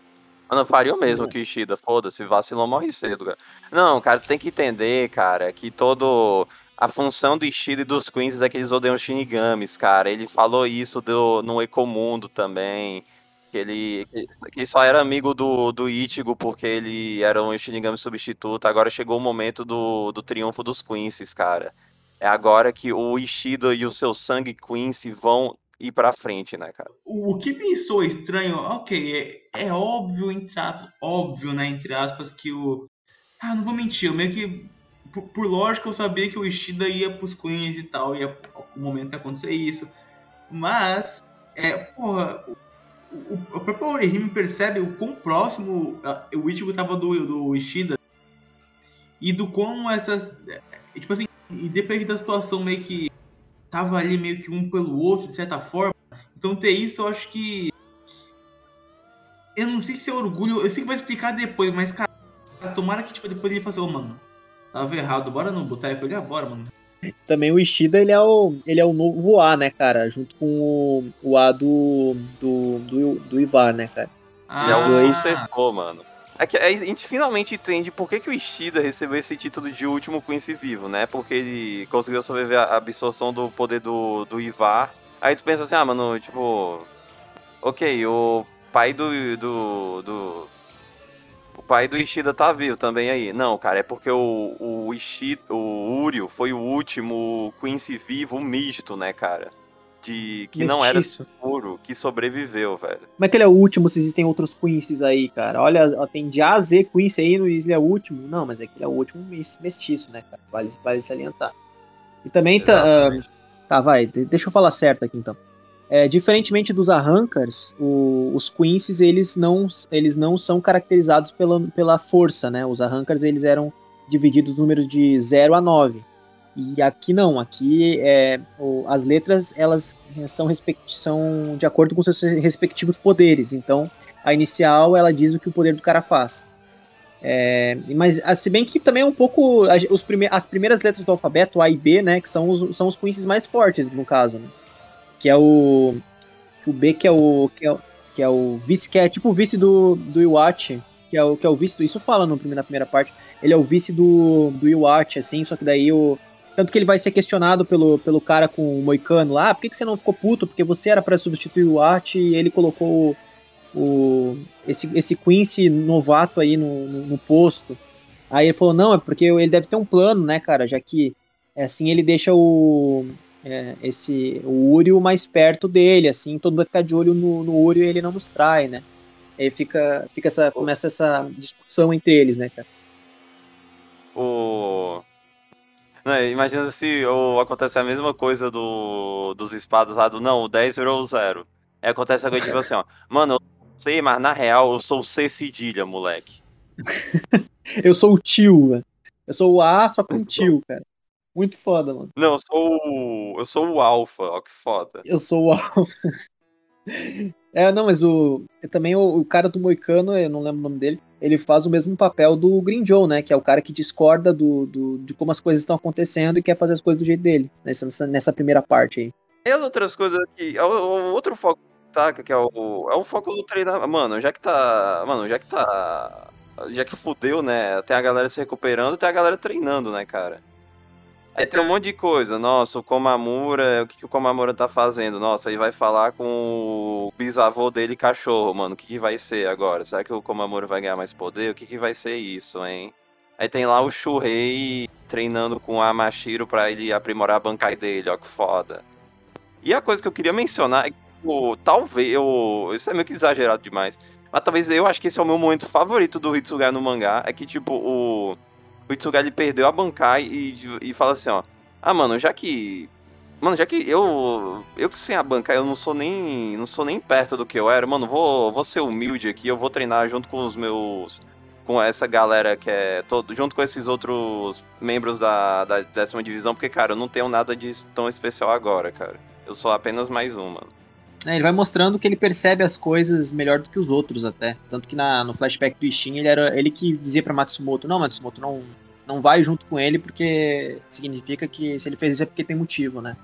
Mano, faria o mesmo que o Ishida, foda-se, vacilou morre cedo, cara. Não, cara, tu tem que entender, cara, que todo. A função do Ishida e dos Queens é que eles odeiam Shinigamis, cara. Ele falou isso do, no Ecomundo também. Que ele, que ele só era amigo do, do Ichigo porque ele era um Shinigami substituto. Agora chegou o momento do, do triunfo dos Quincy's, cara. É agora que o Ishida e o seu sangue Quincy vão ir pra frente, né, cara? O, o que me soa estranho, ok, é, é óbvio, entre aspas, óbvio, né, entre aspas, que o... Ah, não vou mentir, eu meio que, por, por lógica, eu sabia que o Ishida ia pros Queens e tal, ia algum momento acontecer isso. Mas, é, porra, o, o, o próprio Orihime percebe o quão próximo ah, o Ichigo tava do, do Ishida e do quão essas... é, Tipo assim, independente da situação meio que tava ali meio que um pelo outro, de certa forma. Então ter isso eu acho que. Eu não sei se é orgulho, eu sei que vai explicar depois, mas, cara, tomara que tipo, depois ele faça, ô mano, tava errado, bora no boteco ele, ah, bora, mano. Também o Ishida, ele é o, ele é o novo A, né, cara? Junto com o, o A do, do, do, do Ivar, né, cara? Ele é o dois. sucessor, mano. É que a gente finalmente entende por que, que o Ishida recebeu esse título de último Quincy vivo, né? Porque ele conseguiu sobreviver à absorção do poder do, do Ivar. Aí tu pensa assim, ah, mano, tipo. Ok, o pai do. do. do o pai do Ishida tá vivo também aí. Não, cara, é porque o, o Ishida. O Uryu foi o último Quincy vivo misto, né, cara? De. Que não era Mestiço. seguro, que sobreviveu, velho. Como é que ele é o último se existem outros Quincy's aí, cara? Olha, tem de A a Z Quincy aí, no ele é o último. Não, mas é que ele é o último mes- mestiço, né, cara? Vale, vale salientar. E também tá. Exatamente. Tá, vai, de- deixa eu falar certo aqui então. É, diferentemente dos Arrancars, o- os Quincy's eles não, eles não são caracterizados pela, pela força, né? Os Arrancars eles eram divididos números de 0 a 9. E aqui não, aqui é, o- as letras elas são, respect, são de acordo com seus respectivos poderes. Então, a inicial ela diz o que o poder do cara faz. É, mas ah, se bem que também é um pouco os prime, as primeiras letras do alfabeto A e B, né, que são os, são os Quincy's mais fortes no caso, né? Que é o que o B que é o que é, que é o vice que é tipo o vice do do Iwatch, que é o que é o vice do isso fala no, prime- na primeira parte. Ele é o vice do do Iwatch assim, só que daí o tanto que ele vai ser questionado pelo, pelo cara com o Moicano lá, por que, que você não ficou puto? Porque você era pra substituir o Watt e ele colocou o, o- esse, esse Quincy novato aí no, no, no posto. Aí ele falou, não, é porque ele deve ter um plano, né, cara, já que é, assim ele deixa o é, esse o Uryu mais perto dele, assim, todo mundo vai ficar de olho no, no Uryu e ele não nos trai, né? Aí fica, fica essa, começa essa discussão entre eles, né, cara? O. Não, imagina se ou acontece a mesma coisa do, dos espadas lá do não, o 10 virou o 0. Aí acontece a coisa tipo assim, ó. Mano, eu não sei, mas na real eu sou o C cedilha, moleque. Eu sou o tio, velho. Eu sou o A, só com tio, cara. Muito foda, mano. Não, eu sou o. Eu sou o Alpha, ó que foda. Eu sou o Alpha. É, não, mas o. Também o, o cara do Moicano, eu não lembro o nome dele, ele faz o mesmo papel do Green Joe, né? Que é o cara que discorda do, do, de como as coisas estão acontecendo e quer fazer as coisas do jeito dele. Nessa, nessa, primeira parte aí. E as outras coisas aqui. O, o outro foco tá, que é o. É o foco do treinamento. Mano, já que tá. Mano, já que tá. Já que fudeu, né? Tem a galera se recuperando, tem a galera treinando, né, cara? Aí tem um monte de coisa. Nossa, o Komamura, o que, que o Komamura tá fazendo? Nossa, ele vai falar com o bisavô dele cachorro, mano. O que, que vai ser agora? Será que o Komamura vai ganhar mais poder? O que, que vai ser isso, hein? Aí tem lá o Shurei treinando com a Mashiro pra ele aprimorar a Bankai dele, ó que foda. E a coisa que eu queria mencionar é que, talvez, eu, isso é meio que exagerado demais, mas talvez eu acho que esse é o meu momento favorito do Hitsugai no mangá, é que, tipo, o, o Hitsugai ele perdeu a Bankai e, e fala assim, ó, ah, mano, já que Mano, já que eu. Eu que sem a banca, eu não sou nem. não sou nem perto do que eu era, mano, vou, vou ser humilde aqui, eu vou treinar junto com os meus. Com essa galera que é. Todo, junto com esses outros membros da, da décima divisão, porque, cara, eu não tenho nada de tão especial agora, cara. Eu sou apenas mais um, mano. É, ele vai mostrando que ele percebe as coisas melhor do que os outros até. Tanto que na, no flashback do Ishin, ele era ele que dizia pra Matsumoto, não, Matsumoto, não, não vai junto com ele porque significa que se ele fez isso é porque tem motivo, né?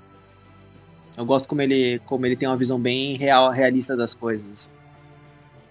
Eu gosto como ele, como ele tem uma visão bem real, realista das coisas.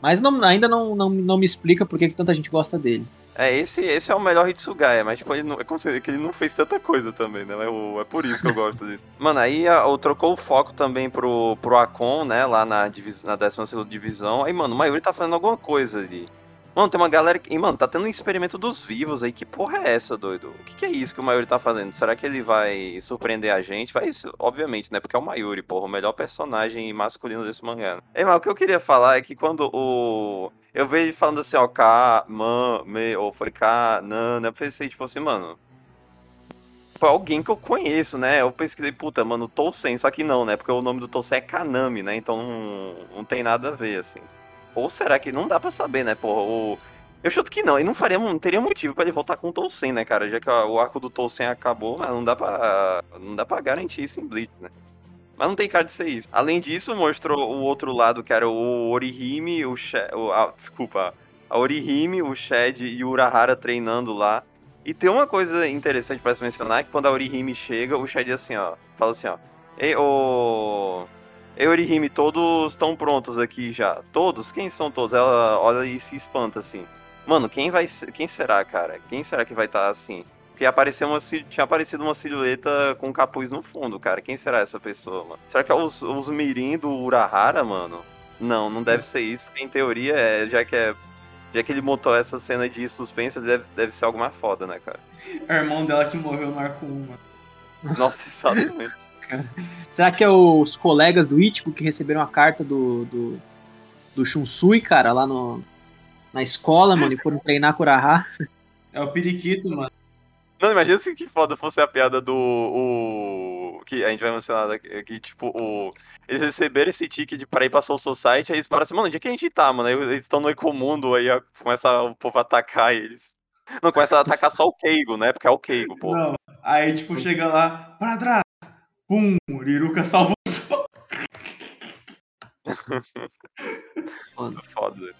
Mas não, ainda não, não, não me explica por que, que tanta gente gosta dele. É, esse, esse é o melhor Hitsugaya, mas tipo, ele não, é como se, que ele não fez tanta coisa também, né? É, é por isso que eu gosto disso. Mano, aí a, o, trocou o foco também pro, pro Akon, né? Lá na, divis, na 12 divisão. Aí, mano, o Mayuri tá fazendo alguma coisa ali. Mano, tem uma galera que. E, mano, tá tendo um experimento dos vivos aí. Que porra é essa, doido? O que, que é isso que o Mayuri tá fazendo? Será que ele vai surpreender a gente? Vai, obviamente, né? Porque é o Mayuri, porra, o melhor personagem masculino desse mangá. É, mas o que eu queria falar é que quando o. Eu vejo ele falando assim, ó, K, man, me, ou foi K, nan, eu pensei, tipo assim, mano. Foi alguém que eu conheço, né? Eu pesquisei, puta, mano, Tolsen, só que não, né? Porque o nome do Tolsen é Kanami, né? Então não, não tem nada a ver, assim. Ou será que não dá para saber, né? O... Eu chuto que não, e não faria, não teria motivo para ele voltar com o Tolsen, né, cara? Já que o arco do Tolsen acabou, não dá para não dá para garantir isso em Bleach, né? Mas não tem cara de ser isso. Além disso, mostrou o outro lado, que era o Orihime, o, She... o ah, desculpa, a Orihime, o Shed e o Urahara treinando lá. E tem uma coisa interessante para se mencionar, que quando a Orihime chega, o Shed assim, ó, fala assim, ó, Ei, ô... Eurihime, todos estão prontos aqui já. Todos? Quem são todos? Ela olha e se espanta assim. Mano, quem vai quem será, cara? Quem será que vai estar tá assim? Porque apareceu uma, tinha aparecido uma silhueta com capuz no fundo, cara. Quem será essa pessoa, mano? Será que é os, os Mirim do Urahara, mano? Não, não deve ser isso, porque em teoria, é, já que é. Já que ele montou essa cena de suspense, deve, deve ser algo mais foda, né, cara? É o irmão dela que morreu no arco 1, mano. Nossa, exatamente. Será que é os colegas do Ichigo que receberam a carta do, do, do Shunsui, cara, lá no, na escola, mano, e foram treinar Kuraha? É o periquito, mano. Não, imagina se que foda fosse a piada do. O, que a gente vai mencionar aqui, tipo, o, eles receberam esse ticket para ir pra Soul Society, aí eles pararam assim, mano, onde é que a gente tá, mano? Aí eles estão no Ecomundo, aí começa o povo a atacar eles. Não, começa a atacar só o Keigo, né? Porque é o Keigo, pô. Não, aí, tipo, chega lá, para trás, Pum, Liruka salva o sol. Foda. Foda.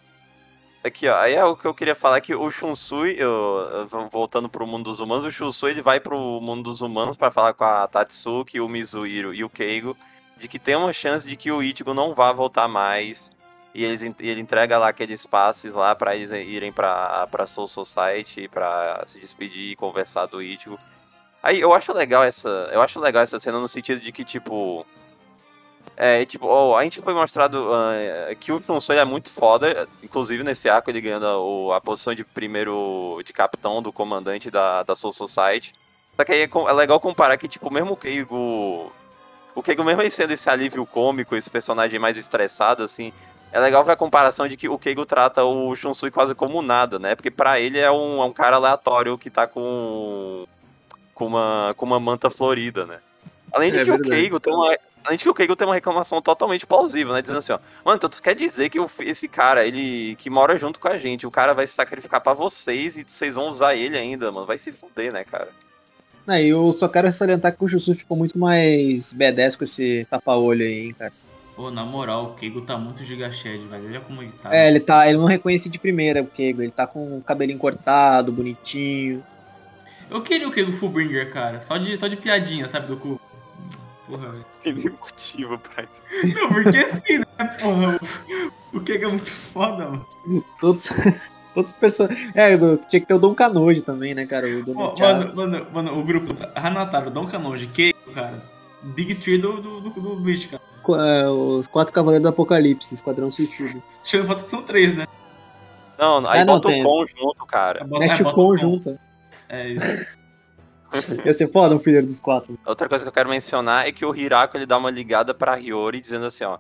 Aqui, ó, aí é o que eu queria falar que o Shunsui, eu, voltando pro mundo dos humanos, o Shunsui ele vai pro mundo dos humanos para falar com a Tatsuki, o Mizuhiro e o Keigo de que tem uma chance de que o Ichigo não vá voltar mais e eles, ele entrega lá aqueles passes lá para eles irem pra, pra Soul Society para se despedir e conversar do Ichigo. Aí eu acho legal essa. Eu acho legal essa cena no sentido de que, tipo. É, tipo, oh, a gente foi mostrado uh, que o Funson é muito foda, inclusive nesse arco ele ganha o, a posição de primeiro de capitão do comandante da, da Soul Society. Só que aí é, é legal comparar que, tipo, mesmo o Keigo. O Keigo, mesmo sendo esse alívio cômico, esse personagem mais estressado, assim, é legal ver a comparação de que o Keigo trata o Shunsui quase como nada, né? Porque para ele é um, é um cara aleatório que tá com com uma, com uma manta florida, né? Além de é que verdade. o Keigo tem uma. Além de que o Keigo tem uma reclamação totalmente plausível, né? Dizendo assim, ó, mano, então tu quer dizer que o, esse cara, ele que mora junto com a gente, o cara vai se sacrificar para vocês e vocês vão usar ele ainda, mano. Vai se fuder, né, cara? É, eu só quero salientar que o Jussu ficou muito mais B10 com esse tapa-olho aí, hein, cara. Pô, na moral, o Keigo tá muito gigashed, velho. Olha como ele tá. É, ele tá. Ele não reconhece de primeira o Keigo. Ele tá com o cabelinho cortado, bonitinho. Eu queria o Kego Fullbringer, cara. Só de, só de piadinha, sabe, do cu. Porra, velho. Tem nem motivo pra isso. Não, porque assim, né, porra. O Kego é muito foda, mano. Todos. Todos os personagens. É, tinha que ter o Dom Canoji também, né, cara? O Dom oh, mano, mano, mano, o grupo. Hanataro, Dom Canoji, Keigo, cara. Big Tree do, do, do, do Bleach, cara. É, os quatro cavaleiros do Apocalipse, Esquadrão Suicida. Tirando foto que são três, né? Não, aí é, bota não, o Con junto, cara. Mete o Con junto. É isso. Ia ser foda um filler dos quatro. Outra coisa que eu quero mencionar é que o Hirako ele dá uma ligada pra Hiyori dizendo assim, ó.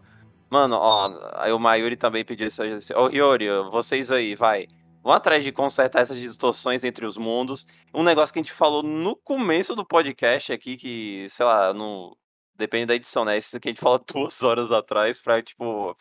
Mano, ó, aí o Mayuri também pediu isso assim, ô Hiyori, vocês aí, vai. Vão atrás de consertar essas distorções entre os mundos. Um negócio que a gente falou no começo do podcast aqui, que, sei lá, não. Depende da edição, né? Isso que a gente falou duas horas atrás pra, tipo,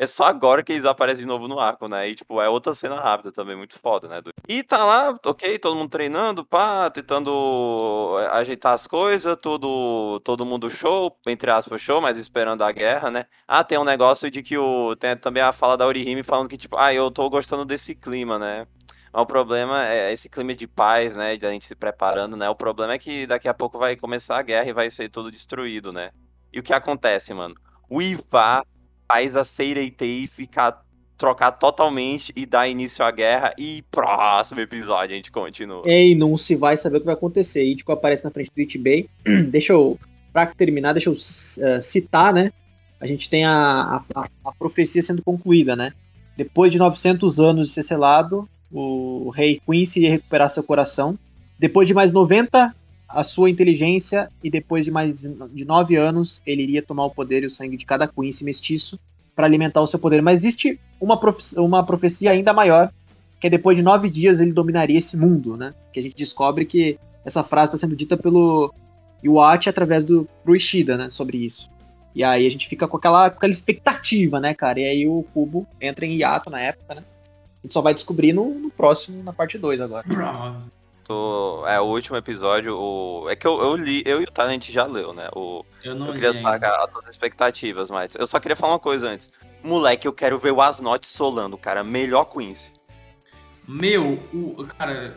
é só agora que eles aparecem de novo no arco, né? E, tipo, é outra cena rápida também, muito foda, né? E tá lá, ok, todo mundo treinando, pá, tentando eh, ajeitar as coisas, tudo, todo mundo show, entre aspas, show, mas esperando a guerra, né? Ah, tem um negócio de que o. Tem também a fala da Orihime falando que, tipo, ah, eu tô gostando desse clima, né? Mas o problema é esse clima de paz, né? De a gente se preparando, né? O problema é que daqui a pouco vai começar a guerra e vai ser tudo destruído, né? E o que acontece, mano? O Ivar faz a Seireitei ficar trocar totalmente e dar início à guerra e próximo episódio a gente continua. Ei, não se vai saber o que vai acontecer. E aparece na frente do Itbay. deixa eu para terminar, deixa eu uh, citar, né? A gente tem a, a, a, profecia sendo concluída, né? Depois de 900 anos de ser selado, o rei Quincy iria recuperar seu coração. Depois de mais 90, a sua inteligência e depois de mais de nove anos ele iria tomar o poder e o sangue de cada Quincy mestiço para alimentar o seu poder. Mas existe uma, profecia, uma profecia ainda maior, que é depois de nove dias ele dominaria esse mundo, né? Que a gente descobre que essa frase está sendo dita pelo Iwate através do pro Ishida, né? Sobre isso. E aí a gente fica com aquela, com aquela expectativa, né, cara? E aí o Cubo entra em hiato na época, né? A gente só vai descobrir no, no próximo, na parte 2 agora. Tô... É, o último episódio, o... é que eu, eu li, eu e o Talent já leu, né? O... Eu não eu queria destacar as expectativas, mas eu só queria falar uma coisa antes. Moleque, eu quero ver o Asnot solando, cara. Melhor Quincy. Meu, o. Cara.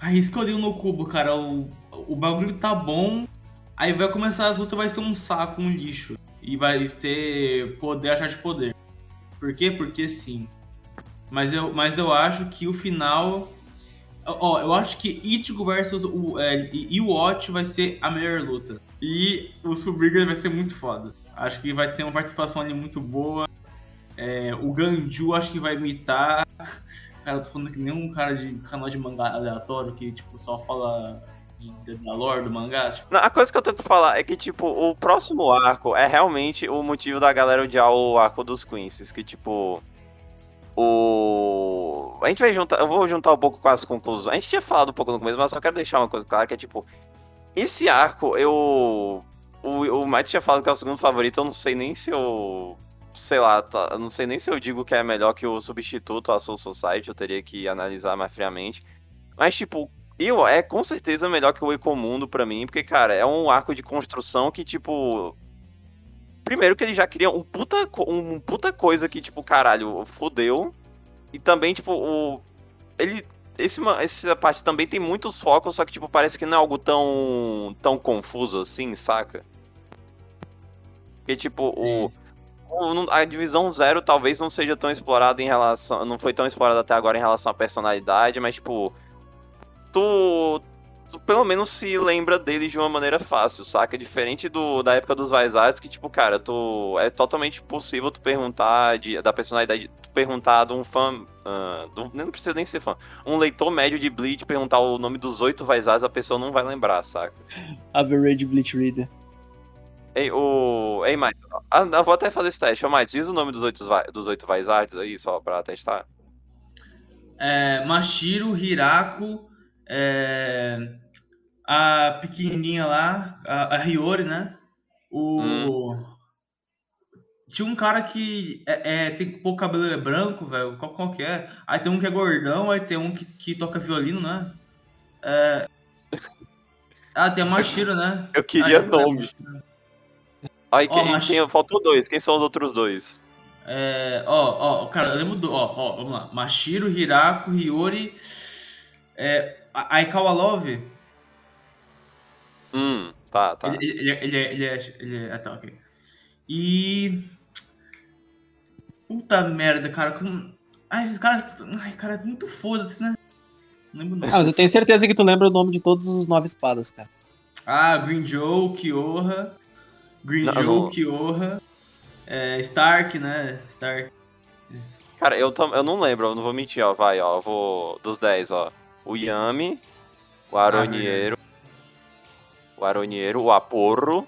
Aí isso que eu dei no cubo, cara. O, o bagulho tá bom. Aí vai começar as lutas, vai ser um saco, um lixo. E vai ter poder achar de poder. Por quê? Porque sim. Mas eu, mas eu acho que o final Ó, eu acho que Ichigo versus o, é, e o Watch vai ser a melhor luta. E o Subringer vai ser muito foda. Acho que vai ter uma participação ali muito boa. É, o Ganju acho que vai imitar. Cara, eu tô falando que nem um cara de canal de mangá aleatório que, tipo, só fala da lore do mangá. Tipo. A coisa que eu tento falar é que, tipo, o próximo arco é realmente o motivo da galera odiar o arco dos Quincy's. Que, tipo, o. A gente vai juntar. Eu vou juntar um pouco com as conclusões. A gente tinha falado um pouco no começo, mas só quero deixar uma coisa clara que é tipo. Esse arco, eu. O, o tinha falado que é o segundo favorito, eu não sei nem se eu. Sei lá, tá, não sei nem se eu digo que é melhor que o substituto a Soul Society, eu teria que analisar mais friamente. Mas, tipo, eu é com certeza melhor que o Ecomundo para mim, porque, cara, é um arco de construção que, tipo, Primeiro que ele já cria um puta, um puta coisa que, tipo, caralho, fodeu. E também, tipo, o. Ele. Esse, essa parte também tem muitos focos, só que, tipo, parece que não é algo tão. tão confuso assim, saca? Porque, tipo, o, o. A divisão zero talvez não seja tão explorada em relação. Não foi tão explorada até agora em relação à personalidade, mas, tipo. Tu, tu pelo menos se lembra dele de uma maneira fácil, saca? Diferente do, da época dos Vaisards, que, tipo, cara, tu, é totalmente possível tu perguntar de, da personalidade, tu perguntar de um fã, uh, do, não precisa nem ser fã, um leitor médio de Bleach perguntar o nome dos oito Vaisards, a pessoa não vai lembrar, saca? Average Bleach Reader. Ei, o... Ei, Mites, ah, eu vou até fazer esse teste. Ô, Mites, diz o nome dos oito, dos oito Vaisards aí, só pra testar. É, Mashiro, Hirako, é, a pequenininha lá, a, a Hiyori, né? O. Hum. Tinha um cara que é, é, tem pouco cabelo é branco, velho. Qual, qual que é? Aí tem um que é gordão, aí tem um que, que toca violino, né? É... Ah, tem a Mashiro, né? Eu queria aí, nome. Aí, quem, Mach... quem, faltou dois. Quem são os outros dois? É, ó, ó, cara, eu lembro do. Ó, ó, vamos lá. Mashiro, Hirako, Hiyori. É, Aikawa Love. Hum, tá, tá. Ele, ele, ele, é, ele, é, ele é. Ah, tá, ok. E. Puta merda, cara. Com... Ai, esses caras. Ai, cara, é muito foda-se, né? Não lembro não. Ah, mas eu tenho certeza que tu lembra o nome de todos os nove espadas, cara. Ah, Green Joe, Kyoha. Green não, Joe, não... Kyoha. É, Stark, né? Stark. Cara, eu, tam, eu não lembro, eu não vou mentir, ó. Vai, ó. Eu vou. Dos 10, ó. O Yami, o Aroniero, o Aronieiro, o Aporro,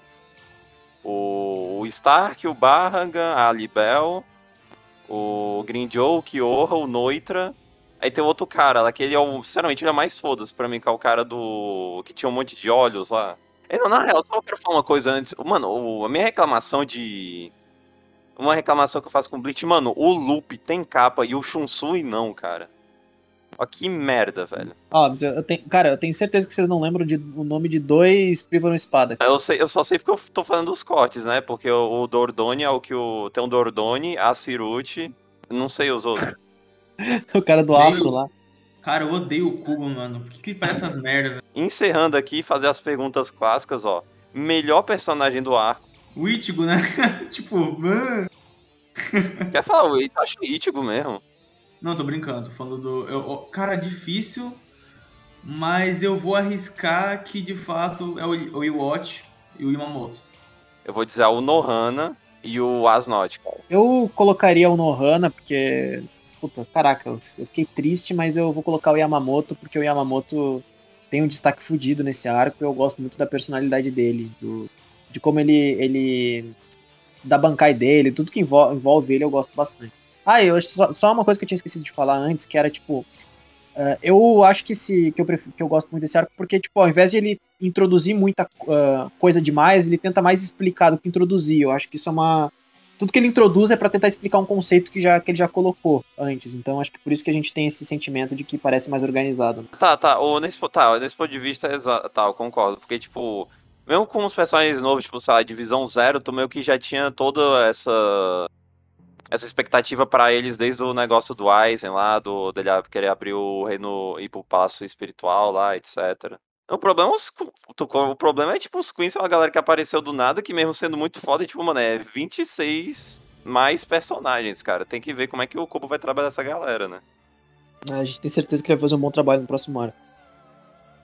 o, Stark, o Barragan, a Libel, o Grinjow, o Kiorra, o Noitra. Aí tem outro cara lá, que ele é o. Sinceramente, ele é mais foda-se pra mim, que é o cara do. que tinha um monte de olhos lá. É, não, na real, só quero falar uma coisa antes. Mano, o- a minha reclamação de. Uma reclamação que eu faço com o Bleach, mano, o Loop tem capa e o Shunsui não, cara. Ó, que merda, velho. Ó, mas eu, eu tenho, cara, eu tenho certeza que vocês não lembram de, o nome de dois Privam Espada. Eu, sei, eu só sei porque eu tô falando dos cortes, né? Porque o, o Dordoni é o que o. Tem o Dordoni, a Ciruti, não sei os outros. O cara do afro lá. Cara, eu odeio o Kubo, mano. Por que, que ele faz essas merdas, velho? Encerrando aqui, fazer as perguntas clássicas, ó. Melhor personagem do arco. O Ichigo, né? tipo, mano. Quer falar o Itachi Ichigo mesmo? Não, tô brincando, tô falando do. eu- cara, difícil, mas eu vou arriscar que de fato é o, o Iwatch e o Yamamoto. Eu vou dizer o Nohana e o Asnot, cara. Eu colocaria o Nohana, porque. Puta, caraca, eu fiquei triste, mas eu vou colocar o Yamamoto, porque o Yamamoto tem um destaque fudido nesse arco. Eu gosto muito da personalidade dele, do, de como ele. ele da bancai dele, tudo que envol- envolve ele, eu gosto bastante. Ah, eu só, só uma coisa que eu tinha esquecido de falar antes, que era tipo. eh, eu acho que, esse, que, eu prefiro, que eu gosto muito desse arco, porque, tipo, ao invés de ele introduzir muita ah, coisa demais, ele tenta mais explicar do que introduzir. Eu acho que isso é uma. Tudo que ele introduz é pra tentar explicar um conceito que, já, que ele já colocou antes. Então acho que por isso que a gente tem esse sentimento de que parece mais organizado. né? Tá, tá, o, nesse, tá, nesse ponto de vista, tá, eu concordo. Porque, tipo, mesmo com os personagens novos, tipo, sei lá, Divisão Zero, tu meio que já tinha toda essa essa expectativa pra eles desde o negócio do Aizen lá, do, dele querer abrir o reino, ir pro palácio espiritual lá, etc. O problema, é os Qu- tu- o problema é, tipo, os Queens é uma galera que apareceu do nada, que mesmo sendo muito foda, tipo, mano, é 26 mais personagens, cara. Tem que ver como é que o Kubo vai trabalhar essa galera, né? A gente tem certeza que vai fazer um bom trabalho no próximo arco.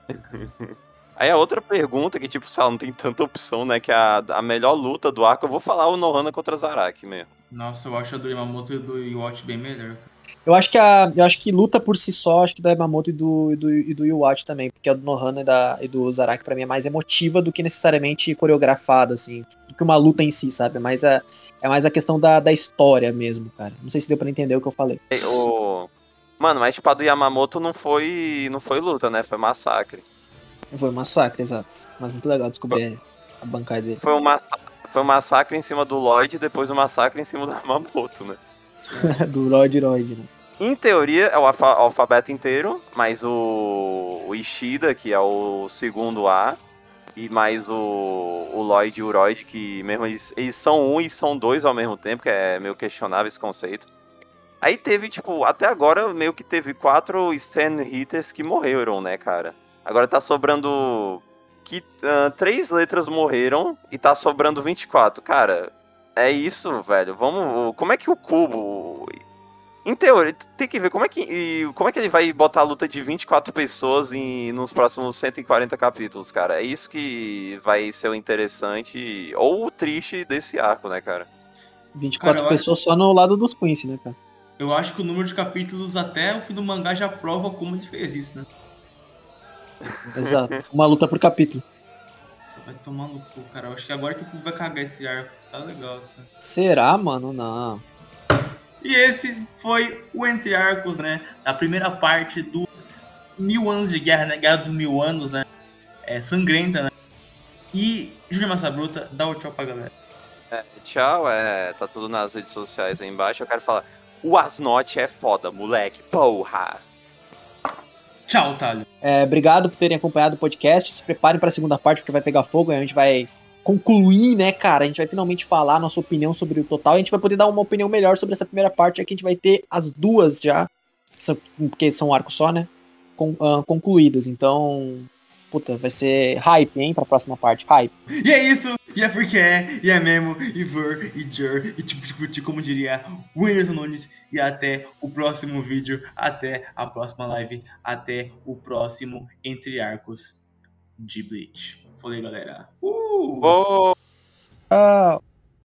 Aí a outra pergunta, que tipo, sei lá, não tem tanta opção, né? Que é a, a melhor luta do arco, eu vou falar o Nohana contra Zaraki mesmo. Nossa, eu acho a do Yamamoto e do Iwatch bem melhor. Eu acho que a. Eu acho que luta por si só, acho que do Yamamoto e do, e do, e do Iwatch também, porque a do Nohana e, da, e do Zaraki pra mim é mais emotiva do que necessariamente coreografada, assim, do que uma luta em si, sabe? É mais a, é mais a questão da, da história mesmo, cara. Não sei se deu pra entender o que eu falei. O... Mano, mas tipo, a do Yamamoto não foi, não foi luta, né? Foi massacre. Foi um massacre, exato. Mas muito legal descobrir a bancada dele. Foi um, massa... foi um massacre em cima do Lloyd e depois um massacre em cima do Yamamoto, né? do Lloyd Lloyd, né? Em teoria, é o alfa- alfabeto inteiro, mais o... o Ishida, que é o segundo A, e mais o, o Lloyd e o Royd, que mesmo eles, eles são um e são dois ao mesmo tempo, que é meio questionável esse conceito. Aí teve, tipo, até agora meio que teve quatro stand hitters que morreram, né, cara? Agora tá sobrando. Que ah, Três letras morreram e tá sobrando 24. Cara, é isso, velho. Vamos. Como é que o cubo. Em teoria, tem que ver como é que, e como é que ele vai botar a luta de 24 pessoas em, nos próximos 140 capítulos, cara. É isso que vai ser o interessante ou o triste desse arco, né, cara? 24 Cara, pessoas só no lado dos Quincy, né, cara? Eu acho que o número de capítulos até o fim do mangá já prova como ele fez isso, né? Exato. Uma luta por capítulo. Você vai tomar no cu, cara. Eu acho que agora que o povo vai cagar esse arco. Tá legal, tá? Será, mano? Não. E esse foi o Entre Arcos, né? A primeira parte do Mil Anos de Guerra, né? Guerra dos Mil Anos, né? É sangrenta, né? E Júlia Massa Bruta, dá o tchau pra galera. É, tchau, é, tá tudo nas redes sociais aí embaixo. Eu quero falar, o Asnote é foda, moleque, porra! Tchau, Talho. É, obrigado por terem acompanhado o podcast. Se preparem para a segunda parte, porque vai pegar fogo. A gente vai concluir, né, cara? A gente vai finalmente falar nossa opinião sobre o total. A gente vai poder dar uma opinião melhor sobre essa primeira parte. Aqui a gente vai ter as duas já, porque são um arco só, né? ah, concluídas. Então, puta, vai ser hype, hein, pra próxima parte. Hype. E é isso, e é porque é, e é mesmo, e ver, e jur, e tipo, tipo, tipo, como diria o Nunes. E até o próximo vídeo, até a próxima live, até o próximo Entre Arcos de Bleach. Falei, galera. Uh! Ah,